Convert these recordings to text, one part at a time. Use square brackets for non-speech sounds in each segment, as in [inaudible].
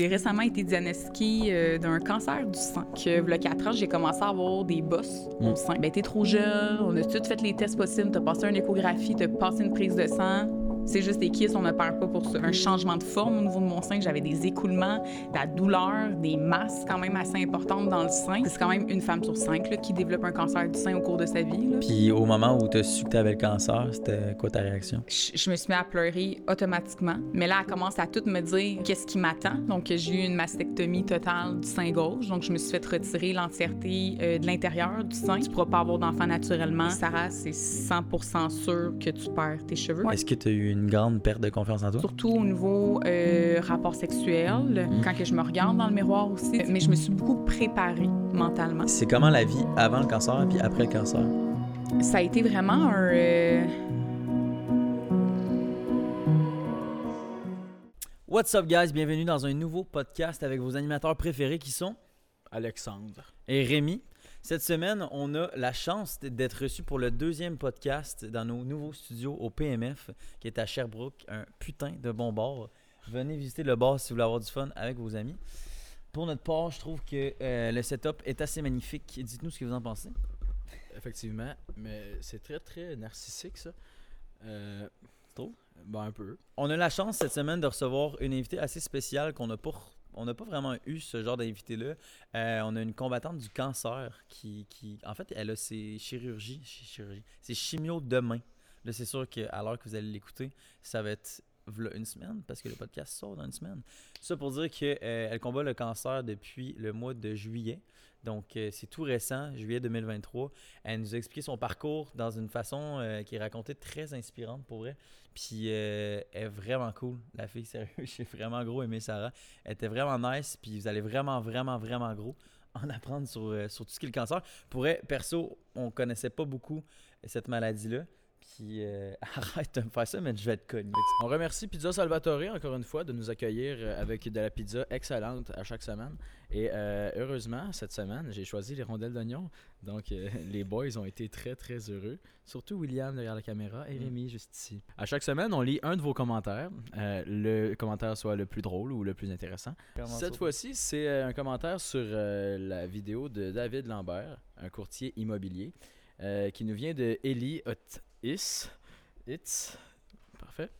J'ai récemment été diagnostiquée euh, d'un cancer du sang. Que, il y a 4 ans, j'ai commencé à avoir des bosses au Mm. sein. Ben, t'es trop jeune, on a tout fait les tests possibles, t'as passé une échographie, t'as passé une prise de sang. C'est juste des kisses, on ne perd pas pour ça. Un changement de forme au niveau de mon sein, j'avais des écoulements, de la douleur, des masses quand même assez importantes dans le sein. C'est quand même une femme sur cinq là, qui développe un cancer du sein au cours de sa vie. là. Puis au moment où tu as su que tu avais le cancer, c'était quoi ta réaction? je, je me suis mis à pleurer automatiquement. Mais là, elle commence à tout me dire qu'est-ce qui m'attend. Donc, j'ai eu une mastectomie totale du sein gauche. Donc, je me suis fait retirer l'entièreté euh, de l'intérieur du sein. Tu pourras pas avoir d'enfant naturellement. Sarah, c'est 100% sûr que tu perds tes cheveux. Est-ce que tu as eu une grande perte de confiance en toi? Surtout au niveau euh, rapport sexuel, quand que je me regarde dans le miroir aussi. Mais je me suis beaucoup préparée mentalement. C'est comment la vie avant le cancer puis après le cancer? Ça a été vraiment un... euh, What's up guys? Bienvenue dans un nouveau podcast avec vos animateurs préférés qui sont Alexandre. et Rémi. Cette semaine, on a la chance d'être reçu pour le deuxième podcast dans nos nouveaux studios au PMF, qui est à Sherbrooke, un putain de bon bar. Venez visiter le bar si vous voulez avoir du fun avec vos amis. Pour notre part, je trouve que euh, le setup est assez magnifique. Dites-nous ce que vous en pensez. Effectivement, mais c'est très très narcissique ça. Euh, Tu trouves? Ben un peu. On a la chance cette semaine de recevoir une invitée assez spéciale qu'on n'a pas, on n'a pas vraiment eu ce genre d'invité-là. Euh, on a une combattante du cancer qui, qui, en fait, elle a ses chirurgies, chi- chirurgie, ses chimio demain. Là, c'est sûr qu'à l'heure que vous allez l'écouter, ça va être une semaine parce que le podcast sort dans une semaine. Ça pour dire qu'elle combat le cancer depuis le mois de juillet. Donc, euh, c'est tout récent, juillet 2023. Elle nous a expliqué son parcours dans une façon euh, qui est racontée très inspirante pour vrai. Puis, euh, elle est vraiment cool, la fille, [laughs] sérieux. J'ai vraiment gros aimé Sarah. Elle était vraiment nice. Puis, vous allez vraiment, vraiment, vraiment gros en [laughs] apprendre sur, tout ce qui est le cancer. Pour vrai, perso, on connaissait pas beaucoup cette maladie-là. Puis, euh, [laughs] arrête de me faire ça, mais je vais être connu. On remercie Pizza Salvatore encore une fois de nous accueillir euh, avec de la pizza excellente à chaque semaine. Et euh, heureusement, cette semaine, j'ai choisi les rondelles d'oignon. Donc euh, [laughs] les boys ont été très très heureux. Surtout William derrière la caméra et Mm. Rémi juste ici. À chaque semaine, on lit un de vos commentaires. Le commentaire soit le plus drôle ou le plus intéressant. Cette fois-ci, c'est un commentaire sur la vidéo de David Lambert, un courtier immobilier, qui nous vient de Eli Otis. It's. Parfait.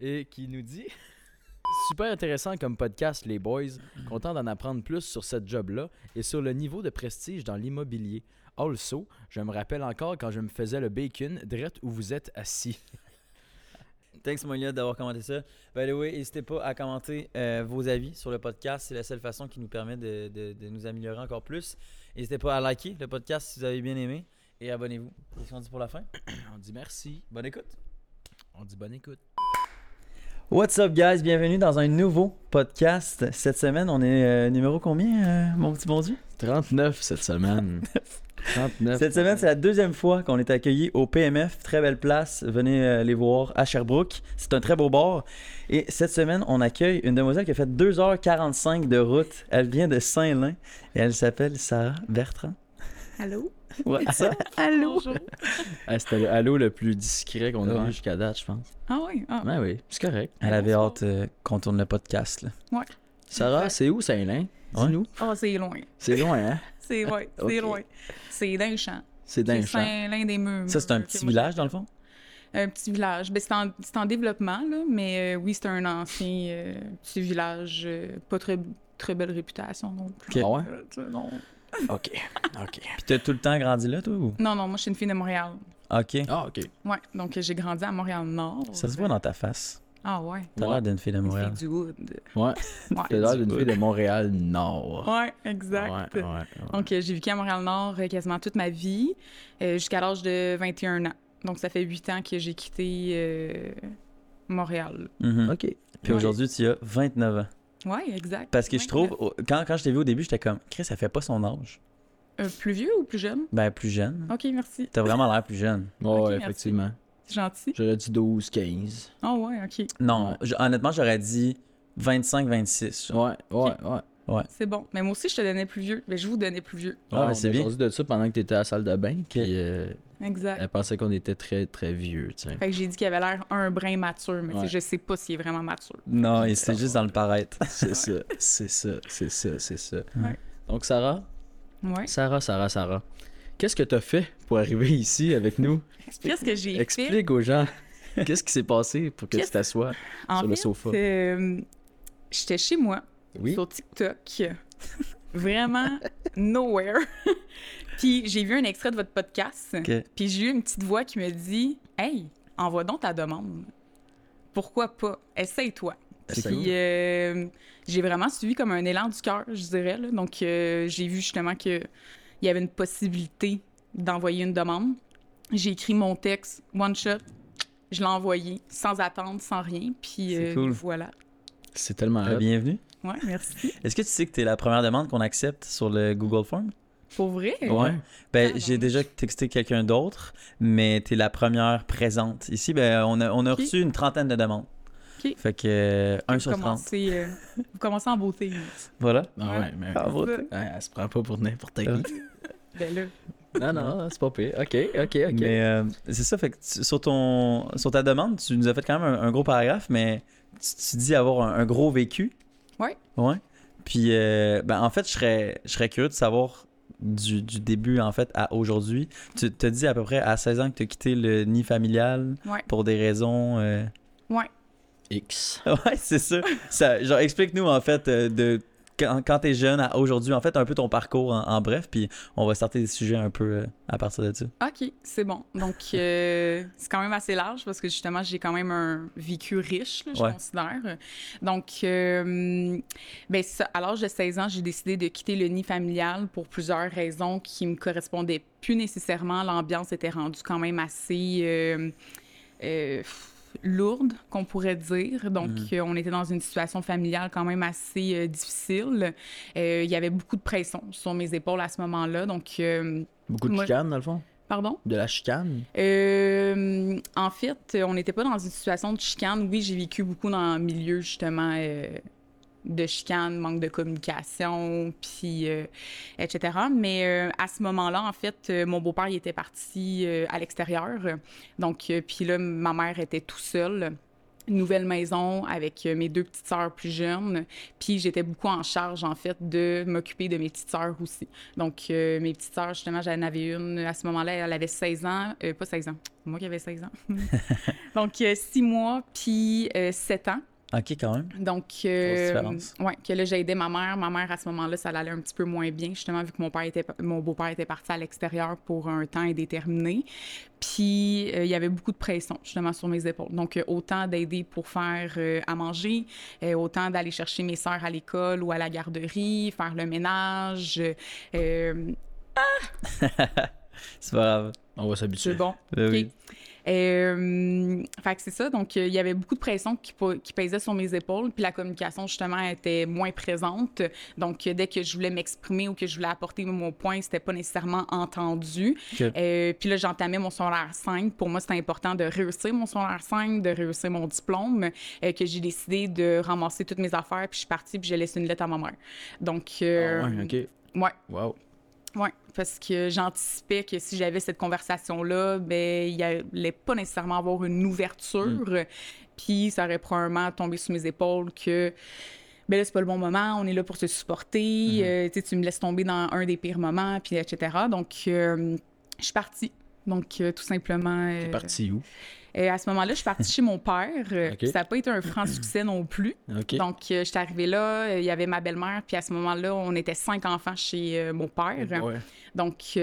Et qui nous dit [laughs] Super intéressant comme podcast, les boys. Content d'en apprendre plus sur cette job-là et sur le niveau de prestige dans l'immobilier. Also, je me rappelle encore quand je me faisais le bacon direct où vous êtes assis. [laughs] Thanks Monia d'avoir commenté ça. By the way, n'hésitez pas à commenter euh, vos avis sur le podcast. C'est la seule façon qui nous permet de, de- de nous améliorer encore plus. N'hésitez pas à liker le podcast si vous avez bien aimé. Et abonnez-vous. Qu'est-ce qu'on dit pour la fin? [coughs] On dit merci. Bonne écoute. On dit bonne écoute. What's up guys? Bienvenue dans un nouveau podcast. Cette semaine, on est euh, numéro combien, euh, mon petit bon Dieu? 39 cette semaine. [laughs] 39. Cette semaine, c'est la deuxième fois qu'on est accueilli au PMF. Très belle place. Venez euh, les voir à Sherbrooke. C'est un très beau bar. Et cette semaine, on accueille une demoiselle qui a fait 2h45 de route. Elle vient de Saint-Lin et elle s'appelle Sarah Bertrand. Allô? [laughs] What's up? Allô? Ah, [laughs] C'était le halo le plus discret qu'on a Ouais. eu jusqu'à date, je pense. Ah oui? Ah. Ouais, oui, c'est correct. Elle avait hâte euh, qu'on tourne le podcast. là. Sarah, c'est où Saint-Lin? Dis-nous. Ah, c'est loin. C'est loin, hein? [laughs] C'est ouais, c'est Ok. loin. C'est d'un champ. C'est d'un C'est champ. Saint-Lin des Murs. Ça, c'est un petit village, dans le fond? Un petit village. Ben, c'est, en, c'est en développement, là, mais euh, oui, c'est un ancien euh, petit village. euh, pas très, très belle réputation non plus. Ok. Ah ouais? Euh, tu sais, non. Ok, ok. Puis t'as tout le temps grandi là, toi? Ou? non, non, moi, je suis une fille de Montréal. Ok. Ah, ok. Ouais, donc euh, j'ai grandi à Montréal-Nord. Ça se voit dans ta face. Ah ouais. T'as Ouais. l'air d'une fille de Une Montréal. fille du Wood. Ouais. Ouais, T'as l'air d'une du fille de Montréal-Nord. ouais exact. Ouais, ouais, ouais. Donc, euh, j'ai vécu à Montréal-Nord euh, quasiment toute ma vie, euh, jusqu'à l'âge de 21 ans. Donc, ça fait 8 ans que j'ai quitté euh, Montréal. Mhm. Ok. Puis Ouais. aujourd'hui, tu as 29 ans. Ouais, exact. Parce que je Ouais, trouve, quand, quand je t'ai vu au début, j'étais comme, Chris, ça fait pas son âge. Euh, plus vieux ou plus jeune? Ben, plus jeune. Ok, merci. T'as vraiment l'air plus jeune. [laughs] Ouais, Ok, ouais, merci. effectivement. C'est gentil. J'aurais dit 12, 15. Ah ouais, ok. Non, Ouais. honnêtement, j'aurais dit 25-26. Ouais, ouais, ouais. C'est bon. Mais moi aussi, je te donnais plus vieux. Mais je vous donnais plus vieux. Ah, on c'est a bien. de ça pendant que t'étais à la salle de bain. Puis, euh, Exact. Elle pensait qu'on était très, très vieux, tu sais. Fait que j'ai dit qu'il avait l'air un brin mature, mais tu Ouais. je sais pas s'il est vraiment mature. Non, et c'est juste dans le paraître. [laughs] C'est ça, c'est ça, c'est ça, c'est ça. Ouais. Donc, Sarah, Ouais. Sarah, Sarah, Sarah, qu'est-ce que t'as fait pour arriver ici avec nous? Qu'est-ce que j'ai fait? Explique aux gens. Qu'est-ce qui s'est passé pour que tu t'assoies sur le sofa? euh, j'étais chez moi, Oui. sur TikTok. Vraiment nowhere. Puis j'ai vu un extrait de votre podcast. Puis j'ai eu une petite voix qui me dit Hey, envoie donc ta demande. Pourquoi pas? Essaye-toi. C'est Puis euh, j'ai vraiment suivi comme un élan du cœur, je dirais. là. Donc euh, j'ai vu justement qu'il y avait une possibilité d'envoyer une demande. J'ai écrit mon texte, one shot. Je l'ai envoyé sans attendre, sans rien. Puis C'est euh, cool. voilà. C'est tellement bienvenue. Ouais, merci. Est-ce que tu sais que tu es la première demande qu'on accepte sur le Google Form? Pour vrai? Ouais. Ben, Pardon. j'ai déjà texté quelqu'un d'autre, mais tu es la première présente. Ici, ben, on a, on a reçu une trentaine de demandes. Ok. Fait que euh, Vous sur 30. commencez, euh, vous commencez en beauté. là. Voilà. Ah ouais, mais Ah, bon. ça. Ouais, elle se prend pas pour n'importe Ah. qui. [laughs] Ben là. Non, non, c'est pas pire. OK, OK, OK. Mais euh, c'est ça, fait que tu- sur, ton, sur ta demande, tu nous as fait quand même un, un gros paragraphe, mais tu, tu dis avoir un, un gros vécu. Ouais. Ouais. Puis, euh, ben, en fait, je serais, je serais curieux de savoir du, du début, en fait, à aujourd'hui. Tu te dis à peu près à 16 ans que tu as quitté le nid familial Ouais. pour des raisons. euh, Ouais. X. [laughs] Ouais, c'est ça. ça. Genre, explique-nous, en fait, euh, de quand, quand t'es jeune à aujourd'hui, en fait, un peu ton parcours en, en bref, puis on va starter des sujets un peu euh, à partir de ça. OK, c'est bon. Donc, euh, [laughs] c'est quand même assez large parce que justement, j'ai quand même un vécu riche, là, je Ouais. considère. Donc, euh, ben, ça, à l'âge de 16 ans, j'ai décidé de quitter le nid familial pour plusieurs raisons qui me correspondaient plus nécessairement. L'ambiance était rendue quand même assez. euh, lourde, qu'on pourrait dire. Donc, Mhm. euh, on était dans une situation familiale quand même assez euh, difficile. Euh, Il y avait beaucoup de pression sur mes épaules à ce moment-là. Donc, Beaucoup de Moi- chicane, dans le fond? pardon? De la chicane? Euh, en fait, on n'était pas dans une situation de chicane. Oui, j'ai vécu beaucoup dans un milieu justement euh, de chicane, manque de communication, puis euh, etc. Mais euh, à ce moment-là, en fait, euh, mon beau-père il était parti euh, à l'extérieur. Donc, euh, puis là, ma mère était tout seule. Nouvelle maison avec euh, mes deux petites sœurs plus jeunes. Puis j'étais beaucoup en charge, en fait, de m'occuper de mes petites sœurs aussi. Donc, euh, mes petites sœurs, justement, j'en avais une à ce moment-là, elle avait 16 ans. Euh, pas 16 ans, moi qui avais 16 ans. [laughs] Donc, 6 mois, puis 7 ans. Ok, quand même. Donc, euh, ouais, que là, j'ai aidé ma mère. Ma mère, à ce moment-là, ça allait un petit peu moins bien, justement, vu que mon père était, mon beau-père était parti à l'extérieur pour un temps indéterminé. Puis, euh, il y avait beaucoup de pression, justement, sur mes épaules. Donc, euh, autant d'aider pour faire euh, à manger, euh, autant d'aller chercher mes sœurs à l'école ou à la garderie, faire le ménage. euh, [laughs] C'est pas grave. On va s'habituer. c'est bon. Ben oui. Euh, fait que c'est ça. Donc, euh, il y avait beaucoup de pression qui, qui pesait sur mes épaules. Puis la communication, justement, était moins présente. Donc, euh, dès que je voulais m'exprimer ou que je voulais apporter mon point, c'était pas nécessairement entendu. Euh, puis là, j'entamais mon secondaire 5. Pour moi, c'était important de réussir mon secondaire 5, de réussir mon diplôme, euh, que j'ai décidé de ramasser toutes mes affaires. Puis je suis partie, puis j'ai laissé une lettre à ma mère. Donc, Ah ouais, OK. ouais. Wow. Oui, parce que j'anticipais que si j'avais cette conversation-là, ben, il allait pas nécessairement avoir une ouverture. Puis ça aurait probablement tombé sous mes épaules que ben là, c'est pas le bon moment, on est là pour se supporter, euh, tu sais, tu me laisses tomber dans un des pires moments, puis etc. Donc, euh, je suis partie. Donc, euh, tout simplement. T'es euh, parti où? Euh, à ce moment-là, je suis partie [laughs] chez mon père. euh, Ça n'a pas été un franc succès non plus. Donc, euh, je suis arrivée là, euh, il y avait ma belle-mère, puis à ce moment-là, on était cinq enfants chez mon père. Ouais. Donc,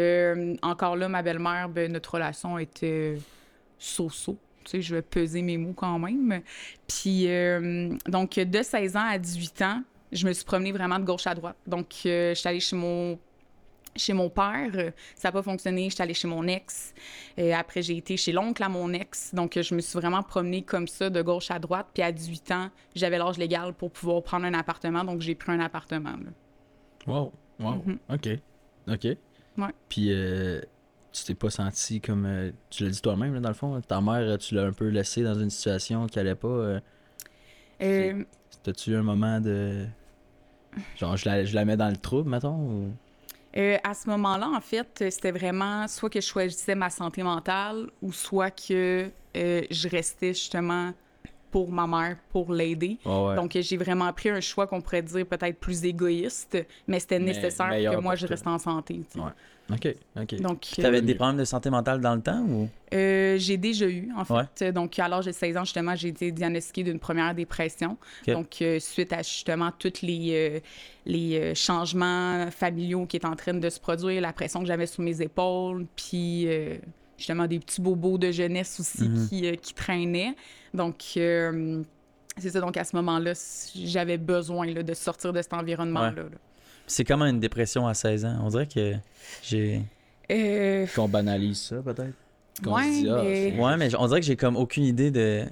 encore là, ma belle-mère, ben, notre relation était so-so. Tu sais, je vais peser mes mots quand même. Puis, donc, de 16 ans à 18 ans, je me suis promenée vraiment de gauche à droite. Donc, je suis allée chez mon chez mon père, euh, ça n'a pas fonctionné, je suis allée chez mon ex. Et après, j'ai été chez l'oncle à mon ex. Donc, euh, je me suis vraiment promenée comme ça, de gauche à droite. Puis à 18 ans, j'avais l'âge légal pour pouvoir prendre un appartement. Donc, j'ai pris un appartement. là. Wow. Wow. Mhm. OK. OK. Ouais. Puis, euh, tu t'es pas senti comme. euh, tu l'as dit toi-même, là, dans le fond. Ta mère, euh, tu l'as un peu laissée dans une situation qui allait pas. euh, Euh, T'as-tu eu un moment de. Genre, je la, je la mets dans le trouble, mettons? Ou... Euh, à ce moment-là, en fait, c'était vraiment soit que je choisissais ma santé mentale ou soit que euh, je restais justement pour ma mère, pour l'aider. Ouais. Donc, j'ai vraiment pris un choix qu'on pourrait dire peut-être plus égoïste, mais c'était nécessaire que moi, je reste en santé. tu sais. Ouais. Ok, ok. Donc, Tu avais euh, des problèmes de santé mentale dans le temps ou? euh, j'ai déjà eu, en fait. Ouais. Donc, à l'âge de 16 ans, justement, j'ai été diagnostiquée d'une première dépression. Donc, euh, suite à justement tous les, euh, les changements familiaux qui étaient en train de se produire, la pression que j'avais sur mes épaules, puis euh, justement des petits bobos de jeunesse aussi Mhm. qui, euh, qui traînaient. Donc, euh, c'est ça. Donc, à ce moment-là, j'avais besoin là, de sortir de cet environnement-là. là. C'est comment une dépression à 16 ans? On dirait que j'ai. Euh, Qu'on banalise ça, peut-être? Qu'on Ouais, se dit, ah, mais- Ouais, mais on dirait que j'ai comme aucune idée de.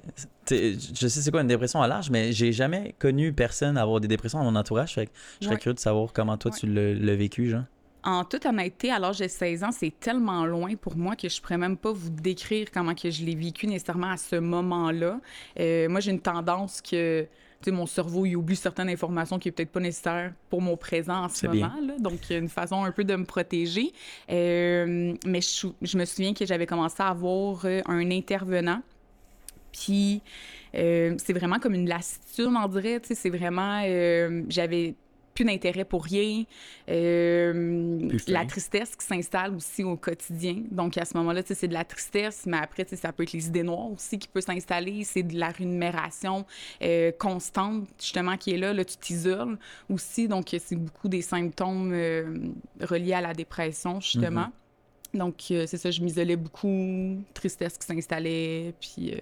t'sais, Je sais c'est quoi une dépression à l'âge, mais j'ai jamais connu personne avoir des dépressions dans mon entourage. Fait que je serais Ouais. curieux de savoir comment toi Ouais. tu l'as l'as vécu, genre. En toute honnêteté, à l'âge de 16 ans, c'est tellement loin pour moi que je pourrais même pas vous décrire comment que je l'ai vécu nécessairement à ce moment-là. Euh, moi, j'ai une tendance que mon cerveau il oublie certaines informations qui est peut-être pas nécessaire pour mon présent en ce moment. Là. Donc, il y a une façon un peu de me protéger. Euh, mais je, je me souviens que j'avais commencé à avoir euh, un intervenant. Puis, euh, c'est vraiment comme une lassitude, on dirait. C'est vraiment. J'avais plus d'intérêt pour rien. Euh, la tristesse qui s'installe aussi au quotidien. Donc, à ce moment-là, c'est de la tristesse, mais après, ça peut être les idées noires aussi qui peut s'installer. C'est de la rémunération euh, constante, justement, qui est là. Là, tu t'isoles aussi. Donc, c'est beaucoup des symptômes euh, reliés à la dépression, justement. Donc, euh, c'est ça, je m'isolais beaucoup, tristesse qui s'installait, puis...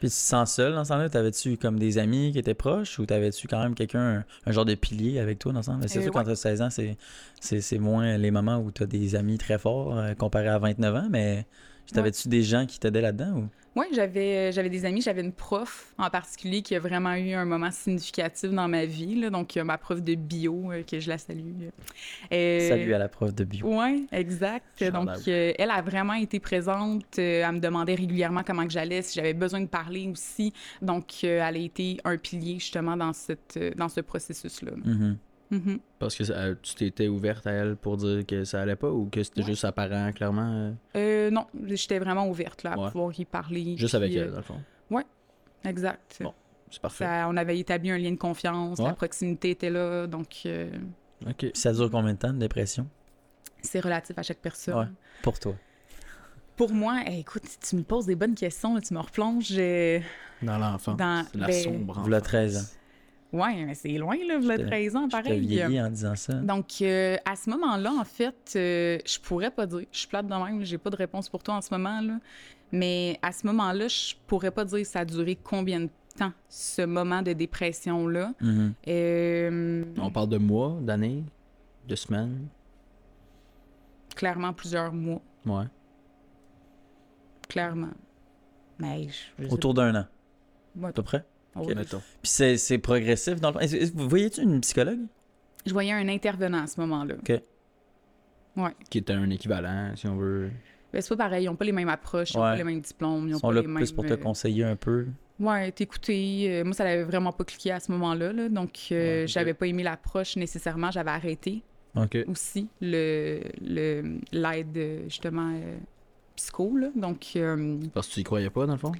Puis tu te sens seul dans ce temps-là? T'avais-tu comme des amis qui étaient proches ou t'avais-tu quand même quelqu'un, un, genre de pilier avec toi dans ce c'est Euh, sûr qu'entre 16 ans, c'est, c'est, c'est moins les moments où t'as des amis très forts euh, comparé à 29 ans, mais t'avais-tu des gens qui t'aidaient là-dedans ou? Oui, j'avais, j'avais des amis, j'avais une prof en particulier qui a vraiment eu un moment significatif dans ma vie. Là, donc, euh, ma prof de bio, euh, que je la salue. Euh, Salut à la prof de bio. Oui, exact. Donc, euh, elle a vraiment été présente. euh, elle me demandait régulièrement comment que j'allais, si j'avais besoin de parler aussi. Donc, euh, elle a été un pilier justement dans, cette, euh, dans ce processus-là. Mhm. Parce que euh, tu t'étais ouverte à elle pour dire que ça allait pas ou que c'était Ouais. juste apparent, clairement, euh, Euh, non, j'étais vraiment ouverte là, à Ouais. pouvoir y parler. juste puis, avec euh, elle, dans le fond. Exact. Bon. C'est parfait. Ça- on avait établi un lien de confiance, la proximité était là, donc euh, Ok. Puis ça dure combien de temps, de dépression? c'est relatif à chaque personne. Ouais. Pour toi. Pour moi, eh, écoute, tu me poses des bonnes questions, là, tu me replonges euh, Dans l'enfance. dans... La ben, sombre enfance. 13 ans. Ouais, mais c'est loin, là, Je te- 13 ans, Je pareil. vieilli en disant ça. Donc, euh, à ce moment-là, en fait, euh, je pourrais pas dire. Je suis plate de même, j'ai pas de réponse pour toi en ce moment, là. Mais à ce moment-là, je pourrais pas dire ça a duré combien de temps, ce moment de dépression-là. Mhm. Euh, On parle de mois, d'années, de semaines? clairement plusieurs mois, Ouais. clairement. Mais je, je Autour d'un an, pas. à peu près? Ok. Mettons. Puis c'est, c'est progressif dans le Vous voyez-tu une psychologue? Je voyais un intervenant à ce moment-là. Qui était un équivalent, si on veut. Ben, c'est pas pareil, ils ont pas les mêmes approches, ils ont Ouais. pas les mêmes diplômes, ils Ils ont sont pas là les mêmes... plus pour te euh, conseiller un peu. Ouais, t'écouter. euh, moi, ça n'avait vraiment pas cliqué à ce moment-là. là. donc, euh, Ouais, ok. j'avais pas aimé l'approche nécessairement. J'avais arrêté OK. aussi le le- l'aide, justement, euh, psycho. Là. Donc, euh, Parce que tu y croyais pas, dans le fond?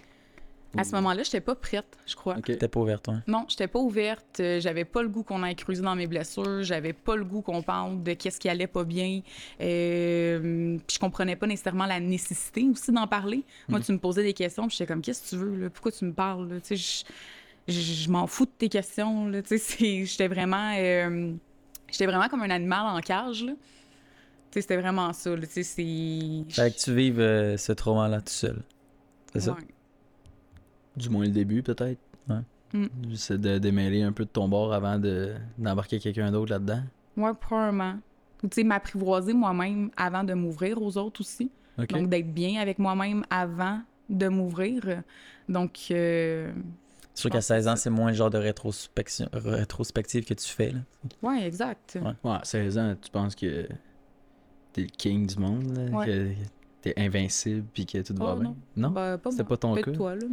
À ce moment-là, j'étais pas prête, je crois. Ok. T'es pas ouverte, ouais. Non, j'étais pas ouverte. euh, J'avais pas le goût qu'on aille creuser dans mes blessures. J'avais pas le goût qu'on parle de qu'est-ce qui allait pas bien. Euh, puis je comprenais pas nécessairement la nécessité aussi d'en parler. Moi, tu me posais des questions, puis j'étais comme, qu'est-ce que tu veux? Là? Pourquoi tu me parles? là? Tu sais, je, je- je m'en fous de tes questions. Là. Tu sais, J'étais vraiment, euh, j'étais vraiment comme un animal en cage. Là. Tu sais, C'était vraiment ça. Là. Tu sais, c'est... Fait que tu vives euh, ce trauma-là tout seul. C'est ça? Du moins le début, peut-être. Ouais. Mm. C'est de démêler un peu de ton bord avant de, d'embarquer quelqu'un d'autre là-dedans. Ouais, probablement. Ou, Tu sais, m'apprivoiser moi-même avant de m'ouvrir aux autres aussi. Donc, d'être bien avec moi-même avant de m'ouvrir. Donc, euh, C'est sûr qu'à pense que 16 ans, c'est c'est moins le genre de rétrospection, rétrospective que tu fais. Là. ouais, exact. Ouais. Ouais, à 16 ans, tu penses que t'es le king du monde, là, Ouais. que t'es invincible puis que tout va Oh, bien? non. Non? Ben, pas C'était pas ton cas? toi, là,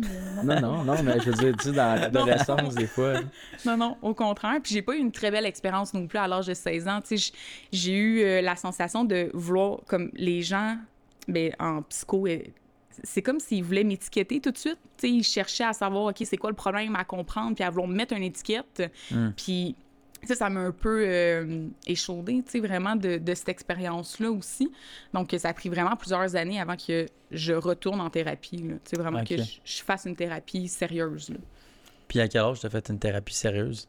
mais non. Non, non, mais je veux dire, tu dans [laughs] l'adolescence, des fois. [laughs] Non, non, au contraire. Puis j'ai pas eu une très belle expérience non plus à l'âge de 16 ans. Tu sais, j'ai eu euh, la sensation de vouloir, comme les gens, ben, en psycho, euh, c'est comme s'ils voulaient m'étiqueter tout de suite. Tu sais, ils cherchaient à savoir, OK, c'est quoi le problème à comprendre, puis à vouloir me mettre une étiquette. Mm. Puis ça, ça m'a un peu euh, échaudé, tu sais, vraiment de, de cette expérience-là aussi. Donc, ça a pris vraiment plusieurs années avant que je retourne en thérapie. Tu sais, vraiment que je, je fasse une thérapie sérieuse, là. Puis à quel âge t'as fait une thérapie sérieuse?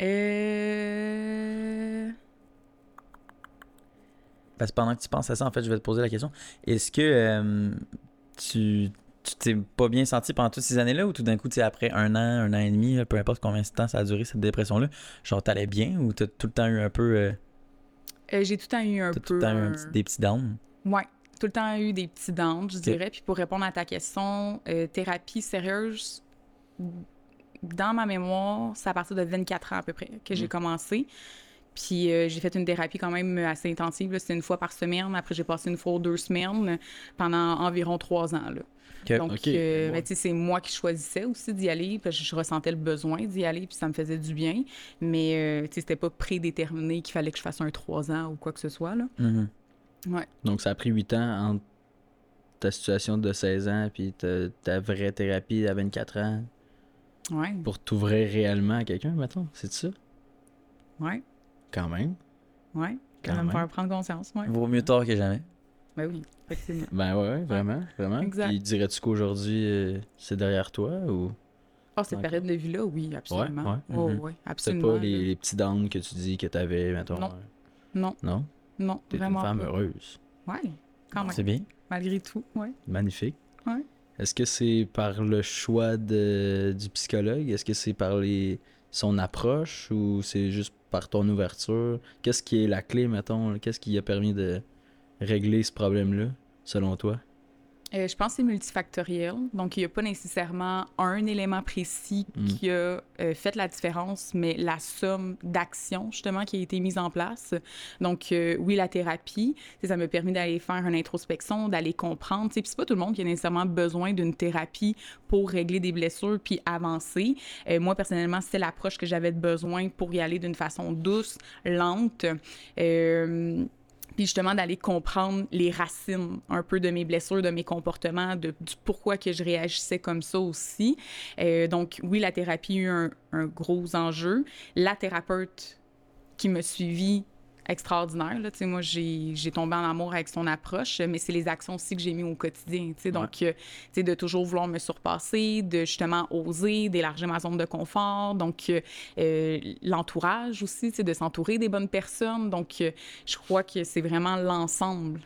Euh... Parce que pendant que tu penses à ça, en fait, je vais te poser la question. Est-ce que euh, tu tu t'es pas bien senti pendant toutes ces années-là ou tout d'un coup, tu sais, après un an, un an et demi, peu importe combien de temps ça a duré cette dépression-là, genre t'allais bien ou t'as tout le temps eu un peu, euh, Euh, j'ai tout le temps eu un peu. tout le temps eu un un- petit- des petits downs? Ouais, tout le temps eu des petits dents, je dirais. Puis pour répondre à ta question, euh, thérapie sérieuse, dans ma mémoire, c'est à partir de 24 ans à peu près que j'ai Mm. commencé. Puis euh, j'ai fait une thérapie quand même assez intensive. C'était une fois par semaine. Après, j'ai passé une fois ou deux semaines pendant environ trois ans. Là. Donc, euh, Ouais. tu sais, c'est moi qui choisissais aussi d'y aller, parce que je ressentais le besoin d'y aller, puis ça me faisait du bien. Mais, euh, tu sais, c'était pas prédéterminé qu'il fallait que je fasse un trois ans ou quoi que ce soit, là. Mhm. Ouais. Donc, ça a pris 8 ans entre ta situation de 16 ans puis ta, ta vraie thérapie à 24 ans Ouais, pour t'ouvrir réellement à quelqu'un, mettons. C'est ça? ouais, Quand même. ouais. Quand Ça va me même. faire prendre conscience, ouais. Vaut mieux tard que jamais. Ben oui, effectivement. Ben ouais, ouais, vraiment, vraiment. Exact. Puis dirais-tu qu'aujourd'hui, euh, c'est derrière toi ou? Ah, cette Ouais. période de vie-là, oui, absolument. ouais. Oh, Mhm. oui, c'est absolument. pas les, les petits downs que tu dis que t'avais, mettons? Non. euh, Non, Non? non, T'es une femme pas. heureuse. Ouais, quand C'est même, bien. malgré tout, ouais. Magnifique. Ouais. Est-ce que c'est par le choix de, du psychologue? Est-ce que c'est par les, son approche ou c'est juste par ton ouverture? Qu'est-ce qui est la clé, mettons? Qu'est-ce qui a permis de régler ce problème-là, selon toi? Euh, je pense que c'est multifactoriel. Donc, il n'y a pas nécessairement un élément précis Mm. qui a euh, fait la différence, mais la somme d'actions, justement, qui a été mise en place. Donc, euh, oui, la thérapie, ça m'a permis d'aller faire une introspection, d'aller comprendre. Puis, c'est pas tout le monde qui a nécessairement besoin d'une thérapie pour régler des blessures puis avancer. Moi, personnellement, c'était l'approche que j'avais besoin pour y aller d'une façon douce, lente. Puis justement d'aller comprendre les racines un peu de mes blessures, de mes comportements, de, du pourquoi que je réagissais comme ça aussi. Euh, donc oui, la thérapie a eu un, un gros enjeu. La thérapeute qui m'a suivi extraordinaire. Là. Tu sais, Moi, j'ai j'ai tombé en amour avec son approche, mais c'est les actions aussi que j'ai mis au quotidien. tu sais. Donc, euh, tu sais, de toujours vouloir me surpasser, de justement oser, d'élargir ma zone de confort. Donc, euh, euh, l'entourage aussi, tu sais, de s'entourer des bonnes personnes. Donc, euh, je crois que c'est vraiment l'ensemble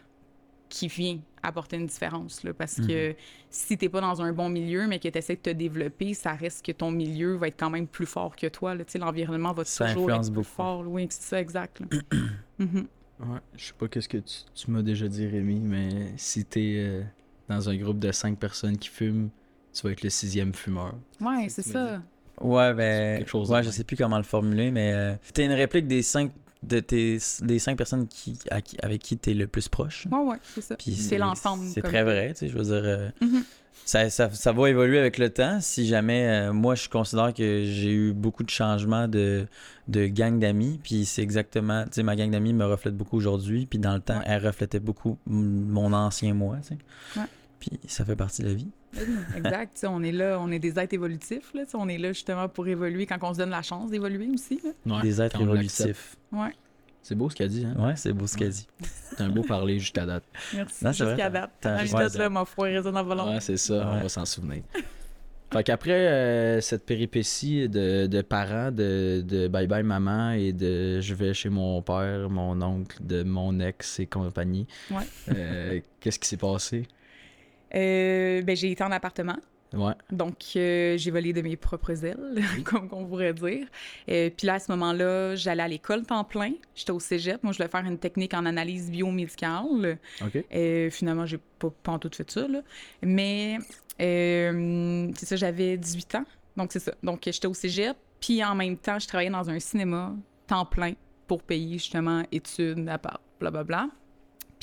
qui vient apporter une différence. Là, parce que si t'es pas dans un bon milieu, mais que tu essaies de te développer, ça reste que ton milieu va être quand même plus fort que toi. Là, l'environnement va Ça toujours influence être plus beaucoup. fort. là. Oui, c'est ça, exact. là. [clears throat] Mhm. Ouais, je sais pas qu'est-ce que tu, tu m'as déjà dit, Rémi, mais si t'es euh, dans un groupe de cinq personnes qui fument, tu vas être le sixième fumeur. Ouais, C'est ce ça. Ouais, ben. ouais, je sais plus comment le formuler, mais euh, t'es une réplique des cinq de tes des cinq personnes qui, à qui- avec qui t'es le plus proche. Ouais, ouais, c'est ça. Puis C'est l'ensemble. C'est très vrai, tu sais, je veux dire. euh, Mhm. ça, ça, ça va évoluer avec le temps. Si jamais, euh, moi, je considère que j'ai eu beaucoup de changements de, de gang d'amis, puis c'est exactement, tu sais, ma gang d'amis me reflète beaucoup aujourd'hui, puis dans le temps, Ouais. elle reflétait beaucoup mon ancien moi, tu sais. Ouais. Puis ça fait partie de la vie. [laughs] Exact. On est là, on est des êtres évolutifs. Là, on est là justement pour évoluer quand on se donne la chance d'évoluer aussi. là. Ouais, Des êtres évolutifs. Ouais, C'est beau ce qu'elle dit, hein? Ouais, c'est beau ce qu'elle dit. C'est un beau parler jusqu'à date. merci. Jusqu'à date. ouais, là, ma foi résonne en volonté. Ouais, c'est ça, on va s'en souvenir. Fait qu'après euh, cette péripétie de, de parents, de, de bye bye maman et de je vais chez mon père, mon oncle, de mon ex et compagnie, Ouais. euh, qu'est-ce qui s'est passé? Euh, ben, j'ai été en appartement. Ouais. Donc, euh, j'ai volé de mes propres ailes, [laughs] comme on pourrait dire. Euh, puis là, à ce moment-là, j'allais à l'école temps plein. J'étais au cégep. Moi, je voulais faire une technique en analyse biomédicale. OK. Euh, finalement, j'ai pas, pas en tout fait ça. Là. Mais, c'est ça, j'avais 18 ans. Donc, c'est ça. Donc, j'étais au cégep. Puis, en même temps, je travaillais dans un cinéma temps plein pour payer justement études à part, blablabla.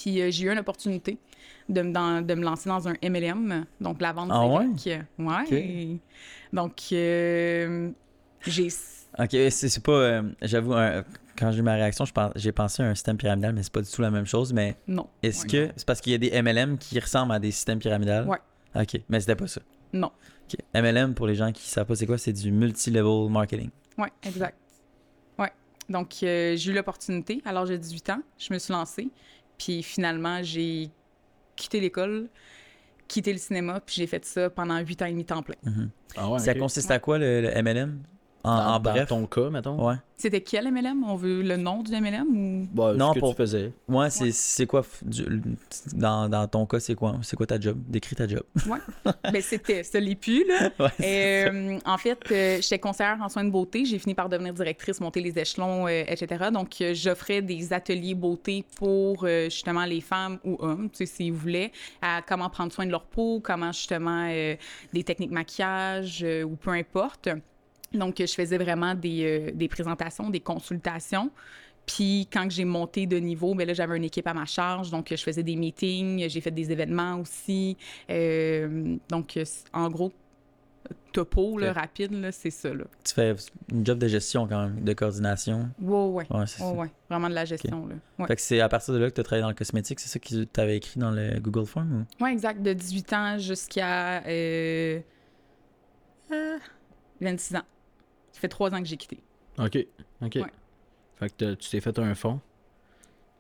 Puis euh, j'ai eu une opportunité de me, dans- de me lancer dans un MLM, donc la vente Ah ouais? Ouais. Donc, euh, j'ai. Ok, c'est pas. euh, J'avoue, quand j'ai eu ma réaction, j'ai pensé à un système pyramidal, mais c'est pas du tout la même chose. Mais Non. est-ce Ouais. que. C'est parce qu'il y a des MLM qui ressemblent à des systèmes pyramidales? Ouais. Ok, mais c'était pas ça. Non. Ok. MLM, pour les gens qui savent pas c'est quoi, c'est du multi-level marketing. Oui, exact. Ouais. Donc, euh, j'ai eu l'opportunité l'âge de 18 ans. Je me suis lancée. Puis finalement, j'ai quitté l'école, quitté le cinéma, puis j'ai fait ça pendant 8 ans et demi temps plein. Mhm. Ah ouais, Ça consiste à quoi le, le MLM En, Dans, en dans bref. ton cas, mettons? Ouais. C'était quel MLM? On veut le nom du MLM ou... Bah, Non, ce que pour- tu faisais. Ouais, c'est Ouais. c'est quoi du- dans, dans ton cas, c'est quoi C'est quoi ta job? Décris ta job. [laughs] ben, c'était, ça l'est plus, là. ouais. Euh, en fait, euh, j'étais conseillère en soins de beauté. J'ai fini par devenir directrice, monter les échelons, euh, etc. Donc, euh, j'offrais des ateliers beauté pour euh, justement les femmes ou hommes, tu sais, s'ils voulaient, à comment prendre soin de leur peau, comment justement euh, des techniques maquillage euh, ou peu importe. Donc, je faisais vraiment des, euh, des présentations, des consultations. Puis quand j'ai monté de niveau, ben là, j'avais une équipe à ma charge. Donc, je faisais des meetings, j'ai fait des événements aussi. Euh, donc, en gros, topo, là, rapide, là, c'est ça. Là. Tu fais une job de gestion quand même, de coordination. Ouais, ouais. Ouais, Ouais. Vraiment de la gestion. Là. Ouais. Fait que c'est à partir de là que tu as travaillé dans le cosmétique, c'est ça que tu avais écrit dans le Google Form ou? Ouais, exact. De 18 ans jusqu'à euh, euh, 26 ans. Fait trois ans que j'ai quitté. Ok. Ok. Ouais. Fait que tu t'es fait un fond.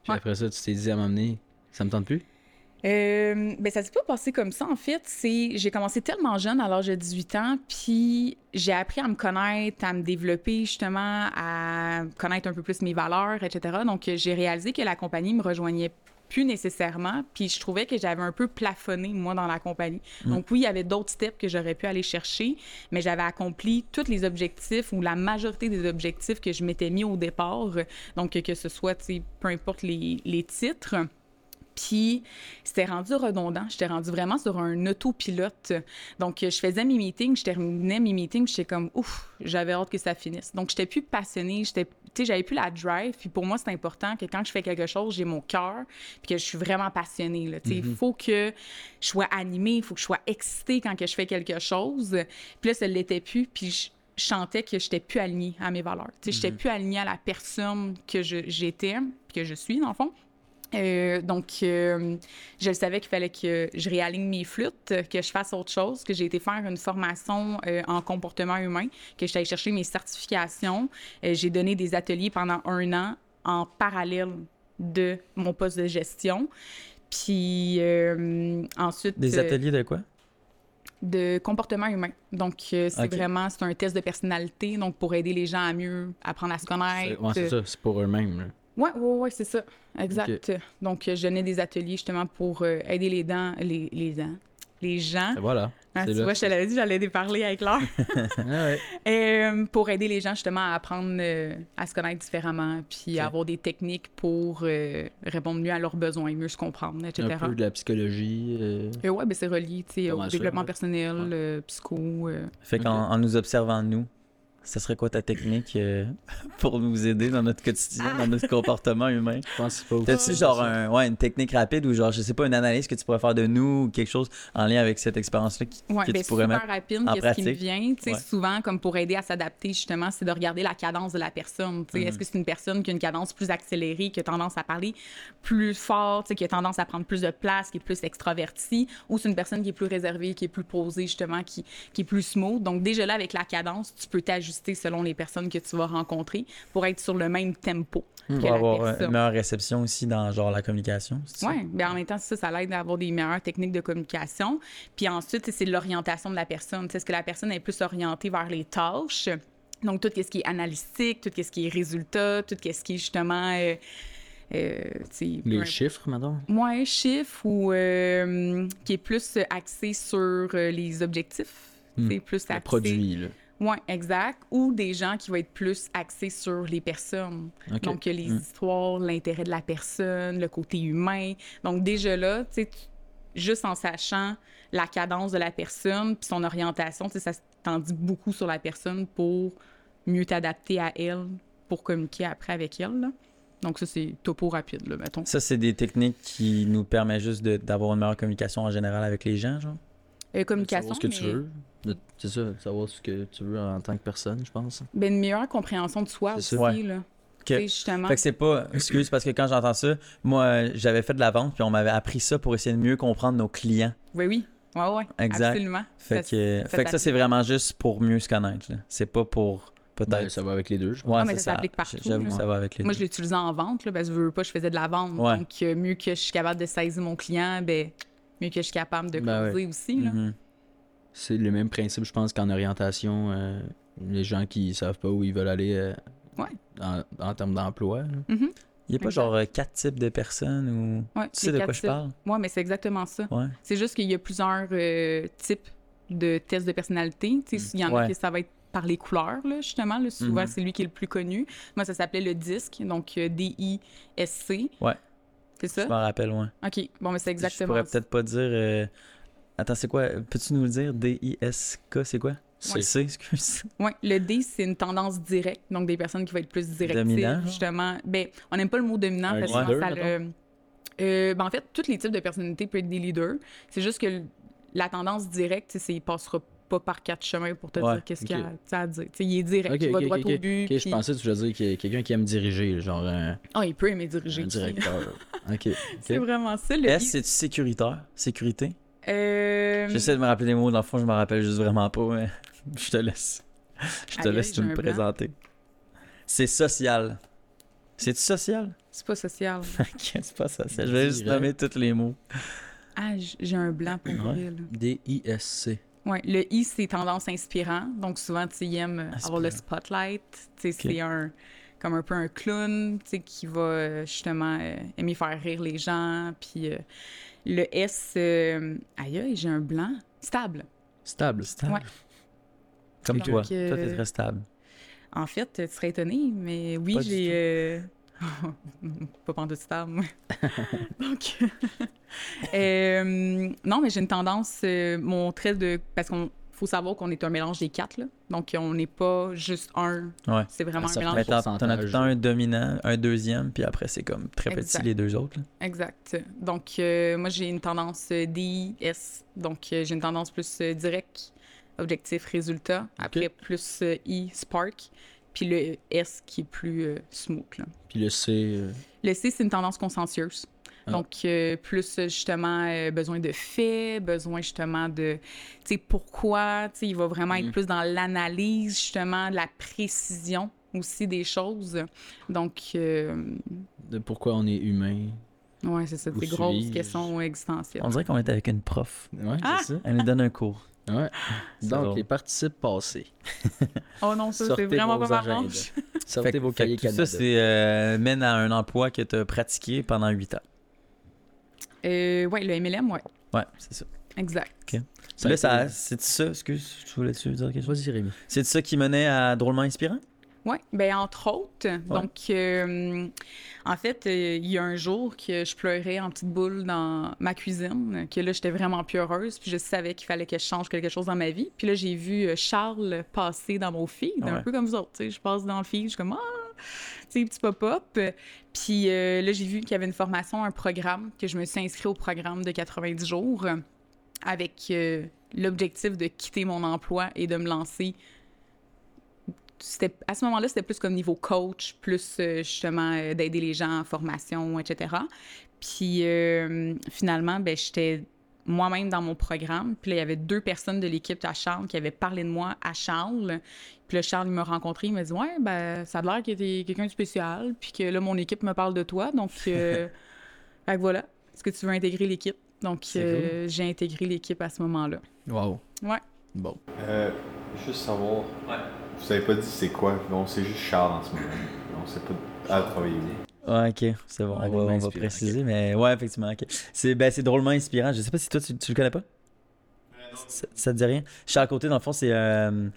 Puis Ouais. après ça, tu t'es dit à m'amener, ça me tente plus. Euh, ben ça s'est pas passé comme ça en fait. C'est j'ai commencé tellement jeune à l'âge de 18 ans, puis j'ai appris à me connaître, à me développer justement, à connaître un peu plus mes valeurs, etc. Donc j'ai réalisé que la compagnie me rejoignait plus nécessairement, puis je trouvais que j'avais un peu plafonné moi dans la compagnie. Donc oui, il y avait d'autres steps que j'aurais pu aller chercher, mais j'avais accompli tous les objectifs ou la majorité des objectifs que je m'étais mis au départ. Donc que ce soit, peu importe les, les titres. Puis, c'était rendu redondant. J'étais rendu vraiment sur un autopilote. Donc, je faisais mes meetings, je terminais mes meetings, j'étais comme, ouf, j'avais hâte que ça finisse. Donc, j'étais plus passionnée, j'étais, tu sais, j'avais plus la drive. Puis, pour moi, c'est important que quand je fais quelque chose, j'ai mon cœur, puis que je suis vraiment passionnée. là. Tu sais, Il faut que je sois animée, il faut que je sois excitée quand que je fais quelque chose. Puis là, ça ne l'était plus. Puis, je, sentais que j'étais plus alignée à mes valeurs. Tu sais, j'étais plus alignée à la personne que j'étais, puis que je suis, dans le fond. Euh, donc, euh, je savais qu'il fallait que je réaligne mes flûtes, que je fasse autre chose, que j'ai été faire une formation euh, en comportement humain, que j'étais allée chercher mes certifications. Euh, j'ai donné des ateliers pendant un an en parallèle de mon poste de gestion. Puis euh, ensuite... Des ateliers de quoi? de comportement humain. Donc, euh, c'est vraiment, c'est un test de personnalité, donc pour aider les gens à mieux apprendre à se C'est- connaître. Ouais, c'est ça, c'est pour eux-mêmes. Là. Ouais, ouais, ouais, c'est ça. Exact. Donc, je donnais des ateliers justement pour euh, aider les dents, les, les dents, les gens. Et voilà. Ah, tu vois, je te l'avais dit, j'allais parler avec Laure. [laughs] Ah ouais. Euh, pour aider les gens justement à apprendre euh, à se connaître différemment, puis à Ok. avoir des techniques pour euh, répondre mieux à leurs besoins, mieux se comprendre, etc. Un peu de la psychologie. Et ouais, ben c'est relié, tu sais, Pas au développement personnel, Ouais. psycho. Fait qu'en en nous observant nous, ça serait quoi ta technique euh, [laughs] pour nous aider dans notre quotidien, dans notre comportement humain? Je pense faut. T'as-tu genre un, ouais, une technique rapide ou genre, je sais pas, une analyse que tu pourrais faire de nous ou quelque chose en lien avec cette expérience-là qui- Ouais, que ben, tu pourrais super mettre? rapide, en qu'est-ce qui me pratique? vient, tu sais, Ouais. souvent, comme pour aider à s'adapter, justement, c'est de regarder la cadence de la personne, tu sais. Mhm. Est-ce que c'est une personne qui a une cadence plus accélérée, qui a tendance à parler plus fort, tu sais, qui a tendance à prendre plus de place, qui est plus extravertie, ou c'est une personne qui est plus réservée, qui est plus posée, justement, qui, qui est plus smooth? Donc, déjà là, avec la cadence, tu peux t'ajuster selon les personnes que tu vas rencontrer pour être sur le même tempo que Pour avoir personne. une meilleure réception aussi dans genre la communication. Oui, bien en même temps, ça, ça l'aide à avoir des meilleures techniques de communication. Puis ensuite, c'est l'orientation de la personne. Est-ce que la personne est plus orientée vers les tâches? Donc, tout ce qui est analytique, tout ce qui est résultat, tout ce qui est justement. euh, euh, Les chiffres, maintenant. moins chiffre ou euh, qui est plus axé sur les objectifs. Hmm. C'est plus Le axé. produit, là. Oui, exact. Ou des gens qui vont être plus axés sur les personnes. Ok. Donc, les Mm. histoires, l'intérêt de la personne, le côté humain. Donc, déjà là, tu sais, juste en sachant la cadence de la personne puis son orientation, tu sais, ça t'en dit beaucoup sur la personne pour mieux t'adapter à elle, pour communiquer après avec elle. là. Donc ça, c'est topo rapide, là, mettons. Ça, c'est des techniques qui nous permettent juste d'avoir une meilleure communication en général avec les gens, genre? Euh, communication, ce que tu veux. C'est ça, savoir ce que tu veux en tant que personne, je pense. Ben, une meilleure compréhension de soi aussi, là. Justement. Fait que c'est pas. Excuse, parce que quand j'entends ça, moi, j'avais fait de la vente, puis on m'avait appris ça pour essayer de mieux comprendre nos clients. Oui, oui. Ouais, ouais. Exact. Absolument. Fait que, ça fait que ça, c'est vraiment juste pour mieux se connaître. là. C'est pas pour. Ben, Peut-être. ça va avec les deux, je pense. ouais, Ah, mais ça s'applique partout, J'avoue ça va avec les Moi, deux. je l'utilisais en vente, là, parce que je veux pas, je faisais de la vente. Ouais. Donc, euh, mieux que je suis capable de saisir mon client, ben, mieux que je suis capable de Ben causer aussi, là. Mhm. C'est le même principe, je pense, qu'en orientation, euh, les gens qui savent pas où ils veulent aller euh, Ouais. en, en termes d'emploi. Mhm. Il y a pas Exact. genre euh, quatre types de personnes ou. Ouais, Tu sais de quoi je parle? Ouais, mais c'est exactement ça. Ouais. C'est juste qu'il y a plusieurs euh, types de tests de personnalité. Tu sais, Il y en a qui ça va être par les couleurs, là, justement. Là, souvent, Mhm. c'est lui qui est le plus connu. Moi, ça s'appelait le DISC, donc D-I-S-C. Ouais. C'est ça? Je m'en rappelle, ouais. OK. Bon, mais c'est Je exactement pourrais ça. peut-être pas dire. Attends, c'est quoi? Peux-tu nous le dire? D-I-S-K, c'est quoi? C'est- C, excuse. Oui, le D, c'est une tendance directe, donc des personnes qui vont être plus directives, Dominant, justement. Ben, on n'aime pas le mot dominant Un parce que leader, ça le... Euh, ben, en fait, tous les types de personnalités peuvent être des leaders. C'est juste que la tendance directe, c'est- il passera pas par quatre chemins pour te Ouais, dire qu'est-ce ok. qu'il a à dire. Tu sais, il est direct, Ok, il va droit au but. Ok, je puis- pensais que tu voulais dire qu'il y a quelqu'un qui aime diriger, genre un, Ah, il peut aimer diriger. un directeur. [laughs] ok. C'est vraiment ça. Le S, c'est-tu sécuritaire? Sécurité? Euh, J'essaie de me rappeler les mots, dans le fond, je me rappelle juste vraiment pas, mais [laughs] je te laisse. Je te laisse j'ai me présenter. C'est social. C'est-tu social? C'est pas social. [laughs] Ok, c'est pas social. Je vais juste nommer tous les mots. Ah, j'ai un blanc pour Ouais. vrai, là. D-I-S-C. Ouais, le I, c'est tendance inspirant. Donc, souvent, tu sais, il aime avoir le spotlight. Tu sais, Ok. c'est un, comme un peu un clown, tu sais, qui va euh, justement euh, aimer faire rire les gens. Puis euh, le S, euh, aïe, aïe, j'ai un blanc. Stable. Stable. Stable. Ouais. Comme Donc, toi. euh, Toi, t'es très stable. En fait, tu serais étonné, mais oui, j'ai. euh, [laughs] pas pantoute stable, moi. [laughs] Donc. [laughs] euh, non, mais j'ai une tendance. euh, mon trait de. Parce qu'on faut savoir qu'on est un mélange des quatre, là. Donc, on n'est pas juste un. Ouais. C'est vraiment Un mélange. Mais t'en as tout le pourcentage. temps un dominant, un deuxième, puis après, c'est comme très petit les deux autres. là. Exact. Donc, euh, moi, j'ai une tendance euh, DIS. Donc, euh, j'ai une tendance plus euh, direct, objectif, résultat. Après, plus euh, I, spark. Puis le S qui est plus euh, smooth. là. Puis le C. euh, Le C, c'est une tendance consciencieuse. Ah. Donc, euh, plus euh, justement euh, besoin de faits, besoin justement de, tu sais, pourquoi, tu sais, il va vraiment être Mm. plus dans l'analyse, justement, de la précision aussi des choses. Donc, euh, de pourquoi on est humain. ouais, c'est ça, des grosses questions existentielles. On dirait qu'on était avec une prof. Ouais, Ah! c'est ça. Elle nous donne un cours. Ouais. Donc, drôle. les participes passés. [laughs] Oh non, ça, c'est vraiment pas marrant. Sortez vos cahiers tout Canada. ça, c'est euh, mène à un emploi que tu as pratiqué pendant huit ans. Euh, ouais, le MLM, ouais, Ouais, c'est ça. exact. Ça là, ça, c'est ça, excuse, tu voulais-tu dire quelque chose? Vas-y. C'est ça qui menait à Drôlement Inspirant? Oui, ben entre autres. Donc, euh, en fait, euh, il y a un jour que je pleurais en petite boule dans ma cuisine, que là, j'étais vraiment plus heureuse, puis je savais qu'il fallait que je change quelque chose dans ma vie. Puis là, j'ai vu Charles passer dans mon feed, un Ouais. peu comme vous autres. tu sais, Je passe dans le feed, je suis comme Ah! Petit pop-up. Puis euh, là, j'ai vu qu'il y avait une formation, un programme, que je me suis inscrite au programme de 90 jours euh, avec euh, l'objectif de quitter mon emploi et de me lancer c'était à ce moment-là, c'était plus comme niveau coach, plus justement d'aider les gens en formation, etc. Puis finalement, ben, j'étais moi-même dans mon programme. Puis là, il y avait deux personnes de l'équipe à Charles qui avaient parlé de moi à Charles. Puis là, Charles, il m'a rencontré, il m'a dit Ouais, ben, ça a l'air que t'es quelqu'un de spécial. Puis que là, mon équipe me parle de toi. Donc, euh, [laughs] fait que voilà. Est-ce que tu veux intégrer l'équipe? Donc, euh, j'ai intégré l'équipe à ce moment-là. Wow. Ouais. Bon. Euh, juste savoir. Vous avez pas dit c'est quoi? On sait juste Charles en ce moment. On sait pas à travailler où. Ouais, ok, c'est bon, Ouais, on, va, on préciser, mais ouais, effectivement, ok. C'est ben, c'est drôlement inspirant. Je sais pas si toi, tu, tu le connais pas? Ça, ça te dit rien? Charles Côté, dans le fond, c'est euh,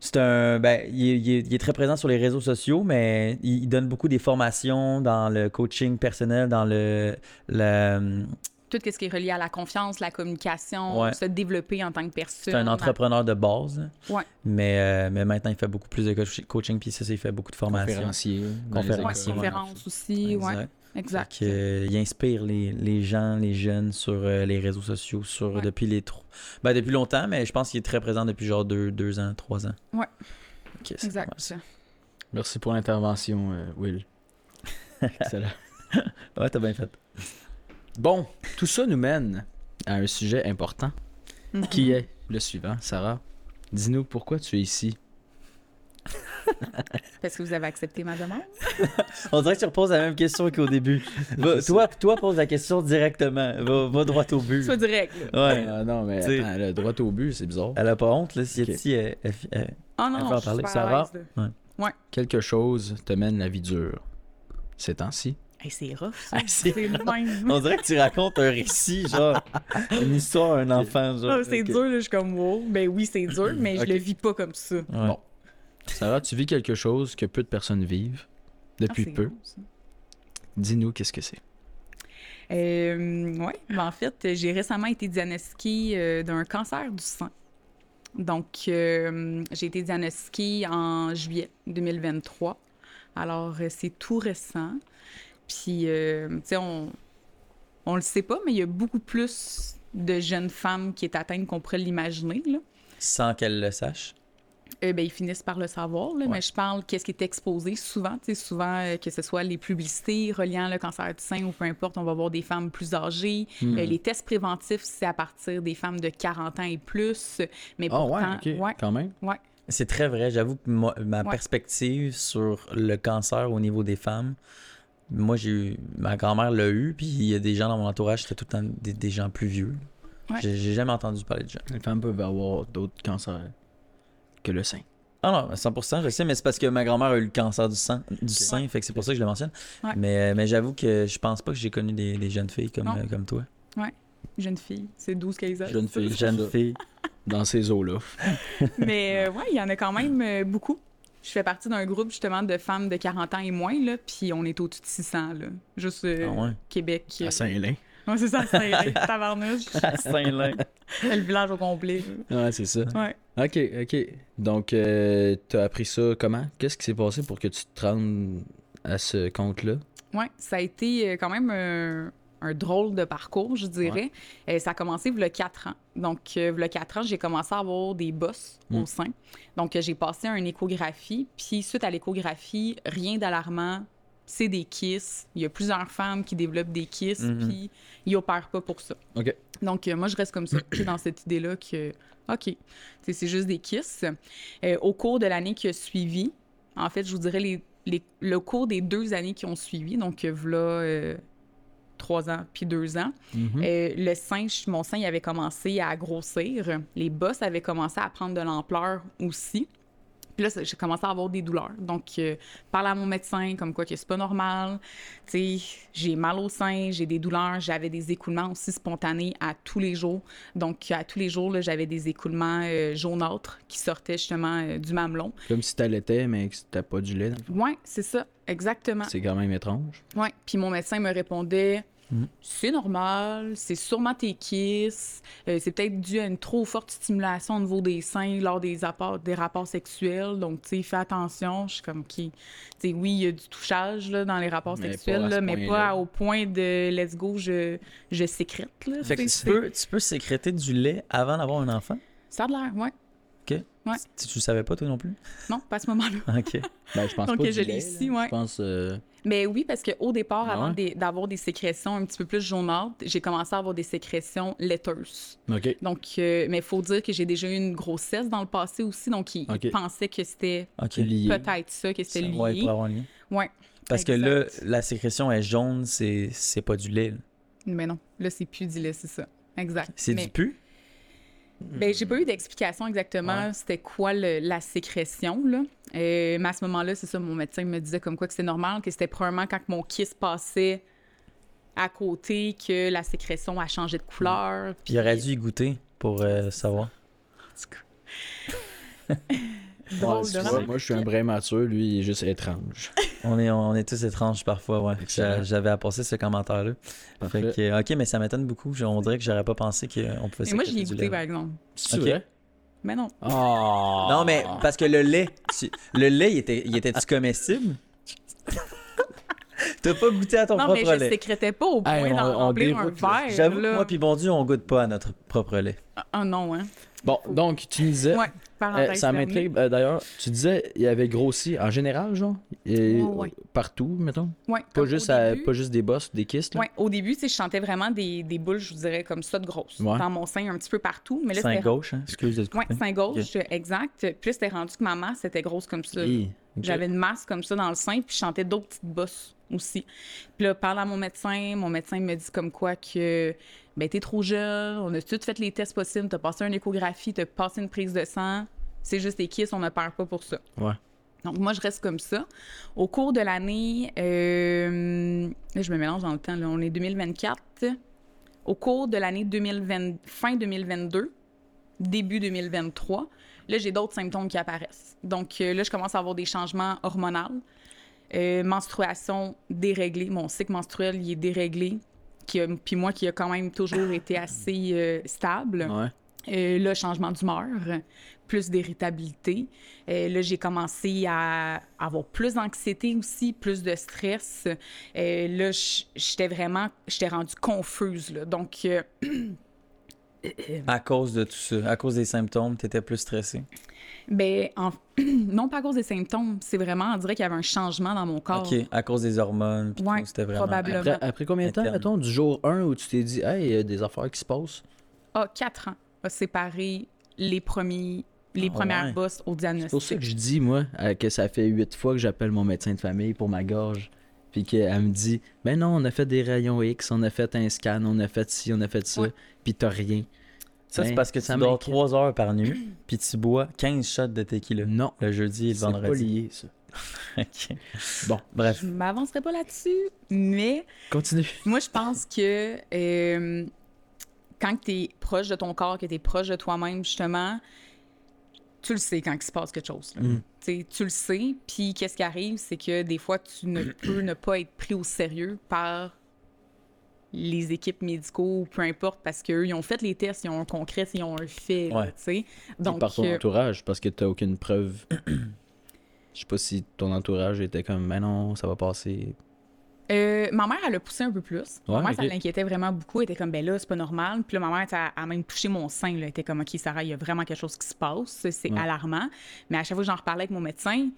c'est un. Ben, il est, il est- il est très présent sur les réseaux sociaux, mais il, il donne beaucoup des formations dans le coaching personnel, dans le. le tout ce qui est relié à la confiance, la communication, Ouais. se développer en tant que personne. C'est un entrepreneur de base. hein. Ouais. Mais, euh, mais maintenant, il fait beaucoup plus de coach- coaching, puis ça, il fait beaucoup de formation. Conférencier. Ouais, Conférencier, écoles. conférence aussi, ouais, Exact. exact. Que, euh, il inspire les, les gens, les jeunes sur euh, les réseaux sociaux sur, Ouais. depuis les tro- ben, depuis longtemps, mais je pense qu'il est très présent depuis genre deux, deux ans, trois ans. Ouais. Ok, c'est Exact. Merci pour l'intervention, euh, Will. [laughs] Excellent. Ouais, t'as bien fait. Bon, tout ça nous mène à un sujet important Mhm. qui est le suivant. Sarah, dis-nous pourquoi tu es ici. [laughs] Parce que vous avez accepté ma demande? [laughs] On dirait que tu reposes la même question qu'au début. [laughs] Va- toi, toi, pose la question directement. Va, va droit au but. Sois direct. là. Ouais. Ah non, mais T'sais- attends, là, droit au but, c'est bizarre. Elle a pas honte, là, si Ok. Yeti, elle, elle- elle- Oh Elle non, peut en parler. là. Quelque chose te mène la vie dure. Ces temps-ci. Hey, c'est rough, ça. Ah, c'est- c'est le même. On dirait que tu racontes un récit, genre [laughs] une histoire à un enfant, genre. Ah, c'est dur, là, je suis comme wow. Ben oui, c'est dur, mais je le vis pas comme ça. Ouais. Bon. Sarah, tu vis quelque chose que peu de personnes vivent depuis Ah, peu. Dis-nous qu'est-ce que c'est. Euh, oui, ben en fait, j'ai récemment été diagnostiquée euh, d'un cancer du sang. Donc, euh, j'ai été diagnostiquée en juillet 2023. Alors, c'est tout récent. Puis, euh, tu sais, on, on le sait pas, mais il y a beaucoup plus de jeunes femmes qui est atteintes qu'on pourrait l'imaginer. Là. Sans qu'elle le sache. Euh, ben, ils finissent par le savoir, là, Ouais. mais je parle qu'est-ce qui est exposé souvent. tu sais, Souvent, euh, que ce soit les publicités reliant le cancer du sein ou peu importe, on va voir des femmes plus âgées. Hmm. Euh, les tests préventifs, c'est à partir des femmes de 40 ans et plus. Mais Ah ouais, pourtant, ouais, quand même. ouais. C'est très vrai. J'avoue que moi- ma perspective sur le cancer au niveau des femmes, moi, j'ai eu. Ma grand-mère l'a eu, puis il y a des gens dans mon entourage, c'était tout le temps des, des gens plus vieux. Ouais. J'ai j'ai jamais entendu parler de gens. Les femmes peuvent avoir d'autres cancers que le sein. Ah non, 100%, je sais, mais c'est parce que ma grand-mère a eu le cancer du sang, du sein, fait que c'est pour ça que je le mentionne. Ouais. Mais, mais j'avoue que je pense pas que j'ai connu des, des jeunes filles comme, euh, comme toi. Jeune fille, c'est 12-15 ans. Jeune fille. Jeune fille. Dans ces eaux-là. [laughs] Mais euh, ouais, il y en a quand même euh, beaucoup. Je fais partie d'un groupe justement de femmes de 40 ans et moins, là, puis on est au-dessus de 600, là. Juste euh, Ah ouais? Québec. euh, À Saint-Lin. Ouais, c'est ça, [laughs] c'est Tabarnouche. Saint-Lin. le village au complet. Ouais, c'est ça. Ouais. Ok, ok. Donc, euh, t'as appris ça comment? Qu'est-ce qui s'est passé pour que tu te rendes à ce compte-là? Ouais, ça a été euh, quand même un, un drôle de parcours, je dirais. Euh, ça a commencé il y a 4 ans. Donc, euh, il y a 4 ans, j'ai commencé à avoir des bosses Mm. au sein. Donc, euh, j'ai passé une échographie. Puis, suite à l'échographie, rien d'alarmant. C'est des kisses. Il y a plusieurs femmes qui développent des kisses, Mhm. puis ils opèrent pas pour ça. Ok. Donc, euh, moi, je reste comme ça, [clears throat] dans cette idée-là que, OK, c'est juste des kisses. Au cours de l'année qui a suivi, en fait, je vous dirais les, les- le cours des deux années qui ont suivi, donc v'là euh, trois ans puis deux ans, Mhm. euh, le sein, mon sein il avait commencé à grossir. Les bosses avaient commencé à prendre de l'ampleur aussi. Puis là, j'ai commencé à avoir des douleurs. Donc, euh, parle à mon médecin comme quoi que c'est pas normal. Tu sais, j'ai mal au sein, j'ai des douleurs, j'avais des écoulements aussi spontanés à tous les jours. Donc, à tous les jours, là, j'avais des écoulements euh, jaunâtres qui sortaient justement euh, du mamelon. Comme si t'allaitais, mais que t'as pas du lait. Ouais, c'est ça, exactement. C'est quand même étrange. Ouais. Puis mon médecin me répondait Mhm. c'est normal, c'est sûrement tes kisses, euh, c'est peut-être dû à une trop forte stimulation au niveau des seins lors des, apports, des rapports sexuels. Donc, tu sais, fais attention. Je suis comme qui. Tu sais, oui, il y a du touchage là, dans les rapports Mais sexuels, pas là, mais pas au point de let's go, je, je sécrète. Là, Fait que tu peux, tu peux sécréter du lait avant d'avoir un enfant? Ça a de l'air, ouais. Tu, tu le savais pas, toi non plus? Non, pas à ce moment-là. Ok. [laughs] Ben, je pense Donc, pas je du l'ai ici, ouais. Je pense... euh, Mais oui, parce qu'au départ, Ah avant ouais? d'avoir des sécrétions un petit peu plus jaunâtres, j'ai commencé à avoir des sécrétions laiteuses. OK. Donc, euh, mais il faut dire que j'ai déjà eu une grossesse dans le passé aussi, donc il, il Ok. pensait que c'était peut-être ça, que c'était lié. Ouais, pour avoir un lien. Ouais. Parce que là, la sécrétion est jaune, c'est c'est pas du lait. là. Mais non, là, c'est plus du lait, c'est ça. Exact. C'est mais, du pu? Ben, j'ai pas eu d'explication exactement Ouais. c'était quoi le- la sécrétion, là. Euh, mais à ce moment-là, c'est ça, mon médecin me disait comme quoi que c'était normal, que c'était probablement quand mon kiss passait à côté que la sécrétion a changé de couleur. Puis il aurait dû y goûter pour euh, savoir. [laughs] Drôle ouais, moi, je suis un brin mature, lui, il est juste étrange. On est, on est tous étranges parfois, ouais. J'avais apporté ce commentaire-là. Fait Parfait. que, ok, mais ça m'étonne beaucoup. On dirait que j'aurais pas pensé qu'on pouvait Et moi, je l'ai goûté, lait. par exemple. C'est Ok. vrai? Mais non. Oh. Non, mais parce que le lait, tu- le lait, il était, il était-tu comestible? T'as pas goûté à ton Non, mais propre je lait. sécrétais pas au point Hey, d'en on remplir un verre. J'avoue, moi puis bon Dieu, on goûte pas à notre propre lait. Ah non, hein. Bon, donc, tu me disais. Ouais, euh, ça m'intrigue. euh, D'ailleurs, tu disais il avait grossi en général, genre? Et, Ouais, ouais. Partout, mettons? Ouais, pas juste, au à- début- pas juste des bosses, des kystes. Ouais, au début, tu sais, je sentais vraiment des, des boules, je vous dirais, comme ça de grosses. Ouais. Dans mon sein, un petit peu partout. Mais là, Sein c'était gauche, hein? Excuse de Ouais, sein gauche, exact. Puis là, c'était rendu que ma masse était grosse comme ça. Hi, J'avais une masse comme ça dans le sein, puis je sentais d'autres petites bosses aussi. Puis là, parle à mon médecin, mon médecin me dit comme quoi que ben t'es trop jeune, on a tout fait les tests possibles, t'as passé une échographie, t'as passé une prise de sang, c'est juste des kisses, on ne perd pas pour ça. Ouais. Donc moi, je reste comme ça. Au cours de l'année, euh, là, je me mélange dans le temps, là, on est 2024. Au cours de l'année 2020, fin 2022, début 2023, là, j'ai d'autres symptômes qui apparaissent. Donc euh, là, je commence à avoir des changements hormonaux. Euh, menstruation déréglée. Mon cycle menstruel, il est déréglé. Qui a- Puis moi, qui a quand même toujours été assez euh, stable. Ouais. Euh, là, changement d'humeur, plus d'irritabilité. Euh, là, j'ai commencé à avoir plus d'anxiété aussi, plus de stress. Euh, là, j'étais vraiment, j'étais rendue confuse. Là. Donc, [clears throat] À cause de tout ça, à cause des symptômes, t'étais plus stressé. ben, en- [clears throat] non pas à cause des symptômes, c'est vraiment, on dirait qu'il y avait un changement dans mon corps. Ok, à cause des hormones. puis Ouais, tout, c'était vraiment. probablement. Après, après combien de temps, Interne. mettons, du jour 1 où tu t'es dit, hey, il y a des affaires qui se passent? Ah, quatre ans a séparé les premiers, les Ah, premières ouais. bosses au C'est pour ça diagnostic. que je dis, moi, euh, que ça fait huit fois que j'appelle mon médecin de famille pour ma gorge. Puis qu'elle me dit, ben non, on a fait des rayons X, on a fait un scan, on a fait ci, on a fait ça, Ouais. puis t'as rien. Ça, c'est Ben, parce que ça tu dors m'inquiète. 3 heures par nuit, [clears throat] puis tu bois 15 shots de tequila. Non, Le jeudi et le c'est pas vendredi. lié, [laughs] ça. Ok. Bon, Bref. Je m'avancerai pas là-dessus, mais continue. Moi, je pense que euh, quand tu es proche de ton corps, que tu es proche de toi-même, justement, tu le sais quand il se passe quelque chose. là. Mm. Tu Tu le sais. Puis qu'est-ce qui arrive, c'est que des fois, tu ne [clears throat] peux ne pas être pris au sérieux par les équipes médicaux ou peu importe parce qu'eux, ils ont fait les tests, ils ont un concret, ils ont un fait. Ouais. tu sais. Donc, par ton euh, entourage, parce que t'as aucune preuve. [clears throat] Je sais pas si ton entourage était comme, ben non, ça va passer. Euh, ma mère, elle a poussé un peu plus. Ouais, ma mère, ça l'inquiétait vraiment beaucoup. Elle était comme, ben là, c'est pas normal. Puis là, ma mère, elle a, même touché mon sein. Là. Elle était comme, OK, Sarah, il y a vraiment quelque chose qui se passe. C'est Ouais. alarmant. Mais à chaque fois que j'en reparlais avec mon médecin,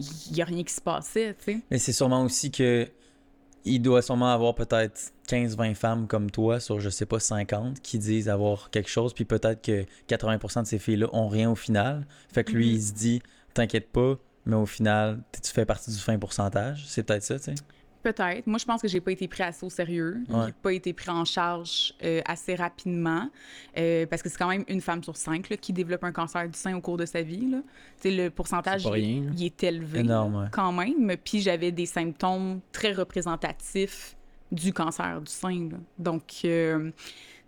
il y a rien qui se passait, tu sais. Mais c'est sûrement aussi que il doit sûrement avoir peut-être 15-20 femmes comme toi sur, je sais pas, 50 qui disent avoir quelque chose, puis peut-être que 80% de ces filles-là ont rien au final. Fait que lui, Mhm. il se dit, t'inquiète pas, mais au final, tu fais partie du fin pourcentage. C'est peut-être ça, tu sais. Peut-être. Moi, je pense que j'ai pas été pris assez au sérieux. Ouais. J'ai pas été pris en charge euh, assez rapidement. euh, parce que c'est quand même une femme sur cinq là, qui développe un cancer du sein au cours de sa vie. Là. Le pourcentage, pas il, est élevé. Énorme, là, ouais. Quand même. Puis j'avais des symptômes très représentatifs du cancer du sein. là. Donc, euh,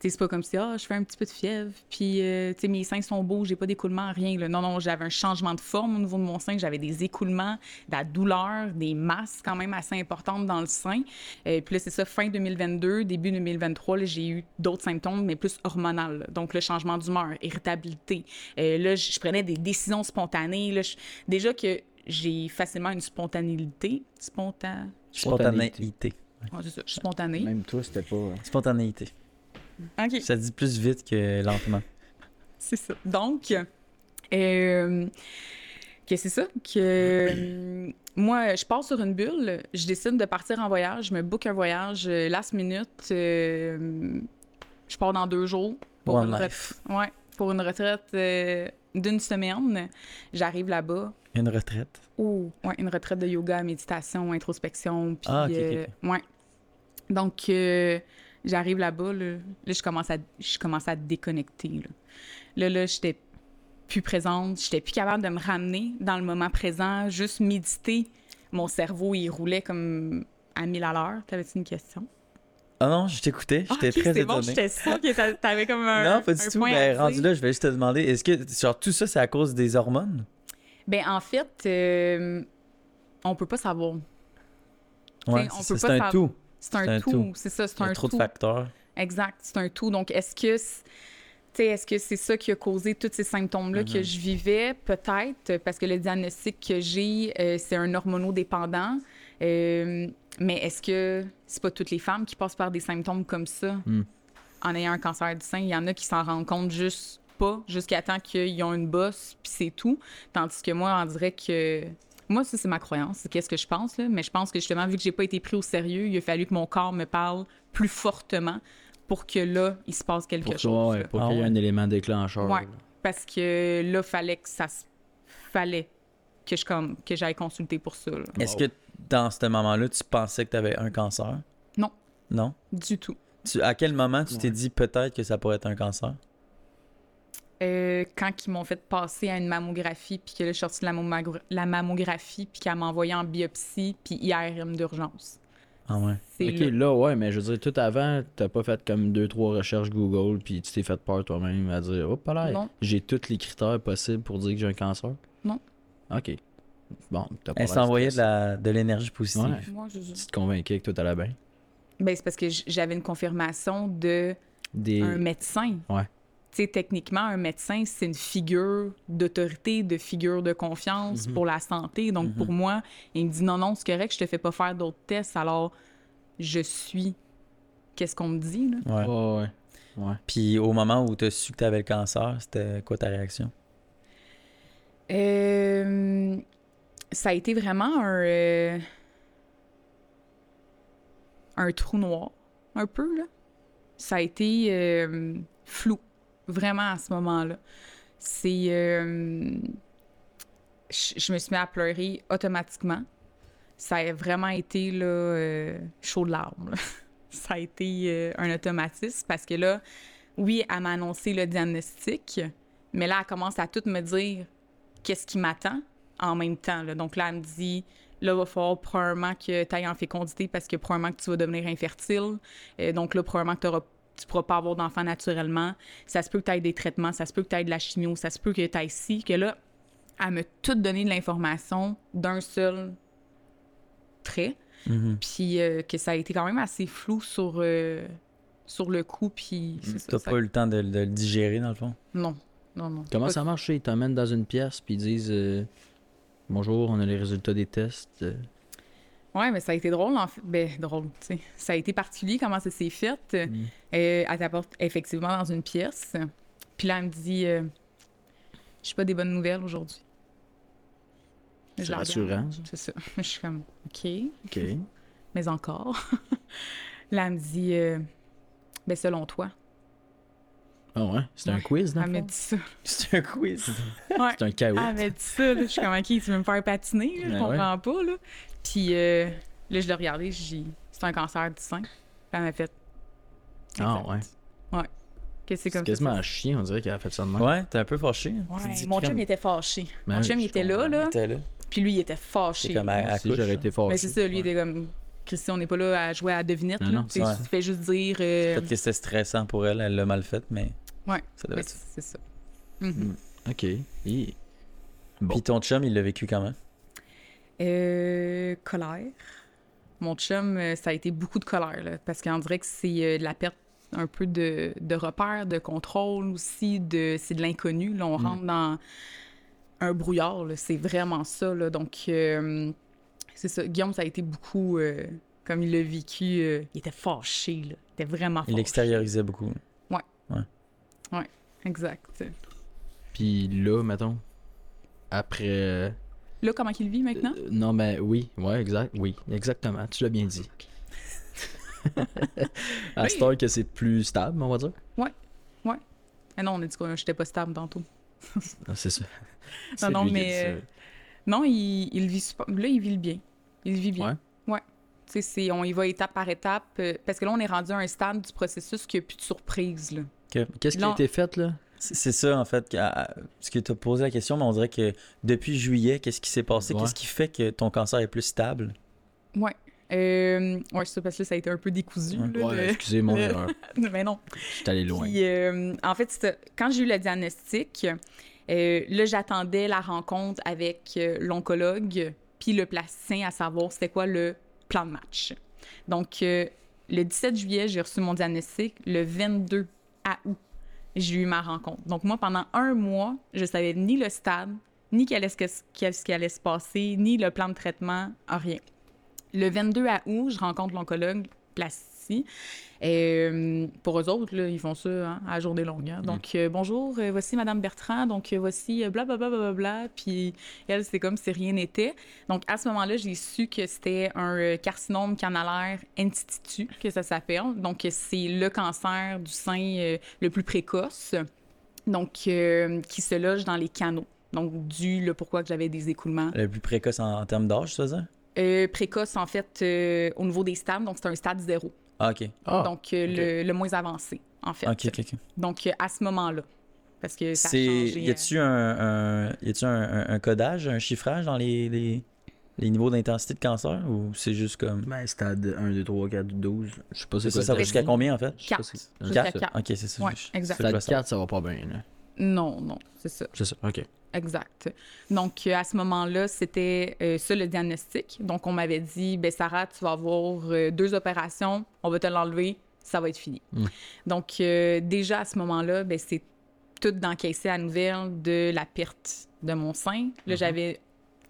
c'est pas comme si, ah, je fais un petit peu de fièvre, puis, euh, tu sais, mes seins sont beaux, j'ai pas d'écoulement, rien. Là. Non, non, j'avais un changement de forme au niveau de mon sein, j'avais des écoulements, de la douleur, des masses quand même assez importantes dans le sein. Euh, puis là, c'est ça, fin 2022, début 2023, là, j'ai eu d'autres symptômes, mais plus hormonaux. là. Donc, le changement d'humeur, irritabilité. Euh, là, je prenais des décisions spontanées. Là, déjà que j'ai facilement une spontanéité. Spontan... Spontanéité. Ouais, c'est ça, je suis spontanée. Même toi, c'était pas. Spontanéité. OK. Ça dit plus vite que lentement. C'est ça. Donc, euh, que c'est ça, que euh, moi, je pars sur une bulle, je décide de partir en voyage, je me book un voyage euh, last minute, euh, je pars dans deux jours. Pour One une life. retraite- ouais, pour une retraite euh, d'une semaine. J'arrive là-bas. Une retraite? Oh, ouais, une retraite de yoga, méditation, introspection. Puis, Ah, ok, ok, euh, ouais. Donc, j'arrive là-bas, là, là, je commence à, je commence à déconnecter. Là, là, là j'étais plus présente, j'étais plus capable de me ramener dans le moment présent, juste méditer. Mon cerveau, il roulait comme à 1000 à l'heure. T'avais-tu une question? Ah non, je t'écoutais, Ah, j'étais ok, très c'est bon, j'étais sûre que t'a- t'avais comme un. non, pas du tout. Ben, rendu là, je vais juste te demander, est-ce que genre, tout ça, c'est à cause des hormones? Ben, en fait, euh, on peut pas savoir. Ouais, c'est un savoir. tout. C'est un, un tout, c'est ça, c'est a un trop tout. de facteurs. Exact, c'est un tout. Donc, est-ce que est-ce que c'est ça qui a causé tous ces symptômes-là que je vivais? Peut-être, parce que le diagnostic que j'ai, euh, c'est un hormonodépendant. Euh, mais est-ce que c'est pas toutes les femmes qui passent par des symptômes comme ça? Hmm. en ayant un cancer du sein? Il y en a qui s'en rendent compte juste pas, jusqu'à temps qu'ils ont une bosse, puis c'est tout. Tandis que moi, on dirait que... Moi, ça, c'est ma croyance. C'est qu'est-ce que je pense, là. Mais je pense que, justement, vu que j'ai pas été pris au sérieux, il a fallu que mon corps me parle plus fortement pour que là, il se passe quelque Pour, chose. ouais, pour Ah qu'il y ait ouais. un élément déclencheur. Ouais. Parce que là, fallait que ça se... fallait que je comme que j'aille consulter pour ça. là. Est-ce que dans ce moment-là, tu pensais que tu avais un cancer? Non. Non? Du tout. Tu, à quel moment tu t'es dit peut-être que ça pourrait être un cancer? Euh, quand ils m'ont fait passer à une mammographie, puis que là, je suis sortie de la, mammogra- la mammographie, puis qu'elle m'a envoyé en biopsie, puis IRM d'urgence. Ah ouais. Ok, là. là, ouais, mais je veux dire, tout avant, t'as pas fait comme deux, trois recherches Google, puis tu t'es fait peur toi-même à dire, hop là, j'ai tous les critères possibles pour dire que j'ai un cancer? Non. Ok. Bon, t'as pas Elle s'envoyait de stressé. la- de l'énergie positive. Ouais. Moi, je... Tu te convainquais que tout allait bien? Ben, c'est parce que j'avais une confirmation de Des... un médecin. Ouais. Tu sais, techniquement, un médecin, c'est une figure d'autorité, de figure de confiance Mhm. pour la santé. Donc, Mhm. pour moi, il me dit non, non, c'est correct, je te fais pas faire d'autres tests. Alors, je suis. Qu'est-ce qu'on me dit, là? Ouais. Ouais, ouais. Ouais. Puis au moment où tu as su que tu avais le cancer, c'était quoi ta réaction? Euh, ça a été vraiment un. euh, un trou noir, un peu, là. Ça a été euh, flou, vraiment, à ce moment-là. C'est. euh, je me suis mis à pleurer automatiquement. Ça a vraiment été, là, euh, chaud de larmes. [laughs] Ça a été euh, un automatisme parce que là, oui, elle m'a annoncé le diagnostic, mais là, elle commence à tout me dire qu'est-ce qui m'attend en même temps. Donc là, elle me dit, là, il va falloir probablement que tu ailles en fécondité parce que probablement que tu vas devenir infertile. Donc là, probablement que t'auras- tu ne pourras pas avoir d'enfant naturellement. Ça se peut que tu aies des traitements, ça se peut que tu aies de la chimio, ça se peut que tu aies ci, que là, elle m'a tout donné de l'information d'un seul trait. Mhm. Puis euh, que ça a été quand même assez flou sur, euh, sur le coup. Puis c'est ça, T'as ça- pas eu le temps de, de le digérer, dans le fond? Non, non, non. Comment Pas- ça marche? Ils t'emmènent dans une pièce, puis ils disent euh, Bonjour, on a les résultats des tests. Euh, Ouais, mais ça a été drôle, en fait. Ben, drôle, tu sais. Ça a été particulier comment ça s'est fait. Euh, elle t'apporte effectivement dans une pièce. Puis là, elle me dit euh, Je pas des bonnes nouvelles aujourd'hui. Je C'est rassurant. C'est ça. [laughs] Je suis comme OK, Ok. [laughs] mais encore. [laughs] là, elle me dit euh, Ben, selon toi. Ah ouais? C'est un quiz, dans Elle le m'a dit ça. C'est un quiz. Ouais. C'est un caout. Elle m'a dit ça, là. Je suis comme, OK, tu veux me faire patiner, là? Je Ben comprends pas, là. Puis euh, là, je l'ai regardé, j'ai dit, c'est un cancer du sein. Puis elle m'a fait. Ah Exact. Ouais. Que c'est C'est comme quasiment ça. un chien, on dirait qu'elle a fait ça de même. Ouais, t'es un peu fâché. Ouais, te dis, mon chum, il était fâché. Ben mon chum, il était là, là. T'es là. Puis lui, il était fâché. C'est comme à, à Si j'aurais été fort. Mais c'est ça, lui, il était comme. Christian, on n'est pas là à jouer à devinette. Non, là. non, Tu ouais. Fais juste dire. euh, Peut-être que c'était stressant pour elle, elle l'a mal fait, mais Ouais. ça devait mais être ça. c'est ça. Mhm. Ok. Hi. Bon. Puis ton chum, il l'a vécu comment? Euh, colère. Mon chum, euh, ça a été beaucoup de colère, là, parce qu'on dirait que c'est euh, de la perte un peu de, de repère, de contrôle aussi, de, c'est de l'inconnu. Là, on Mm. rentre dans un brouillard, là, c'est vraiment ça. Là, donc, euh, c'est ça. Guillaume, ça a été beaucoup, euh, comme il l'a vécu, euh, il était fâché, là. il était vraiment fâché. Il l'extériorisait beaucoup. Exact. Puis là, mettons, après. Là, comment il vit maintenant? euh, non, mais oui, ouais, exact. Oui, exactement. Tu l'as bien dit. [laughs] à cette heure que c'est plus stable, on va dire. Ah non, on a dit que j'étais pas stable tantôt. [laughs] Ah, C'est ça. Non, non, qui mais, euh, Non, il, il vit super- Là, il vit le bien. Il vit bien. Ouais. Tu sais, on y va étape par étape. euh, parce que là, on est rendu à un stade du processus qu'il n'y a plus de surprise. Là. Qu'est-ce qui a non. été fait, là? C'est ça, en fait, parce que tu as posé la question, mais on dirait que depuis juillet, qu'est-ce qui s'est passé? Ouais. Qu'est-ce qui fait que ton cancer est plus stable? Ouais. Euh, ouais, c'est ça, parce que là, ça a été un peu décousu. Ouais. là, Ouais, de- excusez mon [laughs] erreur. [laughs] Mais non. Je suis allé loin. Puis, euh, en fait, quand j'ai eu le diagnostic, euh, là, j'attendais la rencontre avec euh, l'oncologue puis le plasticien à savoir c'était quoi le plan de match. Donc, euh, le 17 juillet, j'ai reçu mon diagnostic. Le 22 août, j'ai eu ma rencontre. Donc, moi, pendant un mois, je savais ni le stade, ni qu'est-ce qui allait se passer, ni le plan de traitement, rien. Le 22 août, je rencontre l'oncologue et euh, pour eux autres, là, ils font ça hein, à journée longue. Hein. Donc, euh, bonjour, euh, voici Madame Bertrand. Donc, voici blablabla. Bla, bla, bla, Puis, elle, c'est comme si rien n'était. Donc, à ce moment-là, j'ai su que c'était un carcinome canalaire institut, que ça s'appelle. Donc, c'est le cancer du sein le plus précoce, donc qui se loge dans les canaux. Donc, dû le pourquoi que j'avais des écoulements. Le plus précoce en, termes d'âge, ça, ça? précoce, en fait, au niveau des stades. Donc, c'est un stade zéro. Ah, OK. Ah, donc, euh, le, moins avancé, en fait. OK, OK, Donc, euh, à ce moment-là. Parce que ça a changé. Y a-tu un, un, codage, un chiffrage dans les, les, les niveaux d'intensité de cancer ou c'est juste comme. Ben, stade 1, 2, 3, 4, 12. Je sais pas c'est quoi. Ça va jusqu'à combien en fait? 4. 4. Ok, c'est ça. Ouais, exact. Stade 4, ça va pas bien. Là. Non, non, c'est ça. C'est ça, ok. Exact. Donc, euh, à ce moment-là, c'était euh, ça le diagnostic. Donc, on m'avait dit, ben Sarah, tu vas avoir euh, deux opérations, on va te l'enlever, ça va être fini. Hmm. Donc, déjà à ce moment-là, ben, c'est tout d'encaisser la nouvelle de la perte de mon sein. Là, mhm. j'avais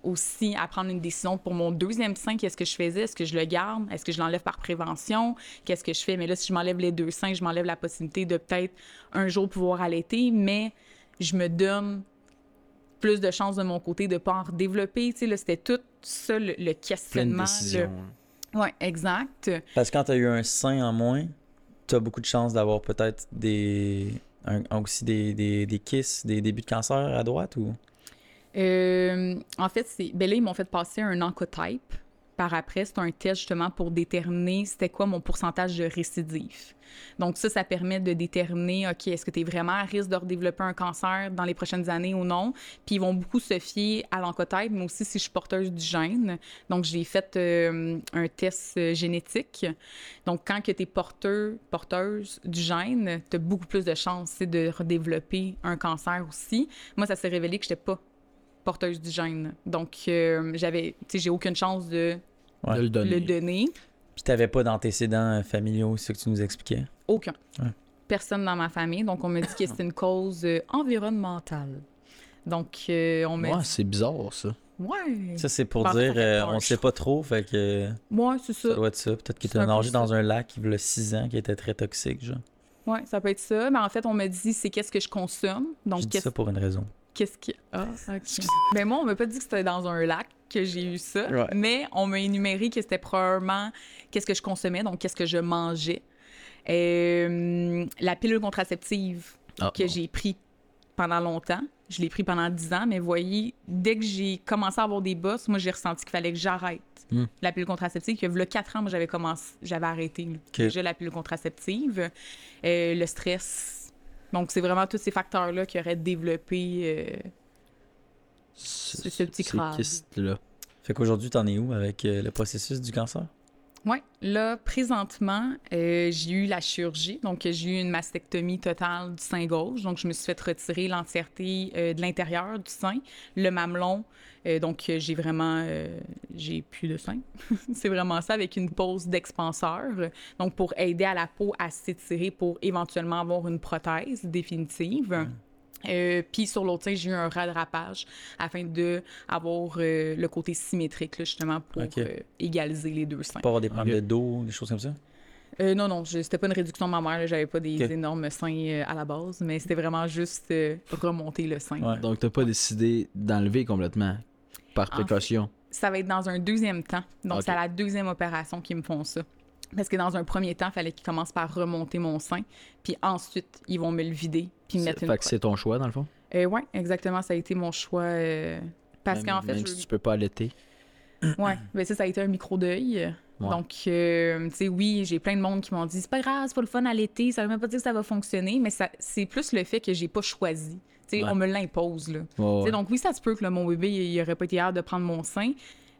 aussi à prendre une décision pour mon deuxième sein. Qu'est-ce que je faisais? Est-ce que je le garde? Est-ce que je l'enlève par prévention? Qu'est-ce que je fais? Mais là, si je m'enlève les deux seins, je m'enlève la possibilité de peut-être un jour pouvoir allaiter, mais je me donne plus de chances de mon côté de ne pas en redévelopper. Tu sais, c'était tout ça le, questionnement. Oui, exact. Parce que quand tu as eu un sein en moins, tu as beaucoup de chances d'avoir peut-être des. aussi des, des, des kisses, des débuts de cancer à droite ou? Euh, en fait, c'est. Ben là, ils m'ont fait passer un oncotype par après, c'est un test justement pour déterminer c'était quoi mon pourcentage de récidive. Donc ça, ça permet de déterminer, OK, est-ce que tu es vraiment à risque de redévelopper un cancer dans les prochaines années ou non? Puis ils vont beaucoup se fier à l'oncotype, mais aussi si je suis porteuse du gène. Donc j'ai fait euh, un test euh, génétique. Donc quand tu es porteur, porteuse du gène, tu as beaucoup plus de chances de redévelopper un cancer aussi. Moi, ça s'est révélé que je n'étais pas porteuse du gène. Donc, euh, j'avais, j'ai aucune chance de, le donner. Puis, tu n'avais pas d'antécédents familiaux, c'est ce que tu nous expliquais? Aucun. Personne dans ma famille. Donc, on me dit que c'est une cause euh, environnementale. Donc, euh, on me. Ouais, c'est bizarre, ça. Ouais. Ça, c'est pour dire, on ne sait pas trop, fait que. Ouais, c'est ça. Ça doit être ça. Peut-être qu'il était nagé dans un lac il y a 6 ans qui était très toxique, genre. Ouais, ça peut être ça. Mais en fait, on me dit, c'est qu'est-ce que je consomme? Donc, je dis ça pour une raison. Qu'est-ce qui. Ah, ok. ben moi, on m'a pas dit que c'était dans un lac que j'ai eu ça, mais on m'a énuméré que c'était probablement qu'est-ce que je consommais, donc qu'est-ce que je mangeais. Euh, la pilule contraceptive ah, que j'ai pris pendant longtemps. Je l'ai pris pendant 10 ans, mais voyez, dès que j'ai commencé à avoir des bosses, moi, j'ai ressenti qu'il fallait que j'arrête hmm. la pilule contraceptive. Que, le 4 ans, j'avais commencé, j'avais arrêté déjà la pilule contraceptive. Euh, le stress, donc, c'est vraiment tous ces facteurs-là qui auraient développé euh, ce, petit crâne. là Fait qu'aujourd'hui, t'en es où avec euh, le processus du cancer? Oui, là, présentement, euh, j'ai eu la chirurgie. Donc, j'ai eu une mastectomie totale du sein gauche. Donc, je me suis fait retirer l'entièreté de l'intérieur du sein, le mamelon, euh, donc, j'ai vraiment, euh, j'ai plus de sein. [laughs] c'est vraiment ça, avec une pose d'expanseur. Donc, pour aider à la peau à s'étirer pour éventuellement avoir une prothèse définitive. Euh, puis sur l'autre sein, j'ai eu un rattrapage afin de avoir le côté symétrique, justement, pour égaliser les deux seins. Pour avoir des problèmes de dos, des choses comme ça? non, non, c'était pas une réduction de ma mère, j'avais pas des énormes seins à la base, mais c'était vraiment juste remonter le sein. Ouais. Donc, t'as pas décidé d'enlever complètement par précaution? ça va être dans un deuxième temps. Donc, c'est à la deuxième opération qu'ils me font ça. Parce que dans un premier temps, il fallait qu'ils commencent par remonter mon sein, puis ensuite, ils vont me le vider, puis mettre une Fait que c'est ton choix, dans le fond? Euh, oui, exactement. Ça a été mon choix. Euh, parce qu'en fait. Même si tu peux pas allaiter. [coughs] Oui, mais ça, ça a été un micro-deuil. Donc, euh, tu sais, oui, j'ai plein de monde qui m'ont dit c'est pas grave, c'est pas le fun à l'été, ça veut même pas dire que ça va fonctionner, mais c'est plus le fait que j'ai pas choisi. Tu sais, on me l'impose, là. Donc, oui, ça se peut que mon bébé, il aurait pas été hâte de prendre mon sein,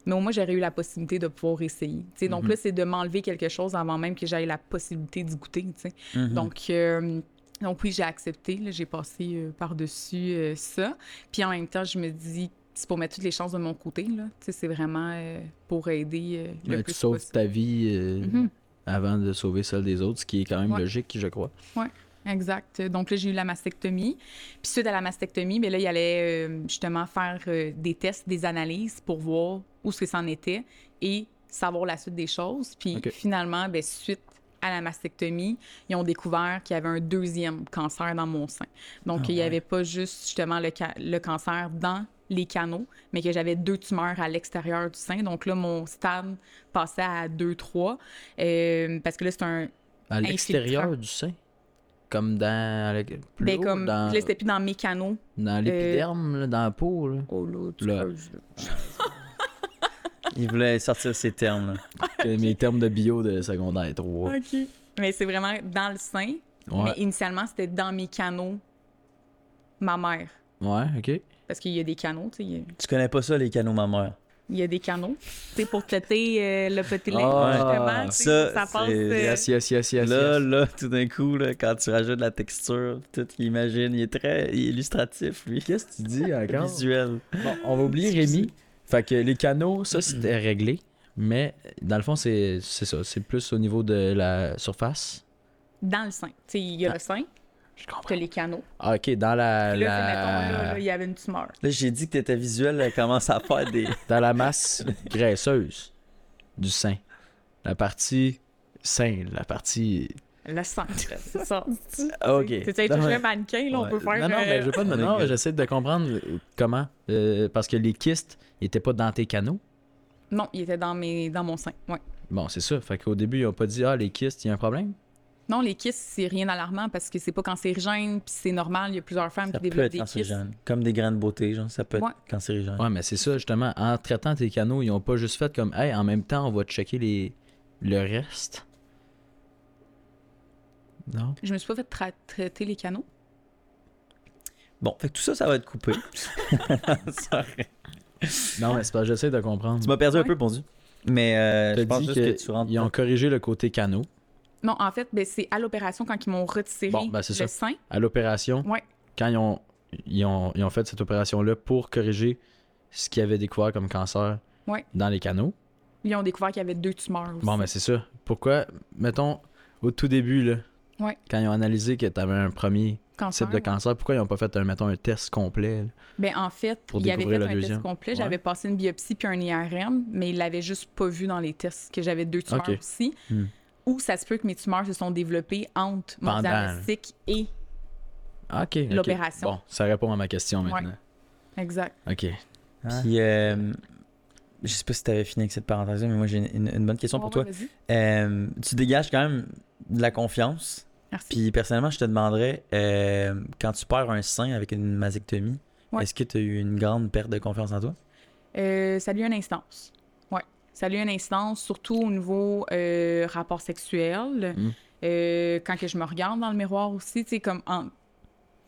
mais au moins, j'aurais eu la possibilité de pouvoir essayer. sais, Donc, là, c'est de m'enlever quelque chose avant même que j'aie la possibilité d'y goûter. Mm-hmm. Donc, euh, donc, oui, j'ai accepté. J'ai passé euh, par-dessus ça. Puis en même temps, je me dis c'est pour mettre toutes les chances de mon côté. C'est vraiment euh, pour aider euh, le Mais plus tu sauves possible. ta vie euh, Mhm. avant de sauver celle des autres, ce qui est quand même Ouais. logique, je crois. Exact. Donc là, j'ai eu la mastectomie. Puis suite à la mastectomie, bien là, il allait euh, justement faire euh, des tests, des analyses pour voir où ce que ça en était et savoir la suite des choses. Puis finalement, bien, suite à la mastectomie, ils ont découvert qu'il y avait un deuxième cancer dans mon sein. Donc, Ah il n'y ouais. avait pas juste justement le, ca- le cancer dans les canaux, mais que j'avais deux tumeurs à l'extérieur du sein. Donc là, mon stade passait à 2-3 euh, parce que là, c'est un, À l'extérieur du sein? Comme dans. le- Plus ben, haut, comme, dans, là, c'était plus dans mes canaux. dans l'épiderme, là, dans la peau. Là. Oh là, tu Là. [laughs] Il voulait sortir ces termes. là. [laughs] Mes termes de bio de secondaire 3. OK. Mais c'est vraiment dans le sein. Ouais. Mais initialement, c'était dans mes canaux, ma mère. Ouais, ok. Parce qu'il y a des canaux, tu sais. a- Tu connais pas ça, les canaux mammaires? Il y a des canaux. Tu sais, pour traiter euh, le petit lait, Ah, justement. ça, ça passe. c'est- euh, Yes, yes, yes, yes. là, yes. là, tout d'un coup, là, quand tu rajoutes la texture, tout, il imagine, il est très il est illustratif, lui. Qu'est-ce que tu dis [laughs] encore? Visuel. Bon, on va oublier Rémi. Fait que les canaux, ça, c'était réglé. Mais dans le fond, c'est c'est ça. C'est plus au niveau de la surface. Dans le sein. Tu sais, il y a Ah. le sein, Je tu comprends. as les canaux. Ah, ok, dans la, Puis là, la- c'est, mettons, là, là, il y avait une tumeur. Là, j'ai dit que t'étais visuel, elle commence à faire des. [laughs] dans la masse graisseuse du sein. La partie sein, la partie. Le sang, c'est ça. [laughs] Ok. Tu un mannequin, là, on peut faire... Non, non, euh, mais je veux pas non, good. j'essaie de comprendre euh, comment. Euh, parce que les kystes n'étaient pas dans tes canaux? Non, il était dans, mes... dans mon sein, ouais. Bon, c'est ça. Fait qu'au début, ils ont pas dit Ah, les kystes, il y a un problème? Non, les kystes, c'est rien d'alarmant parce que c'est pas cancérigène, puis c'est normal, il y a plusieurs femmes Ça qui peut développent être des kystes. cancérigène. Comme des grains de beauté, genre, ça peut être Ouais. cancérigène. Ouais, mais c'est ça, justement. En traitant tes canaux, ils ont pas juste fait comme Hey, en même temps, on va checker les... le reste. Non? Je me suis pas fait tra- traiter les canaux. Bon, fait que tout ça, ça va être coupé. [laughs] Non, mais c'est pas, j'essaie de comprendre. tu m'as perdu un peu, Pondu. Mais euh, je pense juste que, tu rentres. Ils ont corrigé le côté canaux. Non, en fait, ben, c'est à l'opération quand ils m'ont retiré Bon, ben, c'est le ça. sein. À l'opération, Ouais. quand ils ont, ils, ont, ils ont fait cette opération-là pour corriger ce qu'ils avaient découvert comme cancer Ouais. dans les canaux. Ils ont découvert qu'il y avait deux tumeurs aussi. Bon, mais c'est ça. Pourquoi, mettons, au tout début, là, Ouais. quand ils ont analysé que tu avais un premier Cancer, type de ouais. cancer, pourquoi ils n'ont pas fait, un, mettons, un test complet? là? Ben, en fait, Pour il avait fait un test complet. J'avais passé une biopsie puis un IRM, mais il l'avait juste pas vu dans les tests que j'avais deux tumeurs aussi. Hmm. Ou ça se peut que mes tumeurs se sont développées entre mon Pendant. diagnostic et Ah. L'opération. Bon, ça répond à ma question maintenant. exact. Ok. Puis, euh, je sais pas si tu avais fini avec cette parenthèse, mais moi, j'ai une, bonne question pour Ouais, toi. Euh, tu dégages quand même de la confiance. Merci. Puis, personnellement, je te demanderais, euh, quand tu perds un sein avec une mastectomie, Ouais. est-ce que tu as eu une grande perte de confiance en toi? Euh, ça a eu une instance. Ça a eu une instance, surtout au niveau euh, rapport sexuel. Mm. Euh, quand que je me regarde dans le miroir aussi, tu sais, comme en,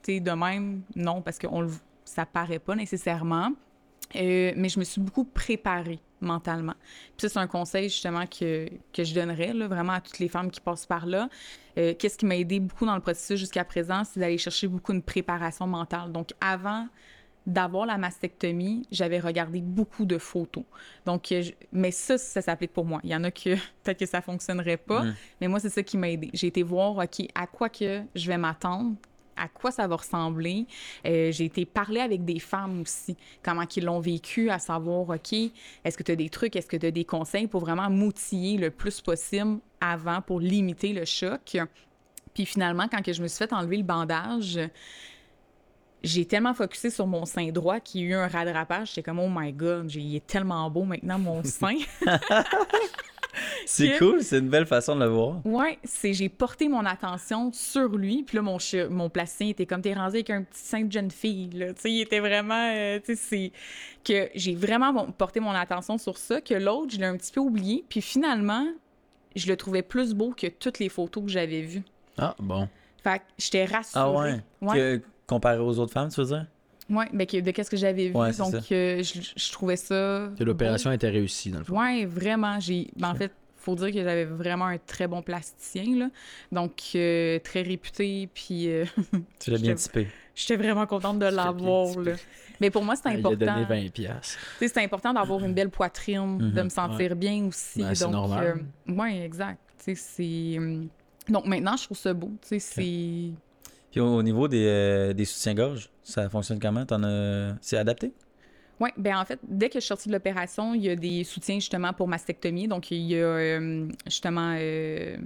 tu sais, de même, non, parce que on le, ça paraît pas nécessairement. Euh, mais je me suis beaucoup préparée mentalement. Puis ça, c'est un conseil justement que, que je donnerais là, vraiment à toutes les femmes qui passent par là. Euh, Qu'est-ce qui m'a aidé beaucoup dans le processus jusqu'à présent, c'est d'aller chercher beaucoup une préparation mentale. Donc avant d'avoir la mastectomie, j'avais regardé beaucoup de photos. Donc, je- mais ça, ça s'applique pour moi. Il y en a que [laughs] peut-être que ça fonctionnerait pas, Mm. mais moi, c'est ça qui m'a aidé. J'ai été voir, OK, à quoi que je vais m'attendre, à quoi ça va ressembler. Euh, j'ai été parler avec des femmes aussi, comment ils l'ont vécu, à savoir, OK, est-ce que tu as des trucs, est-ce que tu as des conseils pour vraiment m'outiller le plus possible avant pour limiter le choc? Puis finalement, quand que je me suis fait enlever le bandage, j'ai tellement focusé sur mon sein droit qu'il y a eu un radrapage. J'étais comme, oh my god, il est tellement beau maintenant, mon [laughs] sein. C'est cool, c'est une belle façon de le voir. Ouais, c'est j'ai porté mon attention sur lui, puis là mon mon plasticien était comme t'es rendu avec un petit sein de jeune fille là, tu sais, il était vraiment euh, tu sais que j'ai vraiment porté mon attention sur ça que l'autre je l'ai un petit peu oublié, puis finalement je le trouvais plus beau que toutes les photos que j'avais vues. Ah, bon. Fait que j'étais rassurée. Ah ouais? Ouais. Que, comparé aux autres femmes, tu veux dire? Ouais, ben que- de qu'est-ce que j'avais vu, Ouais, donc euh, je, je trouvais ça Que l'opération était réussie, dans le fond. Ouais, vraiment, j'ai ben, en fait faut dire que j'avais vraiment un très bon plasticien, là. Donc, euh, très réputé, puis euh, [laughs] Tu l'as bien typé. j'étais vraiment contente de l'avoir, là. Mais pour moi, c'est Ah, Il a important. donné 20 piastres. Tu sais, c'est important d'avoir une belle poitrine, de Mhm. me sentir bien aussi. Ben, donc, normal. oui, exact. Tu sais, c'est... hum, Donc maintenant, je trouve ça beau. Tu sais, c'est... Puis au, au niveau des, euh, des soutiens-gorge, ça fonctionne comment? T'en as... C'est adapté? Oui, ben en fait, dès que je suis sortie de l'opération, il y a des soutiens justement pour mastectomie. Donc, il y a euh, justement, euh,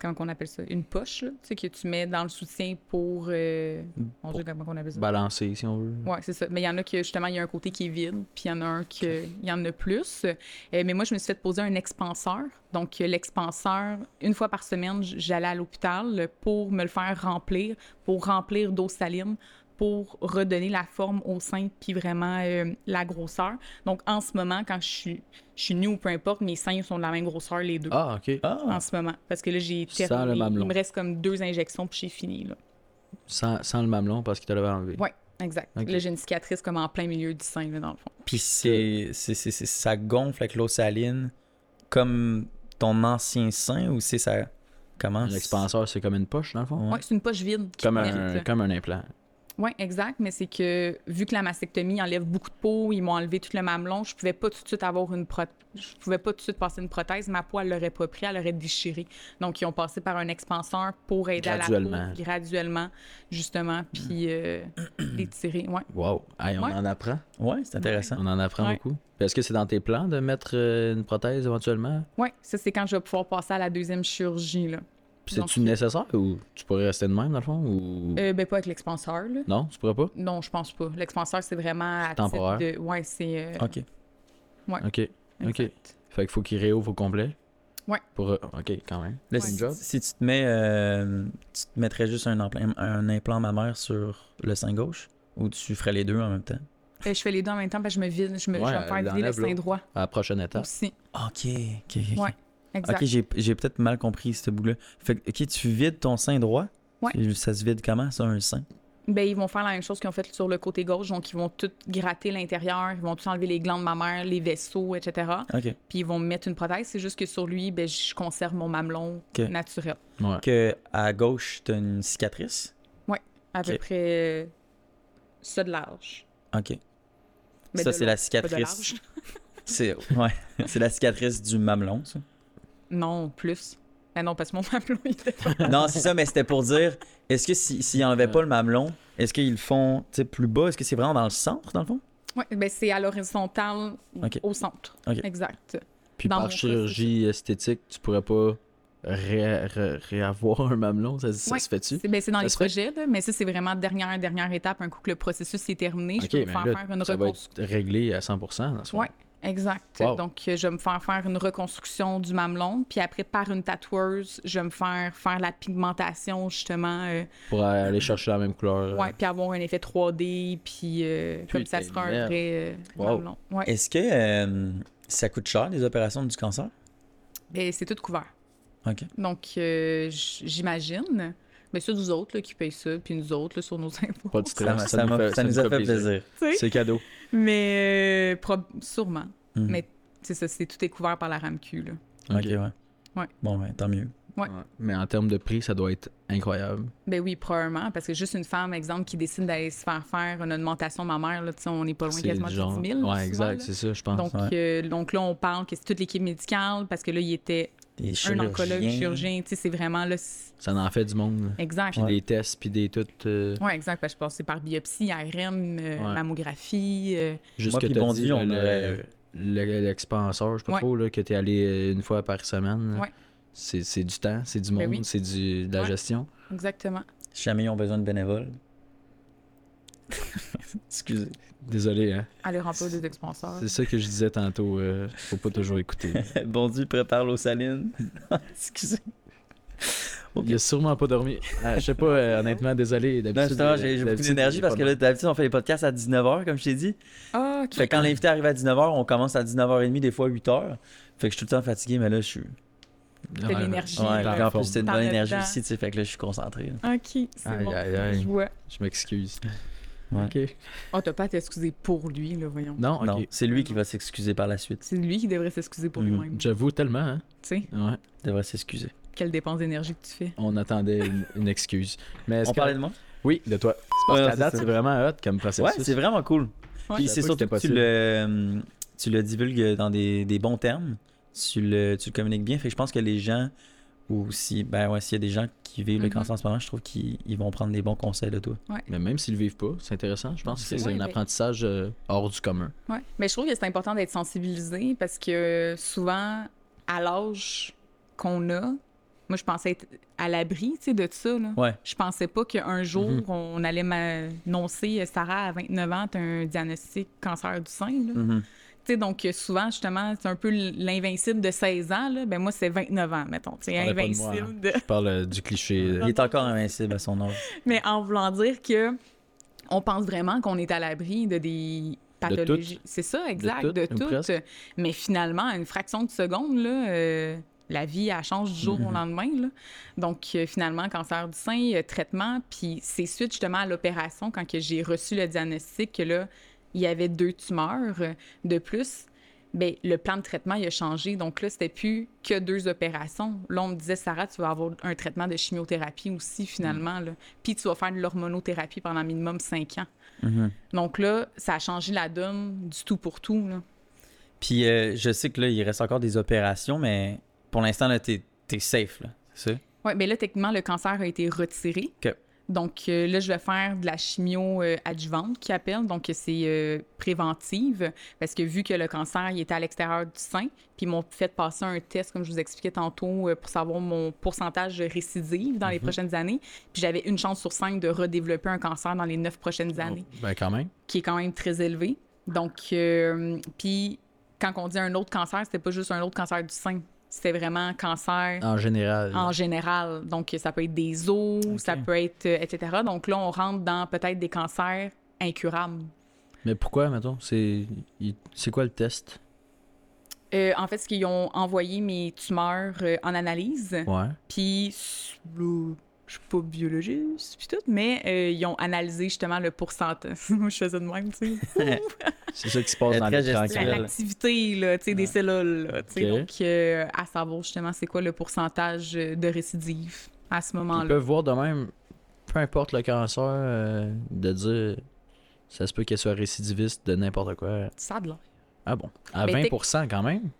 comment qu'on appelle ça? Une poche, là, tu sais, que tu mets dans le soutien pour... Euh... Mon Dieu, comment on appelle ça? Balancer, si on veut. Oui, c'est ça. Mais il y en a que, justement, il y a un côté qui est vide, puis il y en a un qui il y en a plus. Euh, mais moi, je me suis fait poser un expanseur. Donc, euh, l'expanseur, une fois par semaine, j'allais à l'hôpital pour me le faire remplir, pour remplir d'eau saline, pour redonner la forme au sein, puis vraiment euh, la grosseur. Donc, en ce moment, quand je suis, je suis nue ou peu importe, mes seins sont de la même grosseur, les deux. Ah, ok. Ah! En ce moment. Parce que là, j'ai Sans le terminé. mamelon. Il me reste comme deux injections, puis j'ai fini, là. Sans, sans le mamelon parce qu'il te l'avait enlevé. Ouais, exact. Là, j'ai une cicatrice comme en plein milieu du sein, là, dans le fond. Puis c'est, c'est, c'est- c'est- ça gonfle avec l'eau saline comme ton ancien sein ou c'est ça... Comment? L'expanseur, c'est comme une poche, dans le fond? Ouais. Ouais, c'est une poche vide. Comme, un, comme un implant. Oui, exact, mais c'est que vu que la mastectomie enlève beaucoup de peau, ils m'ont enlevé tout le mamelon, je pouvais pas tout de suite avoir une prothèse. Je pouvais pas tout de suite passer une prothèse, ma peau, elle l'aurait pas pris, elle aurait déchiré. Donc, ils ont passé par un expanseur pour aider à la peau, graduellement, justement, puis euh, [clears throat] les tirer. Ouais. Wow. Hey, on Ouais. en apprend. Ouais, c'est intéressant. On en apprend Ouais. beaucoup. Est-ce que c'est dans tes plans de mettre euh, une prothèse éventuellement? ouais, ça, c'est quand je vais pouvoir passer à la deuxième chirurgie, là. C'est-tu nécessaire ou tu pourrais rester de même, dans le fond? Ou... Euh, ben, pas avec l'expanseur, là. Non, tu pourrais pas? Non, je pense pas. L'expanseur, c'est vraiment à Temporaire? de... Ouais, c'est... euh, OK. OK. OK. exact. Fait qu'il faut qu'il réouvre au complet? Ouais. Pour... euh, OK, quand même. Là, Ouais. si, Job. si tu te mets... euh, tu te mettrais juste un implant, un implant mammaire sur le sein gauche ou tu ferais les deux en même temps? Euh, je fais les deux en même temps, parce que je me vide, je, me, Ouais, je vais me faire vider le sein droit À la prochaine étape. aussi. OK. OK, OK. Ouais, exact. Ok, j'ai, peut-être mal compris ce bout-là. Fait que, ok, tu vides ton sein droit? Ouais. Ça se vide comment, ça, un sein? Ben, ils vont faire la même chose qu'ils ont fait sur le côté gauche, donc ils vont tout gratter l'intérieur, ils vont tout enlever les glandes mammaires, les vaisseaux, etc. Ok. Puis ils vont me mettre une prothèse. C'est juste que sur lui, ben, je conserve mon mamelon naturel. Ouais. Que à gauche, t'as une cicatrice? À peu près euh, ça de large. Ok. Mais ça, de c'est la cicatrice. C'est, [laughs] ouais. c'est la cicatrice du mamelon, ça. Non, plus. Ben non, parce que mon [laughs] mamelon, il était pas... non, c'est ça, mais c'était pour dire, est-ce que si- s'ils enlevaient pas le mamelon, est-ce qu'ils le font plus bas? Est-ce que c'est vraiment dans le centre, dans le fond? Ouais, ben c'est à l'horizontale au centre. Exact. Puis Dans par cas, chirurgie esthétique, tu pourrais pas ré- ré- réavoir un mamelon? Ça, ça Ouais. se fait-tu? C'est ben, c'est dans Ça les projets, là, mais ça, c'est vraiment dernière, dernière étape. Un coup que le processus est terminé, je peux mais faire là, faire une ça va reconstruction. être réglé à 100% dans ce Ouais. Exact. Wow. Donc, euh, je vais me faire faire une reconstruction du mamelon, puis après, par une tatoueuse, je vais me faire faire la pigmentation, justement, euh, Pour aller chercher la même couleur. ouais, puis avoir un effet 3D, puis euh, comme ça sera un vrai euh, Wow. mamelon. Ouais. Est-ce que euh, ça coûte cher, les opérations du cancer? Et c'est tout couvert. Ok. Donc, euh, j'imagine. Mais c'est nous autres là, qui payent ça, puis nous autres là, sur nos impôts. Pas de stress. ça nous m'a- fait- ça nous a fait plaisir. C'est cadeau. Mais euh, sûrement. Mhm. Mais c'est ça, c'est tout est couvert par la RAMQ. Là. Ok, ouais. Ouais. Bon, ben, tant mieux. Ouais. Ouais. Mais en termes de prix, ça doit être incroyable. Ben oui, probablement, parce que juste une femme, exemple, qui décide d'aller se faire faire une augmentation mammaire, là, on n'est pas loin quasiment de genre- 10 000. souvent, Ouais, exact, c'est ça, je pense. Donc, Ouais. euh, donc là, on parle que c'est toute l'équipe médicale, parce que là, il était Des un oncologue, chirurgien, tu sais, c'est vraiment là. c'est- Ça en fait du monde. là. Exact. Puis des tests, puis des tout. euh, Oui, exact. Parce que je passais par biopsie, ARM, euh, Ouais. mammographie. euh, Juste Moi que Bondy, dit, on le- l'expanseur, je sais pas Ouais. trop, là, que t'es allé euh, une fois par semaine. Ouais. C'est c'est du temps, c'est du Ben monde, oui. c'est du- de la Ouais. gestion. exactement. Si jamais ils ont besoin de bénévoles. [laughs] Excusez. Désolé, hein. Aller remplir des expanseurs. C'est ça que je disais tantôt. euh, faut pas toujours écouter. [laughs] bon Dieu, prépare l'eau saline. [laughs] Excusez. Il a sûrement pas dormi. Ah, je sais pas, euh, honnêtement, désolé. D'habitude, j'ai j'ai beaucoup d'énergie parce que là, d'habitude, on fait les podcasts à 19h, comme je t'ai dit. Ah, ok. Fait que quand l'invité arrive à 19h, on commence à 19h30, des fois 8h. Fait que je suis tout le temps fatigué, mais là, je suis. de l'énergie. Ouais, en plus, c'est une bonne énergie dedans. aussi, tu sais. Fait que là, je suis concentré. là. Ok, c'est Aïe, bon. aïe, aïe. Je vois. Je m'excuse. Ok. Oh, t'as pas à t'excuser pour lui, là, voyons. Non. Non, c'est lui qui va s'excuser par la suite. C'est lui qui devrait s'excuser pour Mhm. lui-même. Tu J'avoue tellement, hein. sais, Ouais. Il devrait s'excuser. quelle dépense d'énergie que tu fais. On attendait une, une excuse. Mais est-ce On que- parlait de moi? Oui, de toi. C'est parce Ouais, qu'à c'est date, ça. c'est vraiment hot comme processus. Ouais, c'est vraiment cool. Ouais. Puis c'est surtout que que tu le, tu le divulgues dans des, des bons termes. Tu le, tu le communiques bien. Fait que je pense que les gens, ou si, ben ouais, s'il y a des gens qui vivent le Mhm. cancer en ce moment, je trouve qu'ils ils vont prendre des bons conseils de toi. Mais même s'ils le vivent pas, c'est intéressant. Je pense que c'est un ben- apprentissage euh, hors du commun. Ouais. Mais je trouve que c'est important d'être sensibilisé parce que souvent, à l'âge qu'on a, moi, je pensais être à l'abri, tu sais, de ça, là. Ouais. Je pensais pas qu'un jour, Mhm. on allait m'annoncer, Sarah, à 29 ans, t'as un diagnostic cancer du sein, là. Mhm. Sais, donc, souvent, justement, c'est un peu l'invincible de 16 ans, là. Ben, moi, c'est 29 ans, mettons. C'est Parlez pas de moi, invincible de... Je parle euh, du cliché. [laughs] euh, Il est encore invincible à son âge. [laughs] Mais en voulant dire que on pense vraiment qu'on est à l'abri de des pathologies. C'est ça, exact, tout, de ou tout. Mais finalement, à une fraction de seconde, là, euh, la vie, elle change du jour au Mhm. lendemain. là. Donc, euh, finalement, cancer du sein, euh, traitement, puis c'est suite justement à l'opération, quand que j'ai reçu le diagnostic, que là, il y avait deux tumeurs euh, de plus. Ben, le plan de traitement, il a changé. Donc là, c'était plus que deux opérations. Là, on me disait, Sarah, tu vas avoir un traitement de chimiothérapie aussi, finalement. Là. Puis tu vas faire de l'hormonothérapie pendant minimum cinq ans. Mhm. Donc là, ça a changé la donne du tout pour tout. Là. Puis euh, je sais que là, il reste encore des opérations, mais pour l'instant, là, t'es es safe, là. C'est ça? Oui, bien là, techniquement, le cancer a été retiré. Donc euh, là, je vais faire de la chimio euh, adjuvante, qui appelle. Donc c'est euh, préventive, parce que vu que le cancer, il était à l'extérieur du sein, puis ils m'ont fait passer un test, comme je vous expliquais tantôt, pour savoir mon pourcentage de récidive dans les prochaines années. Puis j'avais une chance sur cinq de redévelopper un cancer dans les neuf prochaines années Ben, quand même. qui est quand même très élevé. Donc, puis quand on dit un autre cancer, c'était pas juste un autre cancer du sein. C'était vraiment cancer En général. en général. Donc, ça peut être des os, ça peut être, euh, etc. Donc là, on rentre dans peut-être des cancers incurables. Mais pourquoi, mettons? C'est c'est quoi le test? Euh, en fait, ce qu'ils ont envoyé mes tumeurs euh, en analyse, Ouais. puis je suis pas biologiste, puis tout, mais euh, ils ont analysé justement le pourcentage. [laughs] Moi, je faisais de même, tu sais. [laughs] C'est ça qui se passe dans l'activité là, tu sais, des cellules. Là, tu sais. Ok. Donc, euh, à savoir justement c'est quoi le pourcentage de récidive à ce Ils moment-là. peuvent voir de même, peu importe le cancer, euh, de dire ça se peut qu'elle soit récidiviste de n'importe quoi. Ça a de l'air. Ah bon? À Mais 20% quand même?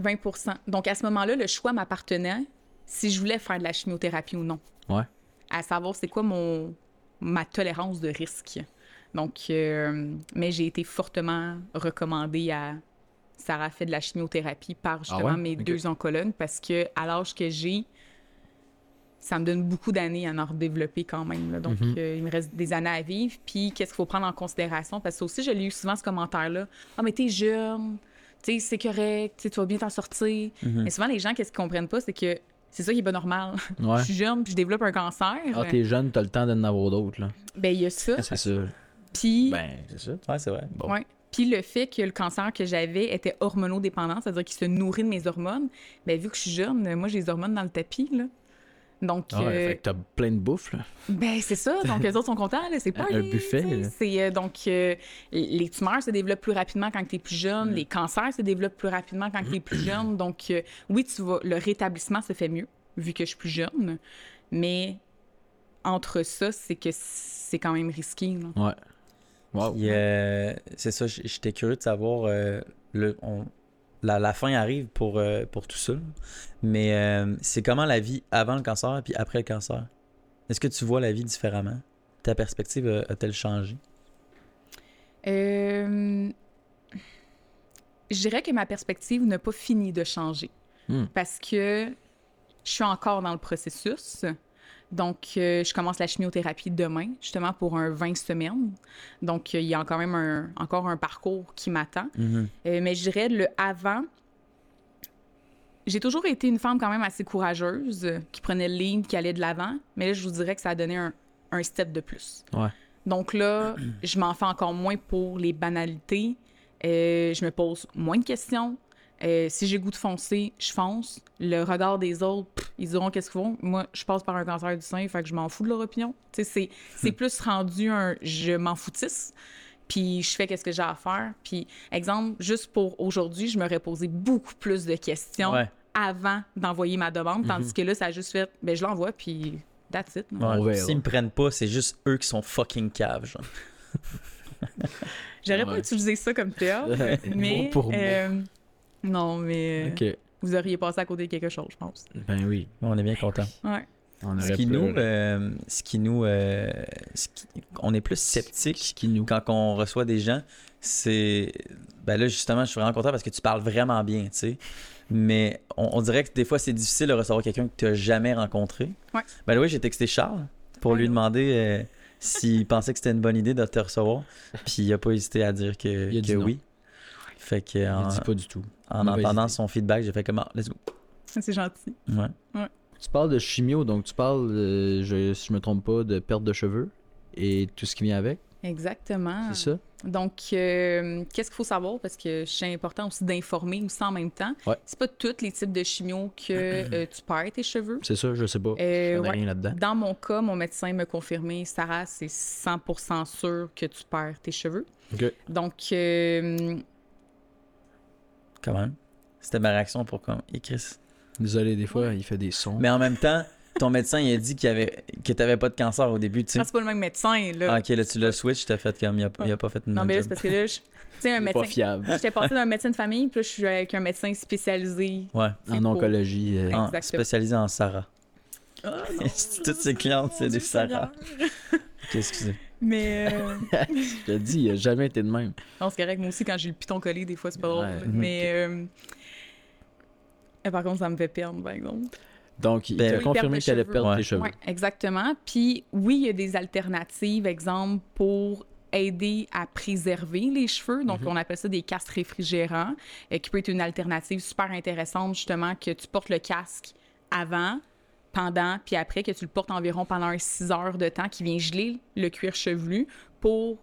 20% Donc, à ce moment-là, le choix m'appartenait si je voulais faire de la chimiothérapie ou non. Ouais. À savoir, c'est quoi mon ma tolérance de risque. Donc, euh, mais j'ai été fortement recommandée à Sarah fait de la chimiothérapie par justement Ah ouais? mes Ok. deux oncologues parce que à l'âge que j'ai, ça me donne beaucoup d'années à en redévelopper quand même. là. Donc, Mhm. euh, il me reste des années à vivre. Puis, qu'est-ce qu'il faut prendre en considération? Parce que aussi, je l'ai eu souvent ce commentaire-là. Ah, mais t'es jeune, tu sais, c'est correct, tu vas bien t'en sortir. Mhm. Mais souvent, les gens, qu'est-ce qu'ils comprennent pas, c'est que c'est ça qui est pas normal. Ouais. je suis jeune, puis je développe un cancer. Ah, t'es jeune, t'as le temps d'en avoir d'autres, là. ben, il y a ça. C'est ça. Puis, Ben, c'est ça. Ouais, c'est vrai. Bon. ouais. Puis le fait que le cancer que j'avais était hormonodépendant, c'est-à-dire qu'il se nourrit de mes hormones, ben, vu que je suis jeune, moi, j'ai les hormones dans le tapis, là. Donc, Ah ouais, euh, fait que t'as plein de bouffe, là. Ben, c'est ça. Donc, les autres sont contents. là, C'est pas Un buffet. C'est euh, donc euh, les tumeurs se développent plus rapidement quand tu es plus jeune. Mm. Les cancers se développent plus rapidement quand tu es plus jeune. [clears throat] Donc, euh, oui, tu vas, le rétablissement se fait mieux vu que je suis plus jeune. Mais entre ça, c'est que c'est quand même risqué. là. Ouais. Wow. Puis, euh, c'est ça, j'étais curieux de savoir. euh, le, on- la, la fin arrive pour, euh, pour tout ça. Mais euh, c'est comment la vie avant le cancer puis après le cancer? Est-ce que tu vois la vie différemment? Ta perspective a-t-elle changé? Euh, je dirais que ma perspective n'a pas fini de changer Hmm. parce que je suis encore dans le processus. Donc, euh, je commence la chimiothérapie demain, justement pour un 20 semaines. Donc, euh, il y a quand même un- encore un parcours qui m'attend. Mhm. Euh, mais je dirais le avant. J'ai toujours été une femme quand même assez courageuse, qui prenait le lead, qui allait de l'avant. Mais là, je vous dirais que ça a donné un, un step de plus. Ouais. Donc là, je m'en fais encore moins pour les banalités. Euh, je me pose moins de questions. Euh, si j'ai goût de foncer, je fonce. Le regard des autres, pff, ils diront qu'est-ce qu'ils font. Moi, je passe par un cancer du sein, fait que je m'en fous de leur opinion. Tu sais, c'est, [laughs] c'est plus rendu un je m'en foutisse, puis je fais qu'est-ce que j'ai à faire. Puis, exemple, juste pour aujourd'hui, je m'aurais posé beaucoup plus de questions Ouais. avant d'envoyer ma demande, tandis que là, ça a juste fait, ben je l'envoie, puis that's it. Ouais. S'ils me prennent pas, c'est juste eux qui sont fucking caves, genre. [laughs] J'aurais pas Ouais. utilisé ça comme terme, [laughs] mais... Pour non, mais euh, vous auriez passé à côté de quelque chose, je pense. Ben oui. On est bien contents. Ouais. On Ce qui nous, euh, ce qui nous, euh, ce qui- on est plus sceptique Ce qui nous. quand on reçoit des gens, c'est, ben là justement, je suis vraiment content parce que tu parles vraiment bien, tu sais. Mais on, on dirait que des fois c'est difficile de recevoir quelqu'un que tu n'as jamais rencontré. Ouais. Ben oui, j'ai texté Charles pour lui demander euh, s'il [laughs] pensait que c'était une bonne idée de te recevoir, puis il a pas hésité à dire que, Il a dit que non. oui. Fait que Il en, dit pas du tout. en entendant son feedback, j'ai fait comme ah, let's go. [laughs] C'est gentil. Ouais. Tu parles de chimio, donc tu parles, euh, je, si je me trompe pas, de perte de cheveux et tout ce qui vient avec, Exactement. c'est ça? Donc, euh, qu'est-ce qu'il faut savoir? Parce que c'est important aussi d'informer aussi en même temps. Ouais. C'est pas tous les types de chimio que [clears throat] euh, tu perds tes cheveux. C'est ça, je sais pas. Euh, ouais. rien là-dedans. Dans mon cas, mon médecin m'a confirmé, Sarah, c'est 100% sûr que tu perds tes cheveux. Ok. Donc, euh, Quand même. C'était ma réaction pour comme et Chris. Désolé, des fois, il fait des sons. Mais en même temps, ton médecin il a dit qu'il avait que t'avais pas de cancer au début, tu sais. ah, c'est pas le même médecin, là. Ah, ok, là tu l'as switch, t'as fait comme il a, il a pas fait une non, mais là, c'est parce que là, je- tu sais, un médecin. pas fiable. J'étais passée d'un médecin de famille, puis là, je suis avec un médecin spécialisé. Ouais, En pour- oncologie. euh, en- Exactement. spécialisé en Sarah. Ah, [laughs] Toutes ses clientes, c'est des Sarah. [laughs] Ok, excusez. Mais. euh, [laughs] je te dis, il a jamais été de même. Non, c'est correct. Moi aussi, quand j'ai le piton collé, des fois, c'est pas drôle. Ouais. Mais. euh, et par contre, ça me fait perdre, par exemple. Donc, il Ben, t'a confirmé perte de que t'allais cheveux. perdre Ouais. tes cheveux. Oui, exactement. Puis, oui, il y a des alternatives, exemple, pour aider à préserver les cheveux. Donc, Mhm. on appelle ça des casques réfrigérants, euh, qui peut être une alternative super intéressante, justement, que tu portes le casque avant, pendant, puis après, que tu le portes environ pendant un 6 heures de temps, qui vient geler le cuir chevelu pour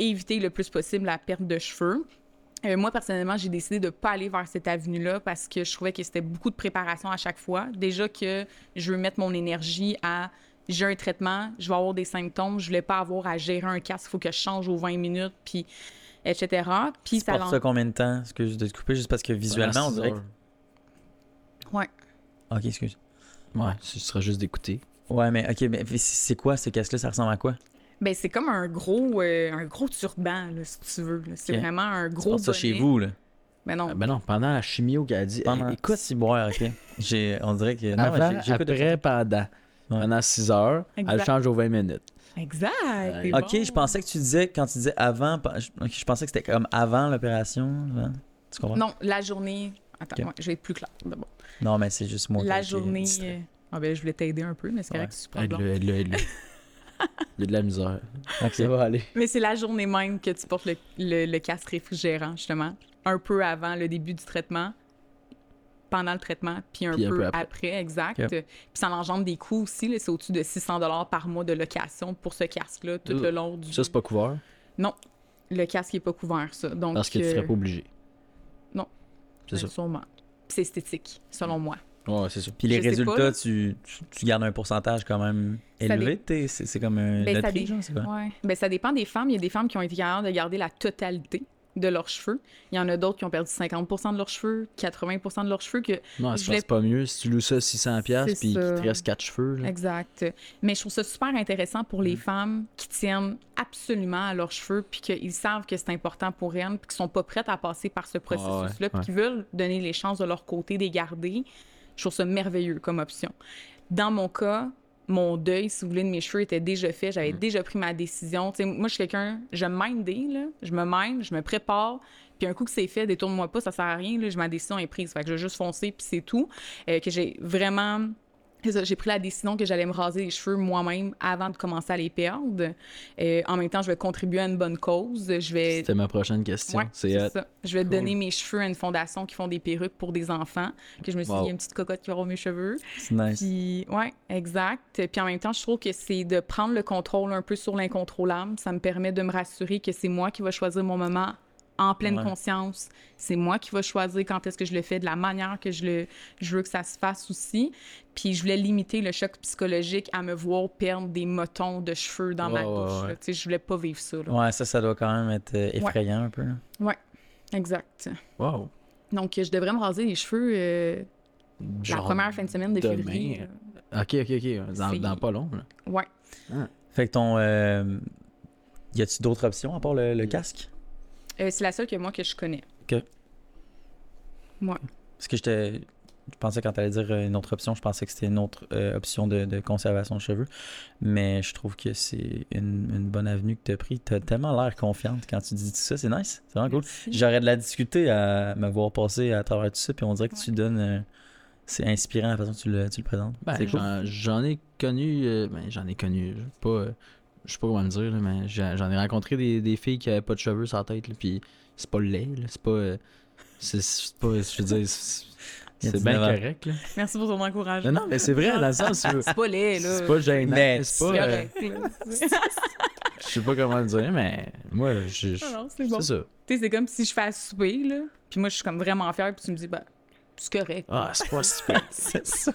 éviter le plus possible la perte de cheveux. Euh, moi, personnellement, j'ai décidé de ne pas aller vers cette avenue-là parce que je trouvais que c'était beaucoup de préparation à chaque fois. Déjà que je veux mettre mon énergie à j'ai un traitement, je vais avoir des symptômes, je voulais pas avoir à gérer un casque, il faut que je change aux 20 minutes, puis etc. Puis ça portes ça combien de temps? Excuse de te couper juste parce que visuellement, on dirait que... Ouais. Ok, excuse. Ouais, ce sera juste d'écouter. Ouais, mais ok, mais c'est- quoi ce casque-là? Ça ressemble à quoi? Ben, c'est comme un gros, euh, un gros turban, là, si tu veux. là. C'est vraiment un Tu gros portes ça chez vous, là. Ben non. Ah, ben non, pendant la chimio qu'elle a dit. Pendant... écoute, si boire, ok. J'ai... On dirait que... Non, avant, mais j'ai- après, pendant. Pendant 6 heures, elle change aux 20 minutes. Exact. Ok, bon. je pensais que tu disais, quand tu disais avant, pa- je, ok, je pensais que c'était comme avant l'opération. avant. Tu comprends? Non, la journée. Attends, ouais, je vais être plus clair. d'abord. Non, mais c'est juste moi. La journée. euh, Ah ben, je voulais t'aider un peu, mais c'est correct, c'est super Aide-le, blanc. aide-le, aide-le. [laughs] Il y a de la misère. Ok. Ça va aller. Mais c'est la journée même que tu portes le, le- le casque réfrigérant, justement. Un peu avant le début du traitement, pendant le traitement, puis un, Puis un peu, après. après. exact. Puis ça engendre des coûts aussi. là. C'est au-dessus de 600 par mois de location pour ce casque-là, tout Ouh. le long du... Ça, c'est pas couvert? Non, le casque n'est pas couvert, ça. Donc, parce que tu serais euh, pas obligé. non. C'est ça. Sûrement. C'est esthétique, selon moi. Ouais, c'est ça. Puis les Je sais pas, résultats, tu, tu, tu gardes un pourcentage quand même élevé. dé- C'est comme un Ben, ça dé- genre? Ouais. Ben, ça dépend des femmes. Il y a des femmes qui ont été capables de garder la totalité de leurs cheveux. Il y en a d'autres qui ont perdu 50% de leurs cheveux, 80% de leurs cheveux. Que... Non, c'est voulais- pas mieux si tu loues ça 600$ piastres, C'est puis qu'il ça. te reste 4 cheveux. là. Exact. Mais je trouve ça super intéressant pour Mm. les femmes qui tiennent absolument à leurs cheveux, puis qu'ils savent que c'est important pour elles, puis qui sont pas prêtes à passer par ce processus-là, puis ouais. qui veulent donner les chances de leur côté de les garder. Je trouve ça merveilleux comme option. Dans mon cas, mon deuil, si vous voulez, de mes cheveux était déjà fait. Mm. J'avais déjà pris ma décision. Moi, je suis quelqu'un, je mind là. Je me mind, je me prépare. Puis un coup que c'est fait, détourne-moi pas, ça sert à rien. Là, ma décision est prise. Fait que je vais juste foncer, puis c'est tout. Euh, que j'ai vraiment j'ai pris la décision que j'allais me raser les cheveux moi-même avant de commencer à les perdre. Euh, en même temps, je vais contribuer à une bonne cause. Je vais C'était ma prochaine question. Ouais, c'est ça. Je vais Cool. donner mes cheveux à une fondation qui font des perruques pour des enfants. Que je me suis dit, il y a une petite cocotte qui aura mes cheveux. C'est nice. Puis, ouais, exact. Puis en même temps, je trouve que c'est de prendre le contrôle un peu sur l'incontrôlable. Ça me permet de me rassurer que c'est moi qui vais choisir mon moment en pleine Ouais. conscience. C'est moi qui vais choisir quand est-ce que je le fais, de la manière que je, le, je veux que ça se fasse aussi. Puis je voulais limiter le choc psychologique à me voir perdre des motons de cheveux dans ma bouche. ouais. là. Tu sais, je voulais pas vivre ça. là. Ouais, ça, ça doit quand même être euh, effrayant un peu. là. Ouais, exact. Wow. Donc, je devrais me raser les cheveux euh, la première fin de semaine de demain. février. Ok, ok, ok. Dans, dans pas long. Là. là. Ouais. Fait que ton. euh, y a-tu d'autres options à part le, le casque? Euh, c'est la seule que moi que je connais. Parce que j'étais. Je pensais quand t'allais dire euh, une autre option, je pensais que c'était une autre euh, option de, de conservation de cheveux. Mais je trouve que c'est une, une bonne avenue que tu as pris. Tu as tellement l'air confiante quand tu dis tout ça. C'est nice. C'est vraiment cool. J'aurais de la difficulté à me voir passer à travers tout ça. Puis on dirait que tu donnes. euh, c'est inspirant la façon que tu le, tu le présentes. Ben, cool. j'en, ai connu. euh, ben, j'en ai connu. Pas, euh, je sais pas comment le dire, là, mais j'en ai rencontré des, des filles qui avaient pas de cheveux sur la tête. Là, puis c'est pas laid. Là, c'est pas. euh, c'est, c'est pas. Je veux dire. C'est, bien 19 ans. correct. Là. Merci pour ton encouragement. Non, non, mais c'est vrai, dans le sens. [laughs] C'est pas laid, là. C'est pas gênant. C'est C'est pas. euh, correct, [laughs] je sais pas comment le dire, mais moi, je. c'est bon. c'est ça. Tu sais, c'est comme si je fais à souper, là. Puis moi, je suis comme vraiment fière, puis tu me dis, bah, c'est correct. Ah, c'est pas si pire. [laughs] C'est ça.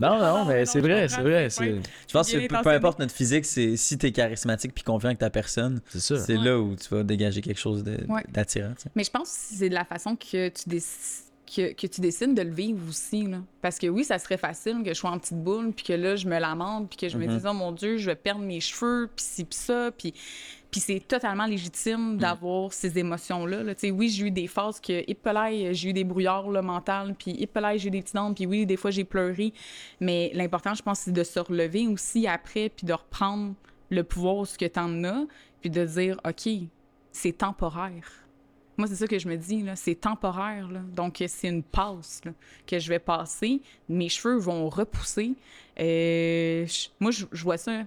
Non, non, Non, mais c'est vrai, c'est vrai. Je pense que peu, importe notre physique, c'est si t'es charismatique puis confiant avec ta personne, c'est Ouais. là où tu vas dégager quelque chose Ouais. d'attirant. Mais je pense que c'est de la façon que tu décides. Que, que tu décides de le vivre aussi. Là. Parce que oui, ça serait facile que je sois en petite boule, puis que là, je me lamente, puis que je me dise, oh mon Dieu, je vais perdre mes cheveux, puis ci, puis ça. Puis, puis c'est totalement légitime d'avoir ces émotions-là. là. Oui, j'ai eu des phases que, hippolaï, j'ai eu des brouillards là, mentales, puis hippolaï, j'ai eu des petites dents, puis oui, des fois, j'ai pleuré. Mais l'important, je pense, c'est de se relever aussi après, puis de reprendre le pouvoir, ce que t'en as, puis de dire, OK, c'est temporaire. Moi, c'est ça que je me dis. C'est temporaire, là. Donc, c'est une passe, là, que je vais passer. Mes cheveux vont repousser. Euh, je- moi, je, je vois ça.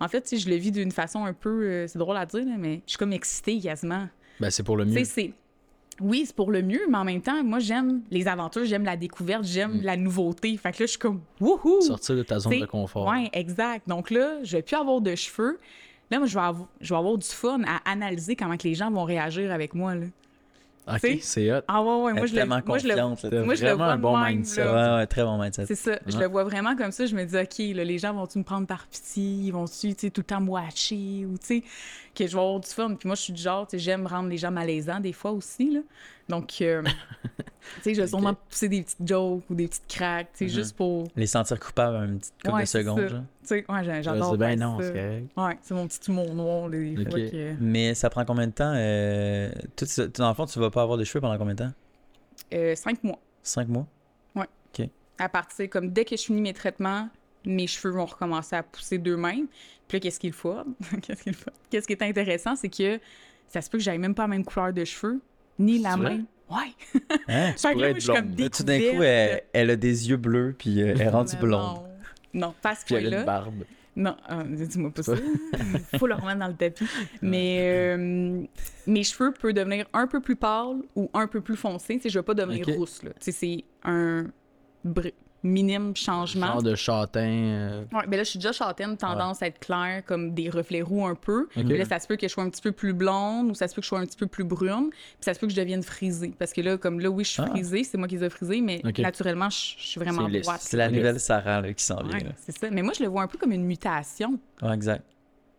En fait, sais, je le vis d'une façon un peu. euh, c'est drôle à dire, là, mais je suis comme excitée quasiment. Ben, c'est pour le mieux. c'est. Oui, c'est pour le mieux, mais en même temps, moi, j'aime les aventures, j'aime la découverte, j'aime la nouveauté. Fait que là, je suis comme, wouhou! Sortir de ta zone de confort. Oui, exact. Donc là, je vais plus avoir de cheveux. Là, moi, je vais, avoir, je vais avoir du fun à analyser comment que les gens vont réagir avec moi. Là. Ok, c'est hot. Ah ouais, ouais, moi je, le, moi, je le, moi, je le vraiment vois un bon même, mindset. là. Ouais, ouais, très bon mindset. C'est ça. Je Ouais. le vois vraiment comme ça. Je me dis, OK, là, les gens vont-tu me prendre par pitié? Ils vont-tu, tout le temps me watcher? Ou, tu sais, que je vais avoir du fun? Puis moi, je suis du genre, tu sais, j'aime rendre les gens malaisants des fois aussi, là. Donc, euh, [laughs] sais, je vais sûrement pousser des petites jokes ou des petites cracks, tu sais, Mhm. juste pour... Les sentir coupables une petite couple Ouais, de secondes. Tu sais, ouais, j'a- j'adore faire non, ça. c'est correct. Ouais, c'est mon petit humour noir. Ok. faudrait que- Mais ça prend combien de temps? Euh, tout ce- dans le fond, tu vas pas avoir de cheveux pendant combien de temps? Euh, cinq mois. Cinq mois? à partir, comme dès que je finis mes traitements, mes cheveux vont recommencer à pousser d'eux-mêmes. Puis là, qu'est-ce qu'il faut? [laughs] qu'est-ce qu'il faut? Qu'est-ce qui est intéressant, c'est que ça se peut que j'aille même pas la même couleur de cheveux, ni la même. Ouais. Hein? [laughs] Là, pourrais être comme blonde. Tout d'un coup, elle, elle a des yeux bleus, puis euh, elle est rendue blonde. Non, non pas à ce elle a une point-là. barbe. Non, euh, dis-moi pas ça. faut le remettre dans le tapis. Mais euh, mes cheveux peuvent devenir un peu plus pâles ou un peu plus foncés. Tu je vais pas devenir Ok. rousse. Tu c'est un br- minime changement. Genre de châtain. euh, Ouais, ben là, je suis déjà châtaine, tendance à être claire, comme des reflets roux un peu. Là, ça se peut que je sois un petit peu plus blonde ou ça se peut que je sois un petit peu plus brune. Puis ça se peut que je devienne frisée. Parce que là, comme là, oui, je suis Ah. frisée, c'est moi qui les ai frisés, mais naturellement, je, je suis vraiment droite. C'est la nouvelle Sarah là, qui s'en vient. Ouais, là. c'est ça. Mais moi, je le vois un peu comme une mutation. Ouais, exact.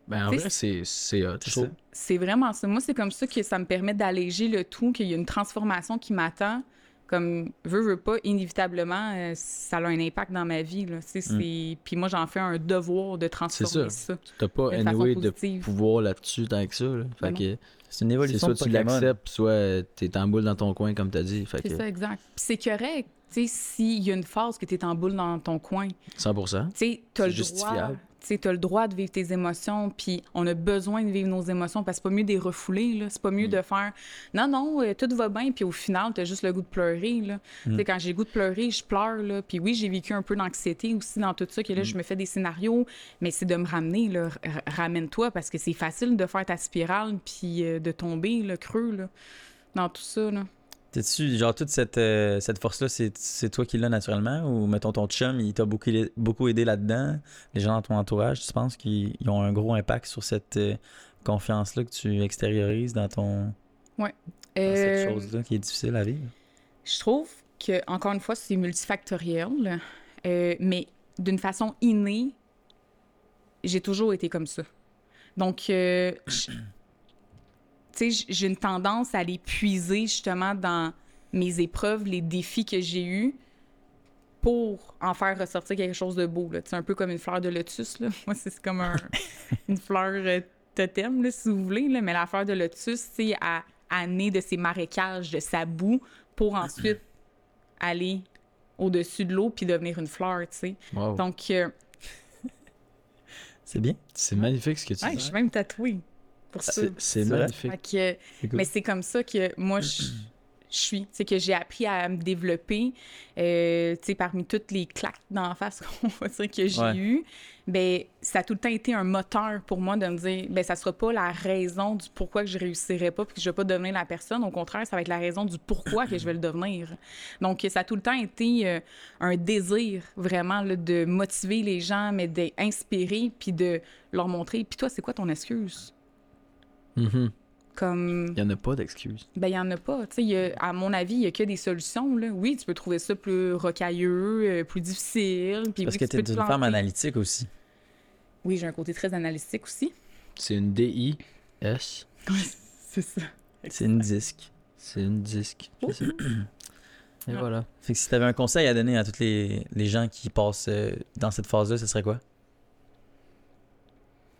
Ben, en vrai, c'est. C'est vraiment ça. Moi, c'est comme ça que ça me permet d'alléger le tout, qu'il y a une transformation qui m'attend. Comme, veux, veux pas, inévitablement, euh, ça a un impact dans ma vie. Là. Tu c'est- Puis moi, j'en fais un devoir de transformer ça. ça. T'as pas anyway de pouvoir là-dessus tant que ça. Là. Fait Ben que C'est une c'est évolution soit tu Pokémon. l'acceptes, soit t'es en boule dans ton coin, comme t'as dit. Fait C'est que ça, exact. Puis c'est correct, tu sais, s'il y a une phase que tu es en boule dans ton coin, tu 100%. sais, tu le droit. justifiable. Tu t'as le droit de vivre tes émotions, puis on a besoin de vivre nos émotions parce que c'est pas mieux de les refouler, là. C'est pas mieux de faire non, non, euh, tout va bien, puis au final, t'as juste le goût de pleurer, là. Tu sais, quand j'ai le goût de pleurer, je pleure, là. Puis oui, j'ai vécu un peu d'anxiété aussi dans tout ça, que là, je me fais des scénarios, mais c'est de me ramener, là. Ramène-toi parce que c'est facile de faire ta spirale, puis euh, de tomber, le creux, là, dans tout ça, là. T'es-tu, genre, toute cette, euh, cette force-là, c'est, c'est toi qui l'as naturellement? Ou, mettons, ton chum, il t'a beaucoup, beaucoup aidé là-dedans? Les gens dans ton entourage, tu penses qu'ils ils ont un gros impact sur cette euh, confiance-là que tu extériorises dans ton, Ouais. dans cette Euh, chose-là qui est difficile à vivre? Je trouve que, encore une fois, c'est multifactoriel, mais d'une façon innée, j'ai toujours été comme ça. Donc, je- tu sais, j'ai une tendance à les puiser justement dans mes épreuves, les défis que j'ai eus pour en faire ressortir quelque chose de beau. sais, un peu comme une fleur de lotus. Là. [laughs] Moi, c'est comme un- [laughs] une fleur euh, totem, là, si vous voulez. Là. Mais la fleur de lotus, c'est à, à de ses marécages, de sa boue, pour ensuite aller au-dessus de l'eau puis devenir une fleur, tu sais. Wow. Donc, euh, C'est bien. C'est magnifique ce que tu hey, je suis même tatouée pour ça. C'est- magnifique. Que, mais c'est comme ça que moi, je suis. C'est que j'ai appris à me développer. Euh, tu sais, parmi toutes les claques d'en face [laughs] qu'on va dire que j'ai Ouais. eues, ben, ça a tout le temps été un moteur pour moi de me dire, ben, ça sera pas la raison du pourquoi que je réussirai pas puis que je vais pas devenir la personne. Au contraire, ça va être la raison du pourquoi que je vais le devenir. Donc, ça a tout le temps été euh, un désir, vraiment, là, de motiver les gens, mais d'inspirer puis de leur montrer. Puis toi, c'est quoi ton excuse? Mhm. Comme... Il y en a pas d'excuses. Ben, il n'y en a pas. Tu y a- à mon avis, il n'y a que des solutions. Là. Oui, tu peux trouver ça plus rocailleux, euh, plus difficile. Puis Parce oui, que tu te une femme analytique aussi. Oui, j'ai un côté très analytique aussi. C'est une D-I-S. [laughs] C'est ça. C'est une disque. C'est une disque. Je sais. Et voilà. Fait que si t'avais un conseil à donner à tous les, les gens qui passent euh, dans cette phase-là, ce serait quoi?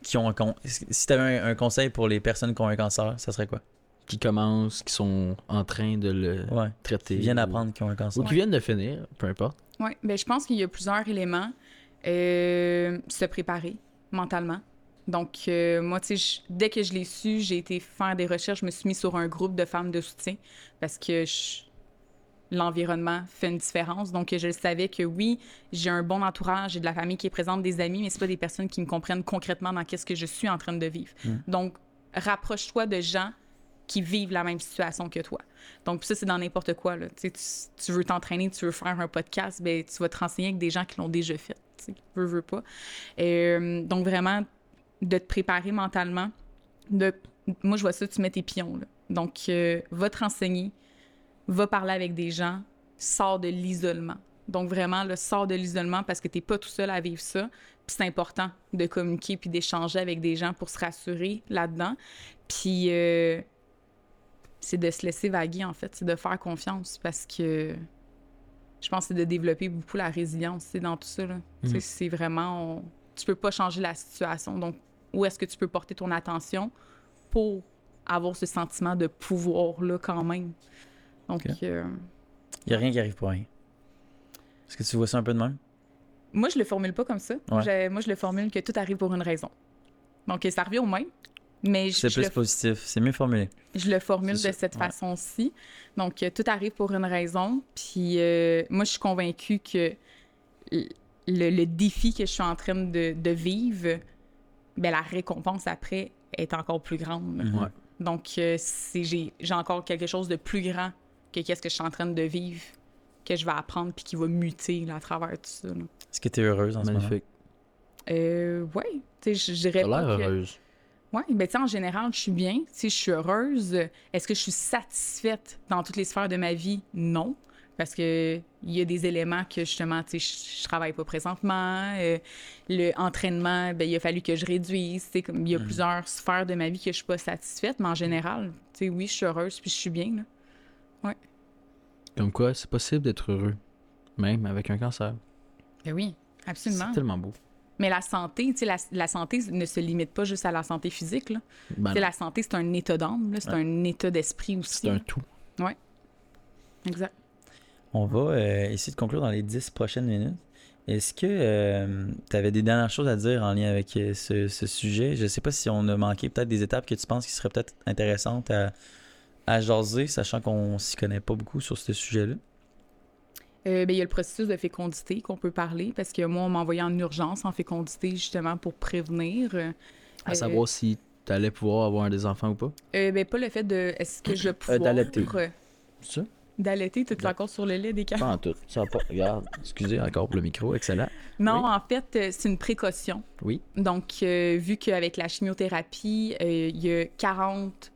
Qui ont un con... Si t'avais un, un conseil pour les personnes qui ont un cancer, ça serait quoi? Qui commencent, qui sont en train de le Ouais. traiter. Qui viennent ou- d'apprendre qu'ils ont un cancer. Ou qui viennent de finir, peu importe. Oui, ben, je pense qu'il y a plusieurs éléments. Euh, se préparer mentalement. Donc, euh, moi, tu sais, dès que je l'ai su, j'ai été faire des recherches. Je me suis mis sur un groupe de femmes de soutien parce que je- l'environnement fait une différence. Donc, je savais que oui, j'ai un bon entourage, j'ai de la famille qui est présente, des amis, mais c'est pas des personnes qui me comprennent concrètement dans qu'est-ce que je suis en train de vivre. Mm. Donc, rapproche-toi de gens qui vivent la même situation que toi. Donc, ça, c'est dans n'importe quoi. Là. Tu, veux t'entraîner, tu veux faire un podcast, ben, tu vas te renseigner avec des gens qui l'ont déjà fait. Tu veux, veux pas. Euh, donc, vraiment, de te préparer mentalement. De, moi, je vois ça, tu mets tes pions. là. Donc, euh, va te renseigner, va parler avec des gens, sors de l'isolement. Donc, vraiment, le sors de l'isolement parce que tu n'es pas tout seul à vivre ça. Puis c'est important de communiquer puis d'échanger avec des gens pour se rassurer là-dedans. Puis euh, c'est de se laisser vaguer, en fait. C'est de faire confiance parce que je pense que c'est de développer beaucoup la résilience dans tout ça. Là. Sais, C'est vraiment... on- Tu peux pas changer la situation. Donc, où est-ce que tu peux porter ton attention pour avoir ce sentiment de pouvoir-là quand même? Donc, Ok. euh, Il a rien qui arrive pour rien. Est-ce que tu vois ça un peu de même? Moi, je le formule pas comme ça. Ouais. Je- moi, je le formule que tout arrive pour une raison. Donc, ça revient au même, mais C'est plus le, positif. C'est mieux formulé. je le formule de cette ouais. façon-ci. Donc, euh, tout arrive pour une raison. Puis, euh, moi, je suis convaincue que le, le défi que je suis en train de, de vivre, ben, la récompense après est encore plus grande. Mhm. Ouais. Donc, euh, j'ai encore quelque chose de plus grand que qu'est-ce que je suis en train de vivre, que je vais apprendre puis qui va muter là, à travers tout ça. Est-ce que tu es heureuse en ce moment? Magnifique. Euh, ouais. Tu sais, je dirais pas l'air que... heureuse. Ouais, ben tu sais, en général, je suis bien. Tu sais, je suis heureuse. Est-ce que je suis satisfaite dans toutes les sphères de ma vie? Non. Parce que il y a des éléments que, justement, tu sais, je, je travaille pas présentement. Euh, le entraînement, ben, il a fallu que je réduise. Tu sais, comme il y a plusieurs sphères de ma vie que je suis pas satisfaite, mais en général, tu sais, oui, je suis heureuse puis je suis bien, là. Comme quoi, c'est possible d'être heureux. Même avec un cancer. Ben oui, absolument. C'est tellement beau. Mais la santé, tu sais, la, la santé ne se limite pas juste à la santé physique, là. Ben Tu sais, non, la santé, c'est un état d'âme, c'est Ouais. un état d'esprit aussi. c'est un tout. Exact. On va euh, essayer de conclure dans les 10 prochaines minutes. Est-ce que tu avais des dernières choses à dire en lien avec euh, ce, ce sujet? Je ne sais pas si on a manqué peut-être des étapes que tu penses qui seraient peut-être intéressantes à, à jaser, sachant qu'on s'y connaît pas beaucoup sur ce sujet-là? Euh, ben, il y a le processus de fécondité qu'on peut parler parce que moi, on m'a envoyé en urgence en fécondité justement pour prévenir. Euh, À savoir si t'allais pouvoir avoir des enfants ou pas? euh, ben, pas le fait de est-ce que je vais pouvoir. d'allaiter. euh, C'est ça? D'allaiter, tu es encore sur le lait des Pas cartes? en tout. Ça pas. Regarde. Excusez encore pour le micro. Excellent. Non, oui. en fait, euh, c'est une précaution. Oui. Donc, euh, vu qu'avec la chimiothérapie, euh, il y a 40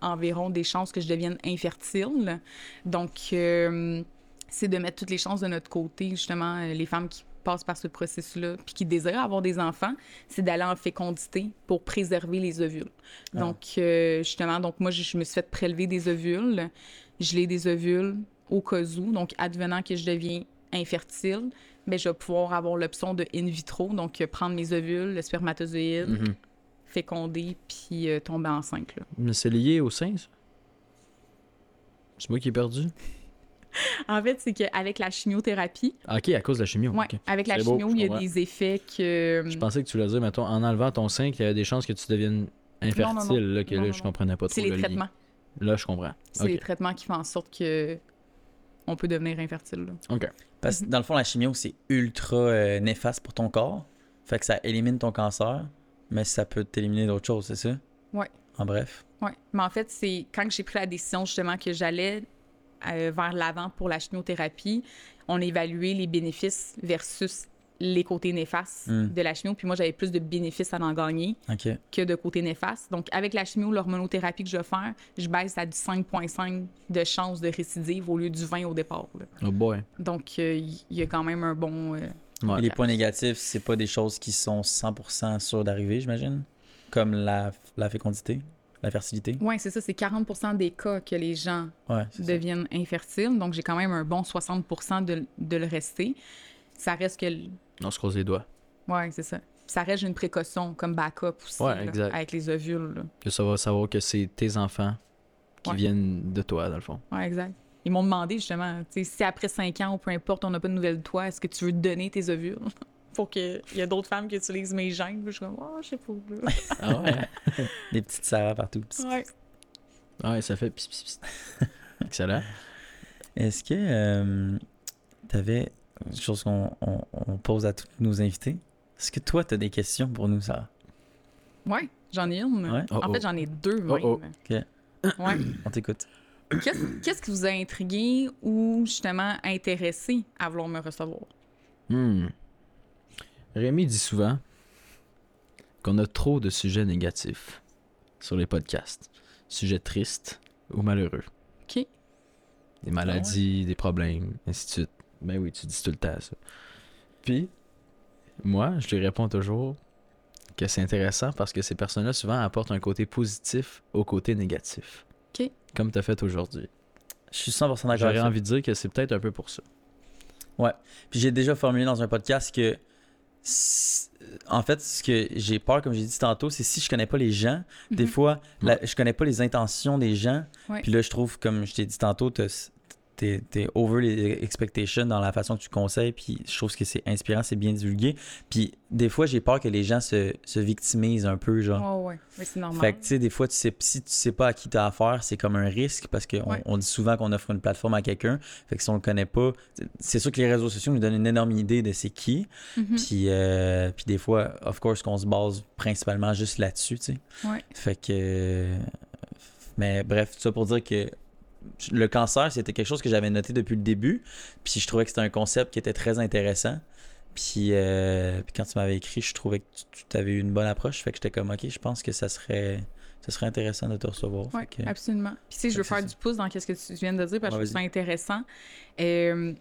environ des chances que je devienne infertile. Donc, euh, c'est de mettre toutes les chances de notre côté, justement, euh, les femmes qui passent par ce processus-là, puis qui désirent avoir des enfants, c'est d'aller en fécondité pour préserver les ovules. Ah. Donc, euh, justement, donc moi, je, je me suis fait prélever des ovules, geler des ovules au cas où, donc advenant que je deviens infertile, ben, je vais pouvoir avoir l'option de in vitro, donc prendre mes ovules, le spermatozoïde, Mhm. Féconder, puis euh, tomber enceinte. Là. Mais c'est lié au sein, ça? C'est moi qui ai perdu? [laughs] En fait, c'est qu'avec la chimiothérapie, Ah, ok, à cause de la chimio. ouais, avec la beau, chimio, il y a des effets que... Je pensais que tu voulais dire, mettons, en enlevant ton sein, qu'il y avait des chances que tu deviennes infertile, Non, non, non. là, que Non, là, non, je non. comprenais pas trop C'est les le lien. traitements. Là, je comprends. C'est les traitements qui font en sorte que on peut devenir infertile. là. Ok. Parce que dans le fond, la chimio, c'est ultra euh, néfaste pour ton corps. Fait que ça élimine ton cancer, mais ça peut t'éliminer d'autres choses, c'est ça? Ouais. En bref. Ouais. Mais en fait, c'est quand j'ai pris la décision justement que j'allais euh, vers l'avant pour la chimiothérapie, on a évalué les bénéfices versus les côtés néfastes Mm. de la chimio. Puis moi, j'avais plus de bénéfices à en gagner que de côtés néfastes. Donc, avec la chimio, l'hormonothérapie que je vais faire, je baisse à du 5,5 de chance de récidive au lieu du 20 au départ. là. Oh boy. Donc, euh, il y a quand même un bon... euh, Ouais. Et les points négatifs, c'est pas des choses qui sont 100% sûres d'arriver, j'imagine? Comme la, la fécondité, la fertilité? Oui, c'est ça. C'est 40% des cas que les gens Ouais, c'est ça. deviennent infertiles. Donc, j'ai quand même un bon 60 de, de le rester. Ça reste que... l- On se croise les doigts. Ouais, c'est ça. Ça reste une précaution comme backup aussi, Ouais, là, avec les ovules. là. Que ça va savoir que c'est tes enfants qui Ouais. viennent de toi, dans le fond. Ouais, exact. Ils m'ont demandé justement, tu sais, si après 5 ans ou peu importe, on n'a pas de nouvelles de toi, est-ce que tu veux donner tes ovules? [laughs] Pour qu'il y a d'autres femmes qui utilisent mes gènes. Je suis comme, oh, je sais pas. Ah ouais? [laughs] Des petites sarres partout. Ouais. ouais, ça fait pis, pis, pis. [laughs] Excellent. Est-ce que tu avais une chose qu'on on, on pose à tous nos invités? Est-ce que toi, tu as des questions pour nous, Sarah? Ouais, j'en ai une. Ouais. Oh, en oh. fait, j'en ai deux Oh, même. oh. Ouais. On t'écoute. Qu'est-ce qu'est-ce qui vous a intrigué ou justement intéressé à vouloir me recevoir? Hmm. Rémi dit souvent qu'on a trop de sujets négatifs sur les podcasts. Sujets tristes ou malheureux. OK. Des maladies, des problèmes, ainsi de suite. Ben oui, tu dis tout le temps ça. Puis, moi, je lui réponds toujours que c'est intéressant parce que ces personnes-là souvent apportent un côté positif au côté négatif. Comme tu as fait aujourd'hui. Je suis 100% d'accord avec J'aurais envie de dire que c'est peut-être un peu pour ça. Puis j'ai déjà formulé dans un podcast que, en fait, ce que j'ai peur, comme j'ai dit tantôt, c'est si je connais pas les gens, des Mhm. fois, la- je connais pas les intentions des gens. Ouais. Puis là, je trouve, comme je t'ai dit tantôt, t'as- t'es es over les expectations dans la façon que tu conseilles. Puis je trouve que c'est inspirant, c'est bien divulgué. Puis des fois, j'ai peur que les gens se, se victimisent un peu, genre. Ouais, ouais. C'est normal. Fait que, tu sais, des fois, tu sais, si tu sais pas à qui t'as affaire, c'est comme un risque parce qu'on Ouais. on dit souvent qu'on offre une plateforme à quelqu'un. Fait que si on le connaît pas, c'est- sûr que les réseaux sociaux nous donnent une énorme idée de c'est qui. Mhm. Puis, euh, puis des fois, of course, qu'on se base principalement juste là-dessus, tu sais. Ouais. Fait que. Mais bref, tout ça pour dire que le cancer, c'était quelque chose que j'avais noté depuis le début. Puis je trouvais que c'était un concept qui était très intéressant. Puis, euh, puis quand tu m'avais écrit, je trouvais que tu, avais eu une bonne approche. Fait que j'étais comme, OK, je pense que ça serait, ça serait intéressant de te recevoir. Oui, que- absolument. Puis, sais, je veux faire du pouce dans ce que tu viens de dire parce que Ouais, je trouve ça intéressant. Euh,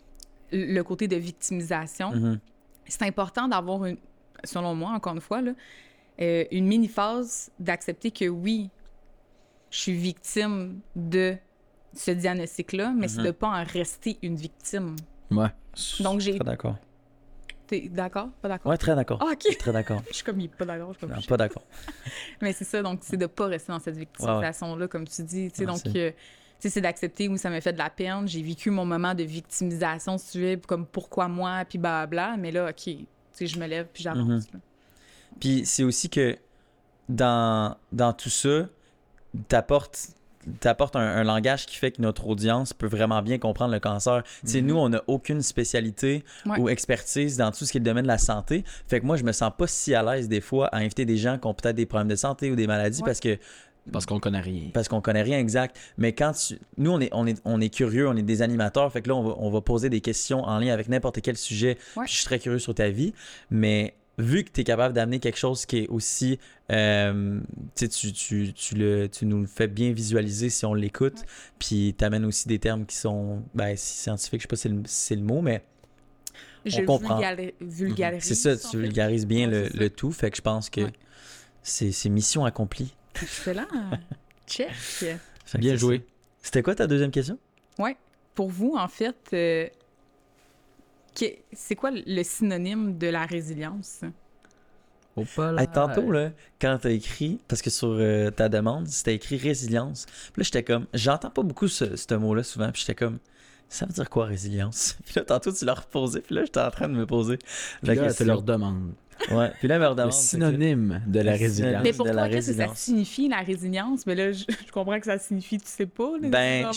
le côté de victimisation, Mhm. c'est important d'avoir, une, selon moi, encore une fois, là, euh, une mini-phase d'accepter que oui, je suis victime de ce diagnostic-là, mais c'est Mhm. de pas en rester une victime. Ouais. Donc, j'ai- Très d'accord. T'es d'accord? Pas d'accord? Ouais, très d'accord. Ah, OK. Très d'accord. [laughs] Je suis comme, il est pas d'accord. je suis pas d'accord. [laughs] Mais c'est ça, donc c'est de pas rester dans cette victimisation-là, comme tu dis. tu sais, Merci. donc, euh, c'est d'accepter où ça m'a fait de la peine. J'ai vécu mon moment de victimisation, si tu veux, comme pourquoi moi, puis blabla. Mais là, OK, tu sais, je me lève, puis j'avance. Mhm. Puis c'est aussi que dans, dans tout ça, t'apportes t'apportes un, un langage qui fait que notre audience peut vraiment bien comprendre le cancer. Tu sais, nous, on n'a aucune spécialité Ouais. ou expertise dans tout ce qui est le domaine de la santé. Fait que moi, je me sens pas si à l'aise des fois à inviter des gens qui ont peut-être des problèmes de santé ou des maladies Ouais. parce que Parce qu'on connaît rien. parce qu'on connaît rien exact. Mais quand tu... nous, on est, on, est, on est curieux, on est des animateurs. Fait que là, on va, on va poser des questions en lien avec n'importe quel sujet. Ouais. Puis je suis très curieux sur ta vie. Mais vu que tu es capable d'amener quelque chose qui est aussi. euh, tu, sais, tu, tu, tu, le, tu nous le fais bien visualiser si on l'écoute. Ouais. Puis tu amènes aussi des termes qui sont ben, si scientifiques, je sais pas si c'est le, mot, mais Je comprend. vulgari- vulgarise. c'est ça, tu fait. vulgarises bien Ouais, le, tout. Fait que je pense que Ouais. c'est mission accomplie. Excellent. [laughs] Check. Bien joué. C'était quoi ta deuxième question? Pour vous, en fait, euh, c'est quoi le synonyme de la résilience? Au pas là. Hey, tantôt, là, quand t'as écrit, parce que sur euh, ta demande, c'était écrit résilience. Puis là, j'étais comme, j'entends pas beaucoup ce, ce mot-là souvent, puis j'étais comme, ça veut dire quoi résilience? [laughs] Puis là, tantôt, tu l'as reposé, puis là, j'étais en train de me poser la Là, tu question. leur demandes. Ouais, puis là, elle me Le synonyme de la résilience. Mais pour toi, qu'est-ce que ça signifie, la résilience? Mais là, je, je comprends que ça signifie, tu sais pas. là, Ben,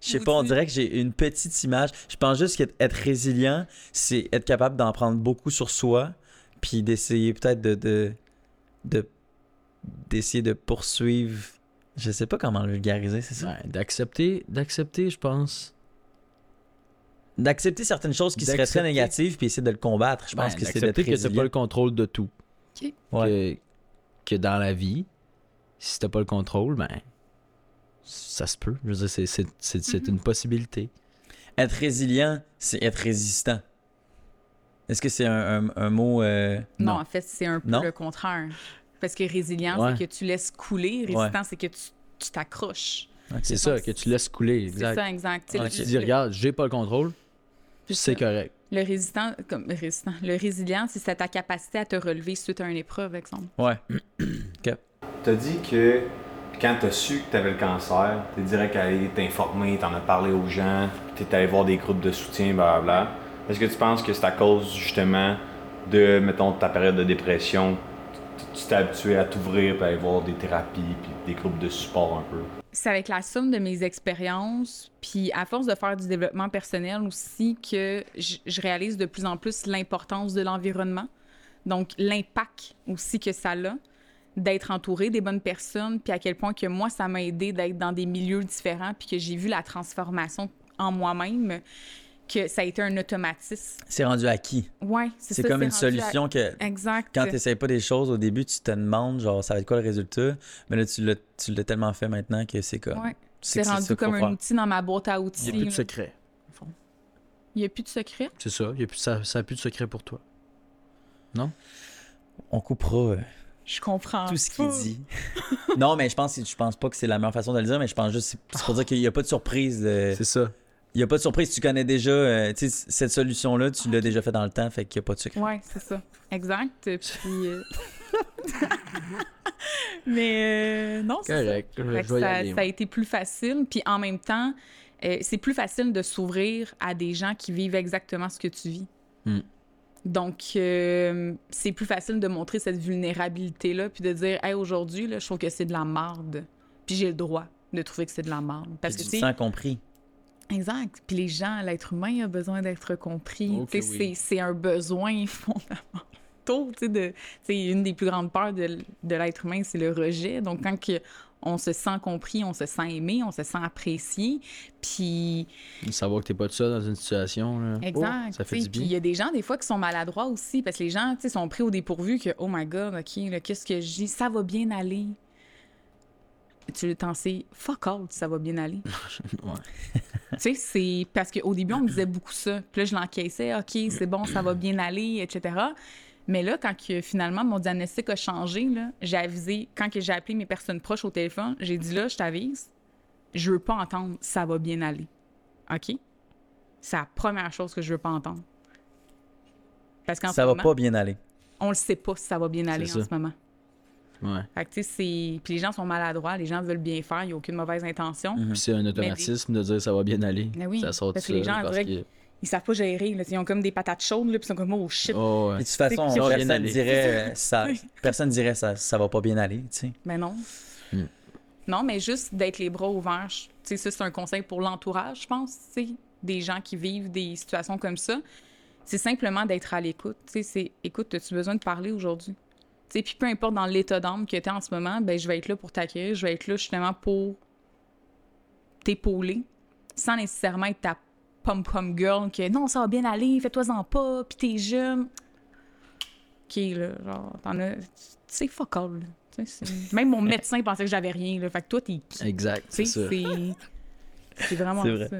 Je sais pas, on dirait que j'ai une petite image. Je pense juste qu'être être résilient, c'est être capable d'en prendre beaucoup sur soi, puis d'essayer peut-être de, de, de- d'essayer de poursuivre. Je sais pas comment le vulgariser, c'est ça? Ouais, d'accepter, d'accepter, je pense. D'accepter certaines choses qui seraient très négatives, puis essayer de le combattre. Je pense Ouais, que c'est d'être d'accepter que résilient. pas le contrôle de tout. Ok. Ouais. Que, que dans la vie, si t'as pas le contrôle, ben ça se peut. Je veux dire, c'est, c'est, c'est, c'est Mhm. une possibilité. Être résilient, c'est être résistant. Est-ce que c'est un, un- un mot. euh, Non, en fait, c'est un peu Non? le contraire. Parce que résilient, Ouais. c'est que tu laisses couler. Résistant, c'est que tu tu t'accroches. C'est ça, que tu laisses couler. C'est ça, exact. Tu sais, Ok. Tu dis, regarde, j'ai pas le contrôle, c'est correct. Le résistant, comme résistant, le résilient, c'est ta capacité à te relever suite à une épreuve, exemple. Ouais. [clears throat] T'as dit que quand t'as su que t'avais le cancer, t'es direct allé t'informer, t'en as parlé aux gens, t'es allé voir des groupes de soutien, blablabla. Est-ce que tu penses que c'est à cause justement de, mettons, ta période de dépression, tu tu t'es habitué à t'ouvrir, puis à aller voir des thérapies, puis des groupes de support un peu? C'est avec la somme de mes expériences, puis à force de faire du développement personnel aussi, que je réalise de plus en plus l'importance de l'environnement. Donc, l'impact aussi que ça a d'être entouré des bonnes personnes, puis à quel point que moi, ça m'a aidé d'être dans des milieux différents, puis que j'ai vu la transformation en moi-même, que ça a été un automatisme. C'est rendu acquis. Ouais, C'est ça, comme une à- solution que Exact. quand tu n'essayes pas des choses au début, tu te demandes, genre, ça va être quoi le résultat? Mais là, tu l'as, tellement fait maintenant que c'est comme. Ouais. C'est rendu comme un faire. outil dans ma boîte à Il outils. n'y a plus de secret. Il n'y a plus de secret? C'est ça, il y a plus, ça n'a plus de secret pour toi. On coupera euh, Je comprends. tout ce qu'il dit. non, mais je pense, je pense pas que c'est la meilleure façon de le dire, mais je pense juste, c'est, c'est pour dire qu'il n'y a pas de surprise. euh, C'est ça. Il n'y a pas de surprise. Tu connais déjà, euh, cette solution-là, tu l'as déjà fait dans le temps, fait qu'il n'y a pas de secret. Ouais, c'est ça. Exact. Puis. euh, [laughs] Mais euh, non, c'est ça. Correct. Je, ça, aller. ça a été plus facile. Puis en même temps, euh, c'est plus facile de s'ouvrir à des gens qui vivent exactement ce que tu vis. Hmm. Donc, euh, c'est plus facile de montrer cette vulnérabilité-là, puis de dire, hey, aujourd'hui, là, je trouve que c'est de la marde. Puis j'ai le droit de trouver que c'est de la marde. Parce Puis que, tu tu te sens compris. Exact. Puis les gens, l'être humain a besoin d'être compris. Ok, Tu sais, oui. c'est- un besoin [laughs] fondamental. Tu sais, de- tu sais, une des plus grandes peurs de, de l'être humain, c'est le rejet. Donc, quand que on se sent compris, on se sent aimé, on se sent apprécié. Puis, Savoir que t'es pas tout seul dans une situation. Là. exact. Oh, ça fait du bien. il y a des gens, des fois, qui sont maladroits aussi, parce que les gens, tu sais, sont pris au dépourvu que, oh my God, OK, qu'est-ce que je dis? Ça va bien aller. Tu t'en sais, fuck all, ça va bien aller. [laughs] Ouais. Tu sais, c'est parce qu'au début, on me disait beaucoup ça. Puis là, je l'encaissais, OK, c'est bon, ça va bien aller, etc. Mais là, quand que, finalement mon diagnostic a changé, j'ai avisé, quand j'ai appelé mes personnes proches au téléphone, j'ai dit là, je t'avise, je veux pas entendre ça va bien aller. OK? C'est la première chose que je veux pas entendre. Parce qu'en Ça va moment, pas bien aller. on le sait pas si ça va bien aller en ça. ce moment. Ouais. Fait que, tu sais, c'est. Puis les gens sont maladroits, les gens veulent bien faire, il n'y a aucune mauvaise intention. Mhm. Puis c'est un automatisme de dire ça va bien aller. Mais oui, ça sort parce que les gens, parce que- Ils savent pas gérer, là. Ils ont comme des patates chaudes, là, puis ils sont comme, oh shit. Oh, ouais. Et de toute façon, C'est personne aller. dirait, euh, ça, [laughs] personne dirait ça, ça va pas bien aller, tu sais. Mais non. Hmm. Non, mais juste d'être les bras ouverts. je- Tu sais, ça, c'est un conseil pour l'entourage, je pense, des gens qui vivent des situations comme ça. C'est simplement d'être à l'écoute. Tu sais, c'est, écoute, as-tu besoin de parler aujourd'hui? Puis peu importe dans l'état d'âme que tu es en ce moment, ben je vais être là pour t'accueillir, je vais être là justement pour t'épauler, sans nécessairement être ta pom-pom girl que non, ça va bien aller, fais-toi-en pas, puis t'es jeune. OK, là, genre, t'en as. C'est fuck all, là. Même mon médecin pensait que j'avais rien, là. Fait que toi, t'es qui? Exact, c'est Tu sais, ça. c'est. C'est vraiment C'est vrai. ça.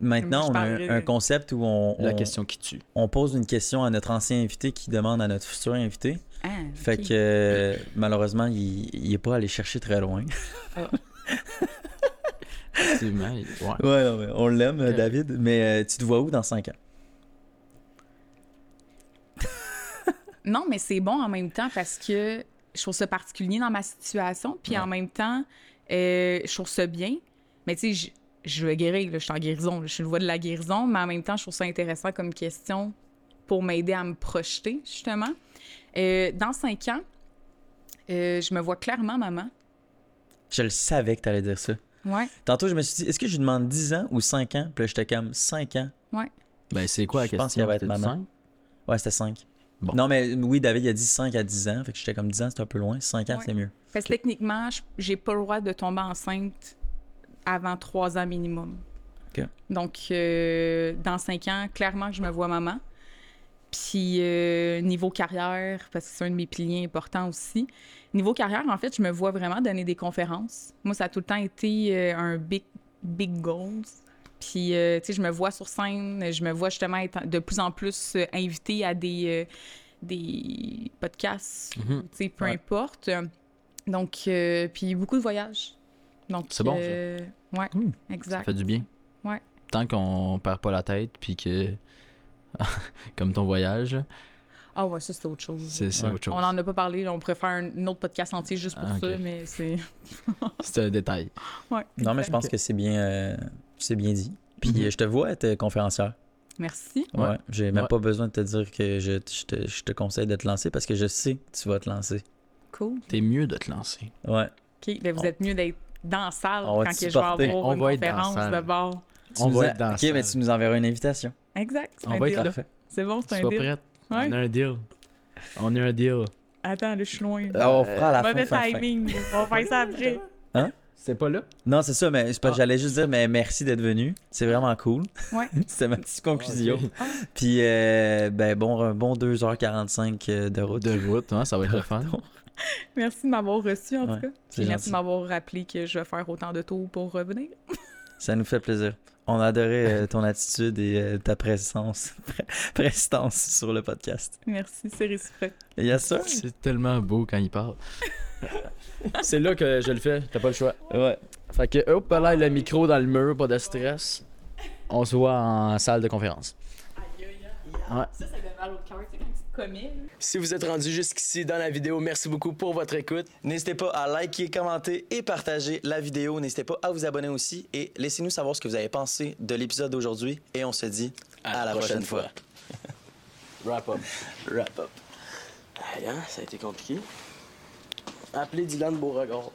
Maintenant, on a un, concept où on, La on- question qui tue. on pose une question à notre ancien invité qui demande à notre futur invité. Ah, Fait que euh, malheureusement, il, il est pas allé chercher très loin. [laughs] Effectivement, il- ouais. Ouais, non, mais on l'aime, Ouais. David. Mais euh, tu te vois où dans 5 ans? [laughs] Non, mais c'est bon en même temps parce que je trouve ça particulier dans ma situation. Puis Ouais. en même temps, euh, je trouve ça bien. Mais tu sais, je, je veux guérir, là, je suis en guérison, là, je suis le voie de la guérison. Mais en même temps, je trouve ça intéressant comme question pour m'aider à me projeter, justement. Euh, dans cinq ans, euh, je me vois clairement maman. Je le savais que tu allais dire ça. Ouais. Tantôt, je me suis dit, est-ce que je lui demande 10 ans ou 5 ans? Puis là, j'étais comme 5 ans. Ben, c'est quoi la Je question? pense qu'il va être C'était maman. cinq? Ouais, c'était 5. Bon. Non, mais oui, David, il a dit 5 à 10 ans. Fait que j'étais comme 10 ans, c'est un peu loin. 5 ans, Ouais. c'est mieux. Parce que techniquement, je- j'ai pas le droit de tomber enceinte avant trois ans minimum. OK. Donc, euh, dans cinq ans, clairement que je me vois maman. Puis, euh, niveau carrière, parce que c'est un de mes piliers importants aussi. Niveau carrière, en fait, je me vois vraiment donner des conférences. Moi, ça a tout le temps été euh, un big, big goals. Puis, euh, tu sais, je me vois sur scène, je me vois justement être de plus en plus invitée à des, des podcasts, Mhm. tu sais, peu Ouais. importe. Donc, puis beaucoup de voyages. Donc, C'est bon, ça. ouais. Ça exact. fait du bien. Ouais. Tant qu'on perd pas la tête, puis que. [laughs] Comme ton voyage, Ah ouais, ça, c'est autre chose. c'est c'est Ouais. autre chose. On en a pas parlé, là, on pourrait faire un autre podcast entier juste pour Ah, ok. ça, mais c'est... [laughs] C'est un détail. [laughs] Ouais, Non, mais je pense que c'est bien, euh, c'est bien dit. Puis Mhm. euh, je te vois être conférencière. Merci. Ouais. Ouais. J'ai même Ouais. pas besoin de te dire que je, je te, je te conseille de te lancer parce que je sais que tu vas te lancer. Cool. T'es mieux de te lancer. Ouais. OK, ben vous On- êtes mieux d'être dans la salle On quand que je vais avoir On une va être dans la conférence salle. de bord. Tu On va être dans Ok, ça. mais tu nous enverras une invitation. Exact. c'est On un va être deal. là. Parfait. C'est bon, c'est un deal. prête. Ouais. On a un deal. On a un deal. Attends, là, je suis loin. Ah, on fera à la fin, Mauvais fin, fin. timing. On va faire ça après. C'est pas là? Non, c'est ça, mais c'est parce que Ah. j'allais juste dire, mais merci d'être venu. C'est vraiment cool. Ouais. [laughs] C'était ma petite conclusion. Ok. Puis, euh, ben, bon, un bon 2h45 euh, de route. De route, hein, ça va être le fun. Merci de m'avoir reçu, en Ouais, tout cas. Puis merci de m'avoir rappelé que je vais faire autant de tours pour revenir. Ça nous fait plaisir. On a adoré euh, ton attitude et euh, ta présence, [laughs] prestance sur le podcast. Merci, c'est réciproque. Il y a ça? C'est tellement beau quand il parle. [laughs] c'est là que je le fais, t'as pas le choix. Ouais. Fait que, hop là, le micro dans le mur, pas de stress. On se voit en salle de conférence. Ouais. Ça, ça donne mal au cœur, Si vous êtes rendu jusqu'ici dans la vidéo, merci beaucoup pour votre écoute. N'hésitez pas à liker, commenter et partager la vidéo. N'hésitez pas à vous abonner aussi et laissez-nous savoir ce que vous avez pensé de l'épisode d'aujourd'hui. Et on se dit à, la prochaine, fois. [laughs] Wrap up. Wrap up. Hein, ça a été compliqué. Appelez Dylan Beauregard.